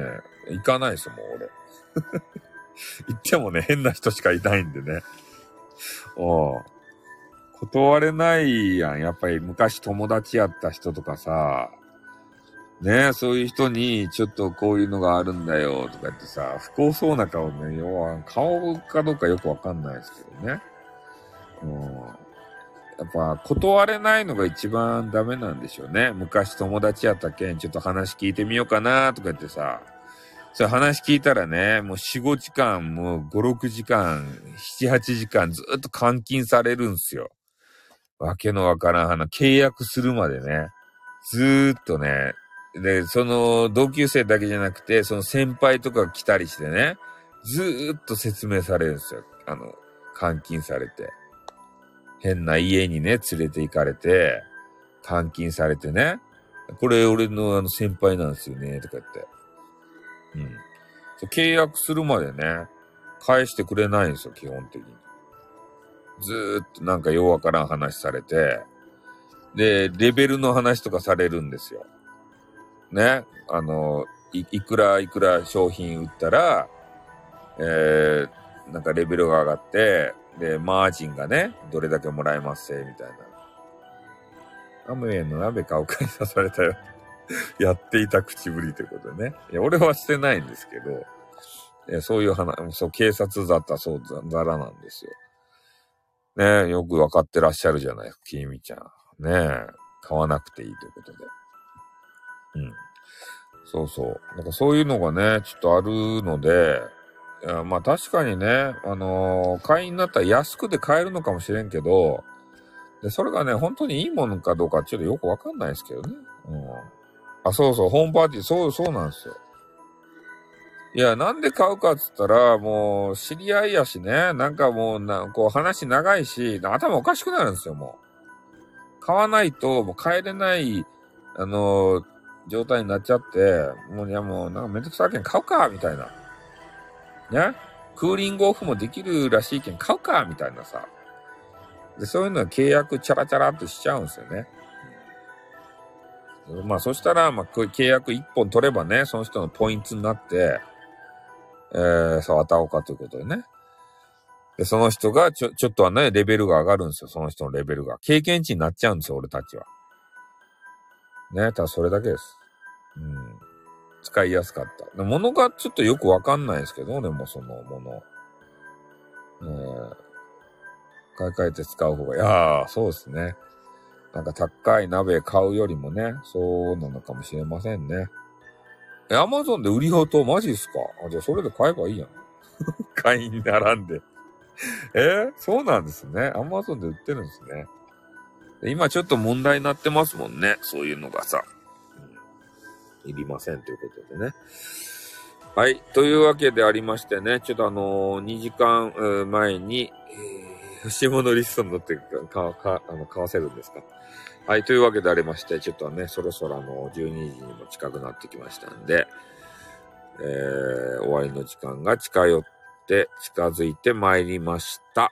行かないですもん、俺。<laughs> 行ってもね、変な人しかいないんでね。ああ。断れないやん。やっぱり昔友達やった人とかさ、ねえ、そういう人に、ちょっとこういうのがあるんだよ、とか言ってさ、不幸そうな顔ね、要は、顔かどうかよくわかんないですけどね。うん。やっぱ、断れないのが一番ダメなんでしょうね。昔友達やったけん、ちょっと話聞いてみようかな、とか言ってさ、そう話聞いたらね、もう4、5時間、もう5、6時間、7、8時間ずっと監禁されるんすよ。わけのわからん話、契約するまでね、ずーっとね、で、その同級生だけじゃなくて、その先輩とか来たりしてね、ずーっと説明されるんですよ。あの、監禁されて。変な家にね、連れて行かれて、監禁されてね、これ俺のあの先輩なんですよね、とか言って。うん。契約するまでね、返してくれないんですよ、基本的に。ずっとなんかようわからん話されて、で、レベルの話とかされるんですよ。ね？あの、いいくらいくら商品売ったら、えー、なんかレベルが上がって、で、マージンがね、どれだけもらえますせ、みたいな。アムウェイの鍋買うかに刺されたよ。<laughs> やっていた口ぶりということでね。いや、俺はしてないんですけど、そういう話、そう、警察だったそうざらなんですよ。ねえよくわかってらっしゃるじゃない、きみちゃん。ねえ買わなくていいということで。うん。そうそう。なんかそういうのがね、ちょっとあるので、いやまあ確かにね、あのー、会員になったら安くで買えるのかもしれんけど、で、それがね、本当にいいものかどうかちょっとよくわかんないですけどね。うん。あ、そうそう、ホームパーティー、そう、そうなんですよ。いや、なんで買うかっつったら、もう、知り合いやしね、なんかもう、な、こう話長いし、頭おかしくなるんですよ、もう。買わないと、もう帰れない、あのー、状態になっちゃって、もう、いやもう、なんかめんどくさいけん買うか、みたいな。ね？クーリングオフもできるらしいけん買うか、みたいなさ。で、そういうのは契約チャラチャラっとしちゃうんですよね。まあ、そしたら、まあ、契約1本取ればね、その人のポイントになって、えー、触ったおかということでね。で、その人がちょ、ちょっとはね、レベルが上がるんですよ。その人のレベルが。経験値になっちゃうんですよ、俺たちは。ね、ただそれだけです。うん。使いやすかった。で物がちょっとよくわかんないですけど、でもそのもの。えー、買い替えて使う方が、いやー、そうですね。なんか高い鍋買うよりもね、そうなのかもしれませんね。え、アマゾンで売り用とマジっすか？あ、じゃあそれで買えばいいやん。<laughs> 会員に並んで。えー、そうなんですね。アマゾンで売ってるんですね。今ちょっと問題になってますもんね。そういうのがさ。うん、いりませんということでね。はい。というわけでありましてね、ちょっとあのー、2時間前に、えー、下のリストに乗ってか、か、あの、買わせるんですか？はい。というわけでありまして、ちょっとね、そろそろあの、12時にも近くなってきましたんで、えー、終わりの時間が近寄って近づいてまいりました。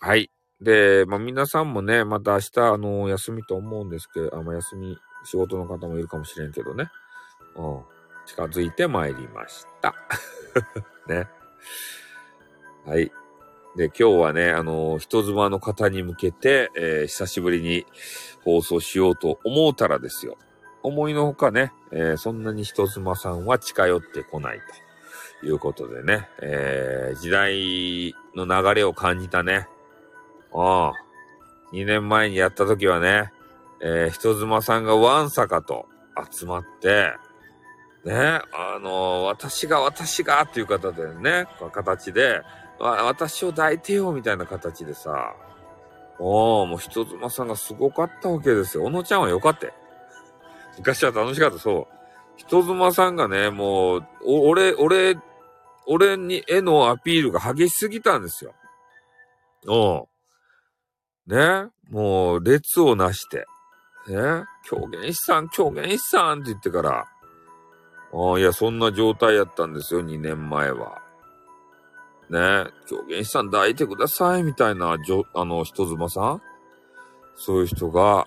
はい。で、まあ、皆さんもね、また明日、あの、休みと思うんですけど、あ、まあ、休み、仕事の方もいるかもしれんけどね。うん。近づいてまいりました。<laughs> ね。はい。で、今日はね、あの、人妻の方に向けて、えー、久しぶりに放送しようと思うたらですよ。思いのほかね、えー、そんなに人妻さんは近寄ってこないということでね、えー、時代の流れを感じたね。ああ、2年前にやった時はね、えー、人妻さんがわんさかと集まって、ね、あのー、私が私がっていう方でね、形で、私を抱いてよみたいな形でさ、おー、もう人妻さんがすごかったわけですよ。小野ちゃんはよかった。昔は楽しかった、そう。人妻さんがね、もう、俺、俺、俺に、絵のアピールが激しすぎたんですよ。おね、もう、列をなして、ね、狂言師さん、狂言師さんって言ってから、ああ、いや、そんな状態やったんですよ、2年前は。ね、狂言師さん抱いてください、みたいな、じょ、あの、人妻さん？そういう人が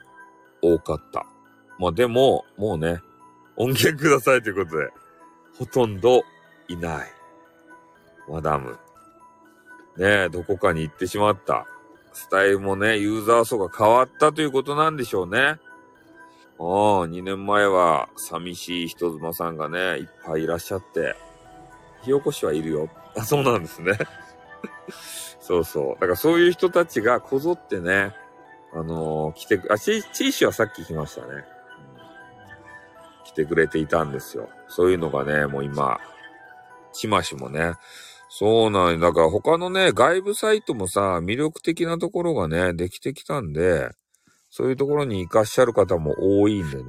多かった。まあでも、もうね、音源くださいということで、ほとんどいない。マダム。ねえ、どこかに行ってしまった。スタイルもね、ユーザー層が変わったということなんでしょうね。ああ、2年前は寂しい人妻さんがね、いっぱいいらっしゃって、火起こしはいるよ。あ、そうなんですね。<laughs> そうそう。だからそういう人たちがこぞってね、あのー、来てく、あ、チーシはさっき来ましたね、うん。来てくれていたんですよ。そういうのがね、もう今、ちましもね、そうなんだから他のね、外部サイトもさ、魅力的なところがね、できてきたんで、そういうところに活かしゃる方も多いんでね、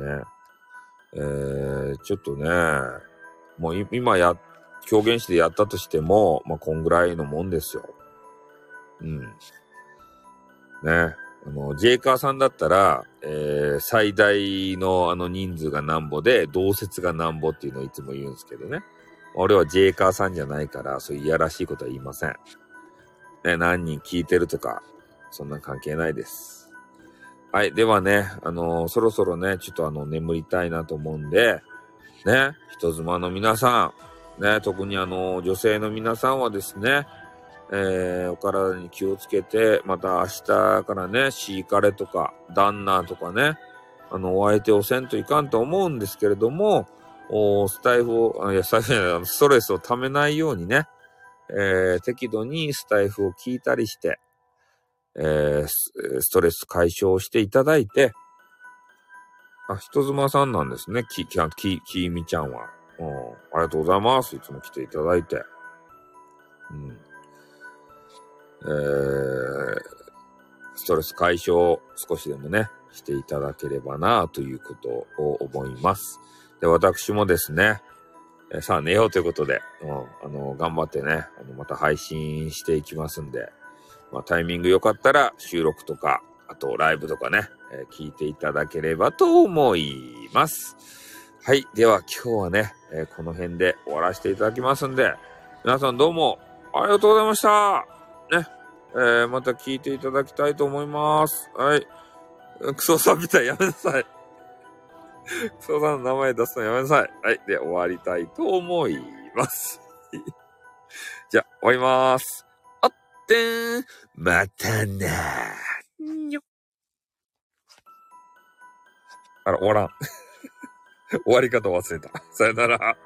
えー、ちょっとね、もう今やっ、表現してやったとしても、まあ、こんぐらいのもんですよ。うん。ね。あの、ジェイカーさんだったら、えー、最大のあの人数がなんぼで、同説がなんぼっていうのをいつも言うんですけどね。俺はジェイカーさんじゃないから、そういういやらしいことは言いません。ね、何人聞いてるとか、そんな関係ないです。はい。ではね、あのー、そろそろね、ちょっとあの、眠りたいなと思うんで、ね、人妻の皆さん、ね、特にあの、女性の皆さんはですね、えー、お体に気をつけて、また明日からね、シーカレとか、旦那とかね、あの、お相手をせんといかんと思うんですけれども、おスタイフを、いや、ストレスを溜めないようにね、えー、適度にスタイフを聞いたりして、えー、ストレス解消していただいて、あ、人妻さんなんですね、き、き、き、きみちゃんは。うん、ありがとうございます。いつも来ていただいて。うん。えー、ストレス解消少しでもね、していただければな、ということを思います。で、私もですね、えさあ寝ようということで、うん、あの、頑張ってね、あの、また配信していきますんで、まあ、タイミング良かったら収録とか、あとライブとかね、えー、聞いていただければと思います。はい。では今日はね、えー、この辺で終わらせていただきますんで、皆さんどうもありがとうございました。ね。えー、また聞いていただきたいと思います。はい。クソさんみたいやめなさい。<laughs> クソさんの名前出すのやめなさい。はい。で、終わりたいと思います。<laughs> じゃあ、終わります。あってーん。またなー。にょ。あら、終わらん。終わり方忘れた。さよなら。